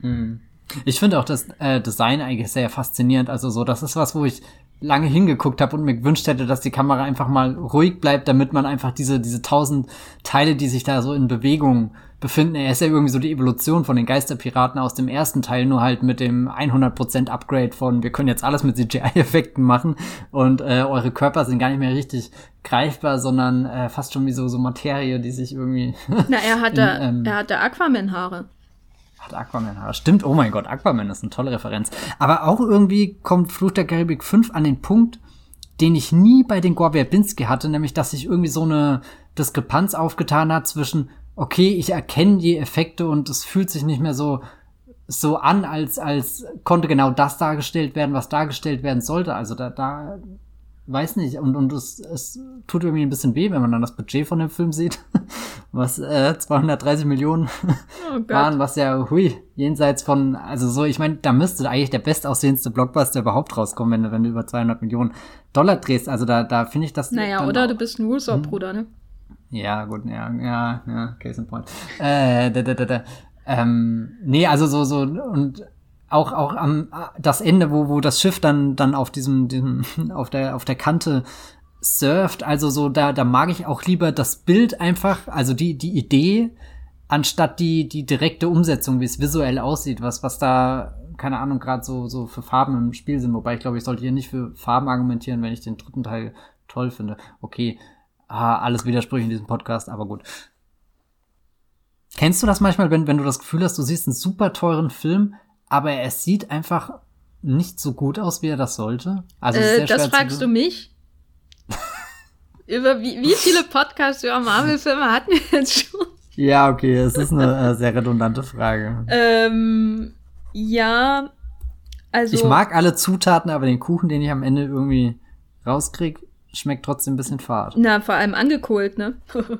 Mhm. Ich finde auch das äh, Design eigentlich sehr faszinierend. Also so, das ist was, wo ich lange hingeguckt habe und mir gewünscht hätte, dass die Kamera einfach mal ruhig bleibt, damit man einfach diese diese tausend Teile, die sich da so in Bewegung befinden. Er ist ja irgendwie so die Evolution von den Geisterpiraten aus dem ersten Teil, nur halt mit dem 100% Upgrade von wir können jetzt alles mit CGI-Effekten machen und äh, eure Körper sind gar nicht mehr richtig greifbar, sondern äh, fast schon wie so so Materie, die sich irgendwie Na, er hatte in, ähm, er hatte Aquaman Haare. Hat Aquaman Haare. Stimmt, oh mein Gott, Aquaman ist eine tolle Referenz. Aber auch irgendwie kommt Fluch der Karibik 5 an den Punkt, den ich nie bei den Gore Verbinski hatte, nämlich dass sich irgendwie so eine Diskrepanz aufgetan hat zwischen, okay, ich erkenne die Effekte und es fühlt sich nicht mehr so so an, als als konnte genau das dargestellt werden, was dargestellt werden sollte. Also da da weiß nicht, und, und es, es tut irgendwie ein bisschen weh, wenn man dann das Budget von dem Film sieht, was äh, 230 Millionen oh waren, was ja, hui, jenseits von, also so, ich meine, da müsste eigentlich der bestaussehendste Blockbuster überhaupt rauskommen, wenn du, wenn du über 200 Millionen Dollar drehst, also da, da finde ich das. Naja, oder auch, du bist ein Russo-Bruder, hm? ne? Ja, gut, ja, ja, ja, case in point. Äh, da, da, da, da. Ähm, nee, also so, so, und auch auch am das Ende, wo wo das Schiff dann dann auf diesem, diesem auf der auf der Kante surft, also so da da mag ich auch lieber das Bild einfach, also die die Idee anstatt die die direkte Umsetzung, wie es visuell aussieht, was was da keine Ahnung gerade so so für Farben im Spiel sind, wobei ich glaube, ich sollte hier nicht für Farben argumentieren, wenn ich den dritten Teil toll finde. Okay, ah, alles Widersprüche in diesem Podcast, aber gut. Kennst du das manchmal, wenn, wenn du das Gefühl hast, du siehst einen super teuren Film, aber es sieht einfach nicht so gut aus, wie er das sollte. Also äh, das fragst du mich? über wie, wie viele Podcasts über Marvel-Filme hatten wir jetzt schon? Ja, okay, es ist eine äh, sehr redundante Frage. Ähm, ja, also. Ich mag alle Zutaten, aber den Kuchen, den ich am Ende irgendwie rauskrieg, schmeckt trotzdem ein bisschen fad. Na, vor allem angekohlt, ne?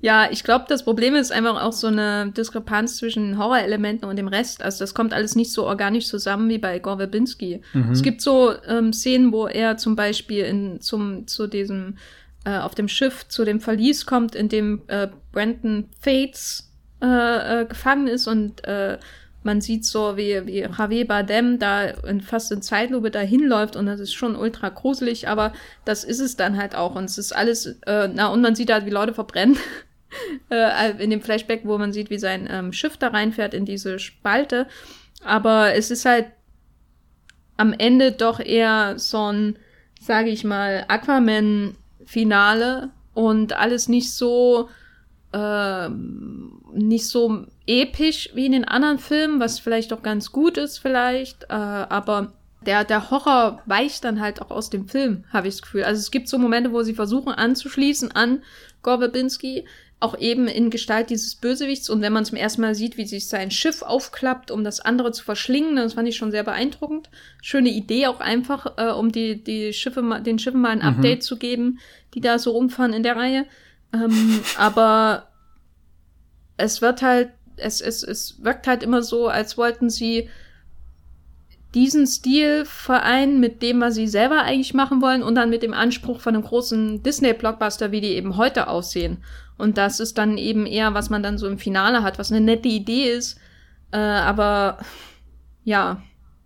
Ja, ich glaube, das Problem ist einfach auch so eine Diskrepanz zwischen Horrorelementen und dem Rest. Also das kommt alles nicht so organisch zusammen wie bei Gore Verbinski. Mhm. Es gibt so ähm, Szenen, wo er zum Beispiel in, zum, zu diesem äh, auf dem Schiff zu dem Verlies kommt, in dem äh, Brandon Fates äh, äh, gefangen ist und äh, man sieht so, wie, wie Javier Bardem da in, fast in Zeitlupe dahin läuft und das ist schon ultra gruselig, aber das ist es dann halt auch und es ist alles, äh, na und man sieht halt, wie Leute verbrennen. äh, in dem Flashback, wo man sieht, wie sein ähm, Schiff da reinfährt in diese Spalte. Aber es ist halt am Ende doch eher so ein, sage ich mal, Aquaman-Finale und alles nicht so äh, nicht so episch wie in den anderen Filmen, was vielleicht auch ganz gut ist vielleicht, äh, aber der, der Horror weicht dann halt auch aus dem Film, habe ich das Gefühl. Also es gibt so Momente, wo sie versuchen anzuschließen an Gore Verbinski, auch eben in Gestalt dieses Bösewichts. Und wenn man zum ersten Mal sieht, wie sich sein Schiff aufklappt, um das andere zu verschlingen, das fand ich schon sehr beeindruckend. Schöne Idee auch einfach, äh, um die, die Schiffe, den Schiffen mal ein mhm. Update zu geben, die da so rumfahren in der Reihe. Ähm, aber es wird halt, es, es, es wirkt halt immer so, als wollten sie diesen Stil vereinen mit dem, was sie selber eigentlich machen wollen und dann mit dem Anspruch von einem großen Disney-Blockbuster, wie die eben heute aussehen. Und das ist dann eben eher, was man dann so im Finale hat, was eine nette Idee ist. Äh, aber ja,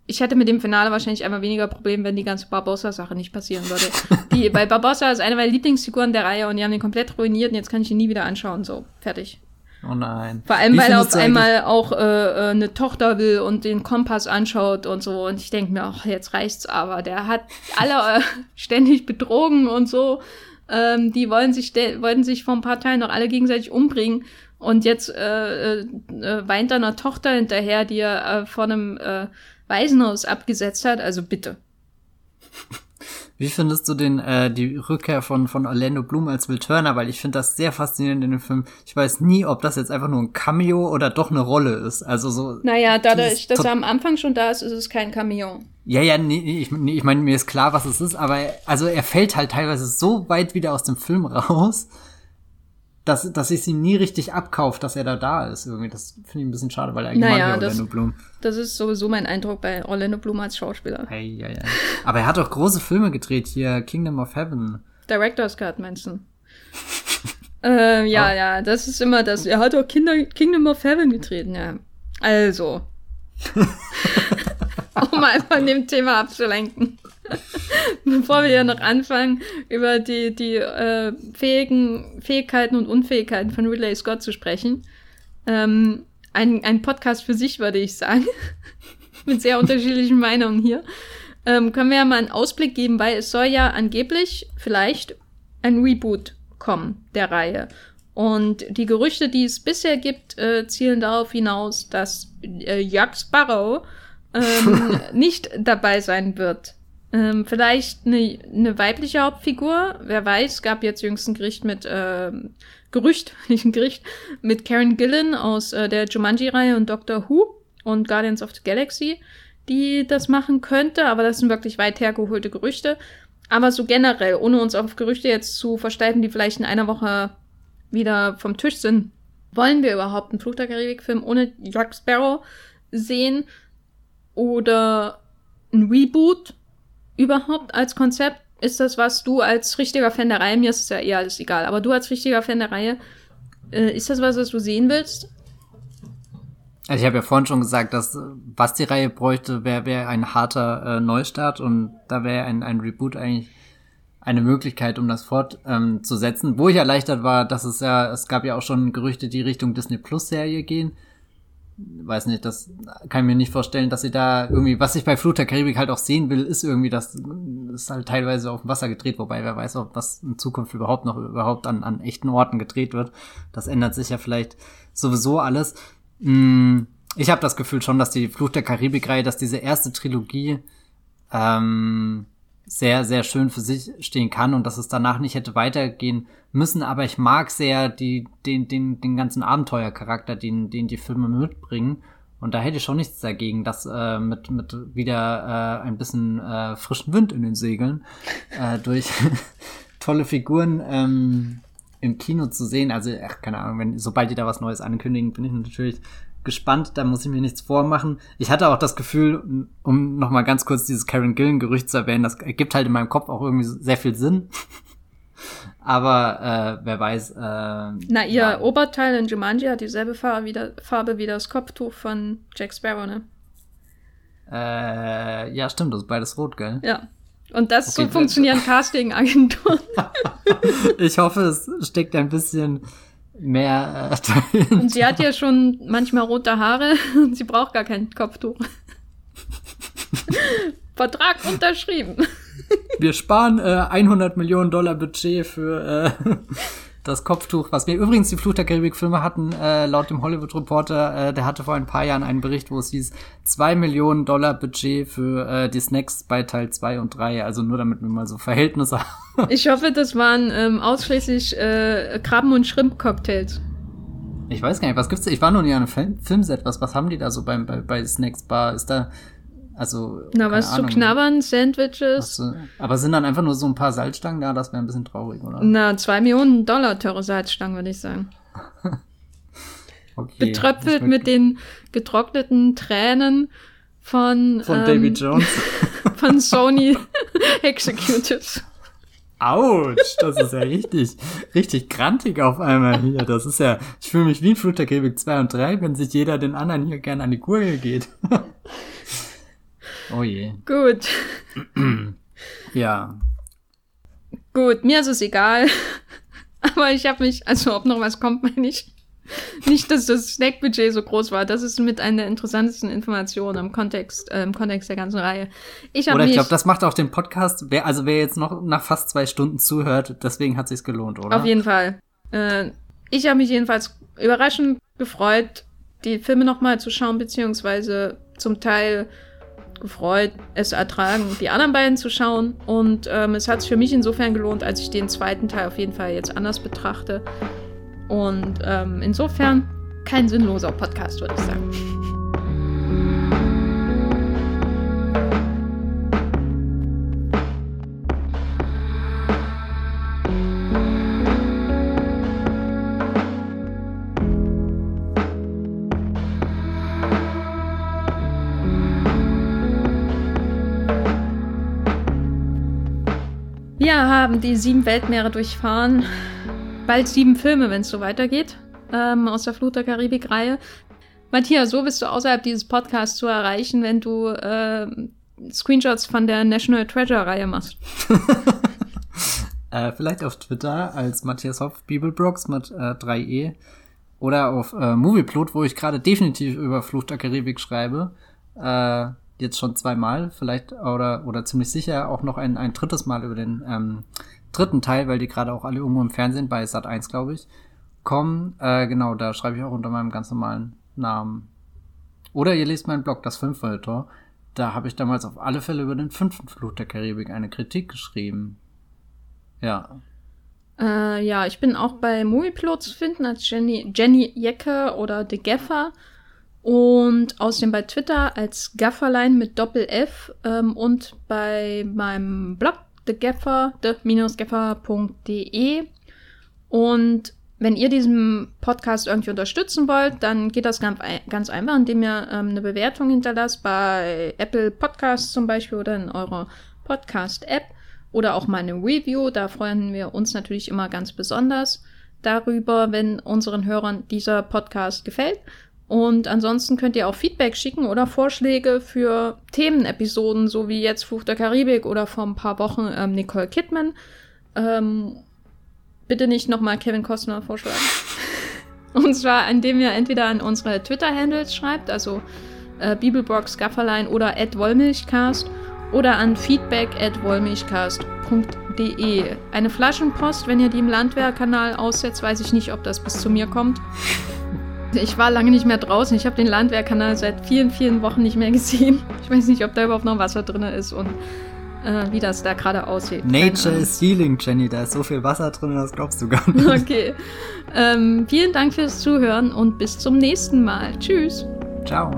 ich hätte mit dem Finale wahrscheinlich einmal weniger Problem, wenn die ganze Barbossa-Sache nicht passieren würde. die, weil Barbossa ist eine meiner Lieblingsfiguren der Reihe und die haben den komplett ruiniert und jetzt kann ich ihn nie wieder anschauen. So, fertig. Oh nein. Vor allem, weil er auf einmal auch äh, äh, eine Tochter will und den Kompass anschaut und so. Und ich denke mir, ach, jetzt reicht's aber. Der hat alle äh, ständig betrogen und so. Ähm, die wollen sich, wollten sich vor ein paar Teilen noch alle gegenseitig umbringen. Und jetzt äh, äh, äh, weint er einer Tochter hinterher, die er äh, vor einem äh, Waisenhaus abgesetzt hat. Also bitte. Wie findest du den äh, die Rückkehr von von Orlando Bloom als Will Turner? Weil ich finde das sehr faszinierend in dem Film. Ich weiß nie, ob das jetzt einfach nur ein Cameo oder doch eine Rolle ist. Also so. Naja, dadurch, dass er am Anfang schon da ist, ist es kein Cameo. Ja, ja, nee, ich, nee, ich meine, mir ist klar, was es ist, aber also er fällt halt teilweise so weit wieder aus dem Film raus, dass, dass ich sie nie richtig abkauft, dass er da da ist. Irgendwie, das finde ich ein bisschen schade, weil er eigentlich naja, mag Orlando das, Bloom. Das ist sowieso mein Eindruck bei Orlando Bloom als Schauspieler. Hey, ja, ja. Aber er hat auch große Filme gedreht hier, Kingdom of Heaven. Director's Cut meinst du? äh, ja, oh. ja, das ist immer das. Er hat auch Kinder, Kingdom of Heaven getreten, ja. Also. um einfach von dem Thema abzulenken. Bevor wir ja noch anfangen, über die, die äh, fähigen Fähigkeiten und Unfähigkeiten von Ridley Scott zu sprechen. Ähm, ein, ein Podcast für sich, würde ich sagen. Mit sehr unterschiedlichen Meinungen hier. Ähm, können wir ja mal einen Ausblick geben, weil es soll ja angeblich vielleicht ein Reboot kommen der Reihe. Und die Gerüchte, die es bisher gibt, äh, zielen darauf hinaus, dass äh, Jack Sparrow ähm, nicht dabei sein wird. Ähm, vielleicht eine, eine weibliche Hauptfigur, wer weiß, gab jetzt jüngst ein Gericht mit, ähm, Gerücht, nicht ein Gericht, mit Karen Gillan aus äh, der Jumanji-Reihe und Doctor Who und Guardians of the Galaxy, die das machen könnte, aber das sind wirklich weit hergeholte Gerüchte. Aber so generell, ohne uns auf Gerüchte jetzt zu versteifen, die vielleicht in einer Woche wieder vom Tisch sind, wollen wir überhaupt einen Fluch der Karibik-Film ohne Jack Sparrow sehen? Oder ein Reboot überhaupt als Konzept? Ist das, was du als richtiger Fan der Reihe, mir ist es ja eher alles egal, aber du als richtiger Fan der Reihe, äh, ist das was, was du sehen willst? Also ich habe ja vorhin schon gesagt, dass was die Reihe bräuchte, wäre wär ein harter äh, Neustart und da wäre ein, ein Reboot eigentlich eine Möglichkeit, um das fortzusetzen. Ähm, Wo ich erleichtert war, dass es ja, es gab ja auch schon Gerüchte, die Richtung Disney Plus Serie gehen weiß nicht, das kann ich mir nicht vorstellen, dass sie da irgendwie, was ich bei Flut der Karibik halt auch sehen will, ist irgendwie, das ist halt teilweise auf dem Wasser gedreht, wobei wer weiß, ob was in Zukunft überhaupt noch überhaupt an, an echten Orten gedreht wird. Das ändert sich ja vielleicht sowieso alles. Hm, ich habe das Gefühl schon, dass die Flucht der Karibik-Reihe, dass diese erste Trilogie ähm, sehr, sehr schön für sich stehen kann und dass es danach nicht hätte weitergehen müssen. Aber ich mag sehr die, den, den, den ganzen Abenteuercharakter, den, den die Filme mitbringen. Und da hätte ich schon nichts dagegen, das äh, mit, mit wieder äh, ein bisschen äh, frischen Wind in den Segeln äh, durch tolle Figuren ähm, im Kino zu sehen. Also, ach, keine Ahnung, wenn, sobald die da was Neues ankündigen, bin ich natürlich gespannt, da muss ich mir nichts vormachen. Ich hatte auch das Gefühl, um nochmal ganz kurz dieses Karen Gillen-Gerücht zu erwähnen, das ergibt halt in meinem Kopf auch irgendwie sehr viel Sinn. Aber äh, wer weiß. Äh, Na, ihr ja. Oberteil in Jumanji hat dieselbe Farbe wie, der, Farbe wie das Kopftuch von Jack Sparrow, ne? Äh, ja, stimmt, das ist beides rot, gell? Ja. Und das okay, so funktionieren Casting-Agenturen. ich hoffe, es steckt ein bisschen mehr äh, Und sie hat ja schon manchmal rote Haare und sie braucht gar kein Kopftuch. Vertrag unterschrieben. Wir sparen äh, 100 Millionen Dollar Budget für äh, das Kopftuch, was wir übrigens die Fluch der Karibik-Filme hatten, äh, laut dem Hollywood Reporter, äh, der hatte vor ein paar Jahren einen Bericht, wo es hieß, zwei Millionen Dollar Budget für äh, die Snacks bei Teil 2 und 3, also nur damit wir mal so Verhältnisse haben. Ich hoffe, das waren ähm, ausschließlich äh, Krabben- und Shrimp-Cocktails. Ich weiß gar nicht, was gibt's da? Ich war noch nie an einem Film Filmset, was, was haben die da so beim, bei, bei Snacks Bar? Ist da, also. Na, was Ahnung. zu knabbern, Sandwiches. Äh, aber sind dann einfach nur so ein paar Salzstangen da? Das wäre ein bisschen traurig, oder? Na, zwei Millionen Dollar teure Salzstangen, würde ich sagen. Okay. Betröpfelt mit den getrockneten Tränen von, Von ähm, David Jones. von Sony Executives. Autsch, das ist ja richtig, richtig grantig auf einmal hier. Das ist ja, ich fühle mich wie in Flut der Karibik 2 und 3, wenn sich jeder den anderen hier gerne an die Gurgel geht. Oh je. Gut, Ja. gut, mir ist es egal. Aber ich habe mich, also ob noch was kommt, meine ich. Nicht, dass das Snackbudget so groß war. Das ist mit einer der interessantesten Informationen im Kontext, äh, im Kontext der ganzen Reihe. Ich habe Oder ich glaube, das macht auch den Podcast, wer, also wer jetzt noch nach fast zwei Stunden zuhört, deswegen hat sich's gelohnt, oder? auf jeden Fall. Äh, ich habe mich jedenfalls überraschend gefreut, die Filme nochmal zu schauen, beziehungsweise zum Teil gefreut, es ertragen, die anderen beiden zu schauen. Und ähm, es hat sich für mich insofern gelohnt, als ich den zweiten Teil auf jeden Fall jetzt anders betrachte. Und ähm, insofern kein sinnloser Podcast, würde ich sagen. Wir haben die sieben Weltmeere durchfahren. Bald sieben Filme, wenn es so weitergeht, ähm, aus der Flut der Karibik-Reihe. Matthias, so bist du außerhalb dieses Podcasts zu erreichen, wenn du äh, Screenshots von der National Treasure-Reihe machst. Äh, vielleicht auf Twitter als Matthias Hopf, Bibelbrox mit äh, 3e. Oder auf äh, Movieplot, wo ich gerade definitiv über Flucht der Karibik schreibe. Äh, jetzt schon zweimal, vielleicht oder, oder ziemlich sicher auch noch ein, ein drittes Mal über den ähm, dritten Teil, weil die gerade auch alle irgendwo im Fernsehen bei Sat 1, glaube ich, kommen. Äh, genau, da schreibe ich auch unter meinem ganz normalen Namen. Oder ihr lest meinen Blog, das Fünffeuilleton. Da habe ich damals auf alle Fälle über den fünften Fluch der Karibik eine Kritik geschrieben. Ja. Äh, ja, ich bin auch bei Movieplot zu finden als Jenny, Jenny Jecke oder The Gaffer. Und außerdem bei Twitter als Gafferlein mit Doppel-F ähm, und bei meinem Blog thegaffer, the-gaffer.de. Und wenn ihr diesen Podcast irgendwie unterstützen wollt, dann geht das ganz, ganz einfach, indem ihr ähm, eine Bewertung hinterlasst bei Apple Podcasts zum Beispiel oder in eurer Podcast-App oder auch mal eine Review. Da freuen wir uns natürlich immer ganz besonders darüber, wenn unseren Hörern dieser Podcast gefällt. Und ansonsten könnt ihr auch Feedback schicken oder Vorschläge für Themenepisoden, so wie jetzt Fluch der Karibik oder vor ein paar Wochen ähm, Nicole Kidman. Ähm, bitte nicht nochmal Kevin Costner vorschlagen. Und zwar, indem ihr entweder an unsere Twitter-Handles schreibt, also äh, Bibelbox Gafferlein oder at Wollmilchcast oder an feedback at wollmilchcast.de. Eine Flaschenpost, wenn ihr die im Landwehrkanal aussetzt, weiß ich nicht, ob das bis zu mir kommt. Ich war lange nicht mehr draußen. Ich habe den Landwehrkanal seit vielen, vielen Wochen nicht mehr gesehen. Ich weiß nicht, ob da überhaupt noch Wasser drin ist und äh, wie das da gerade aussieht. Nature is healing, Jenny. Da ist so viel Wasser drin, das glaubst du gar nicht. Okay. Ähm, vielen Dank fürs Zuhören und bis zum nächsten Mal. Tschüss. Ciao.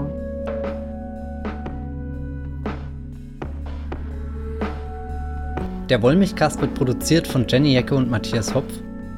Der Wollmilchcast wird produziert von Jenny Jecke und Matthias Hopf.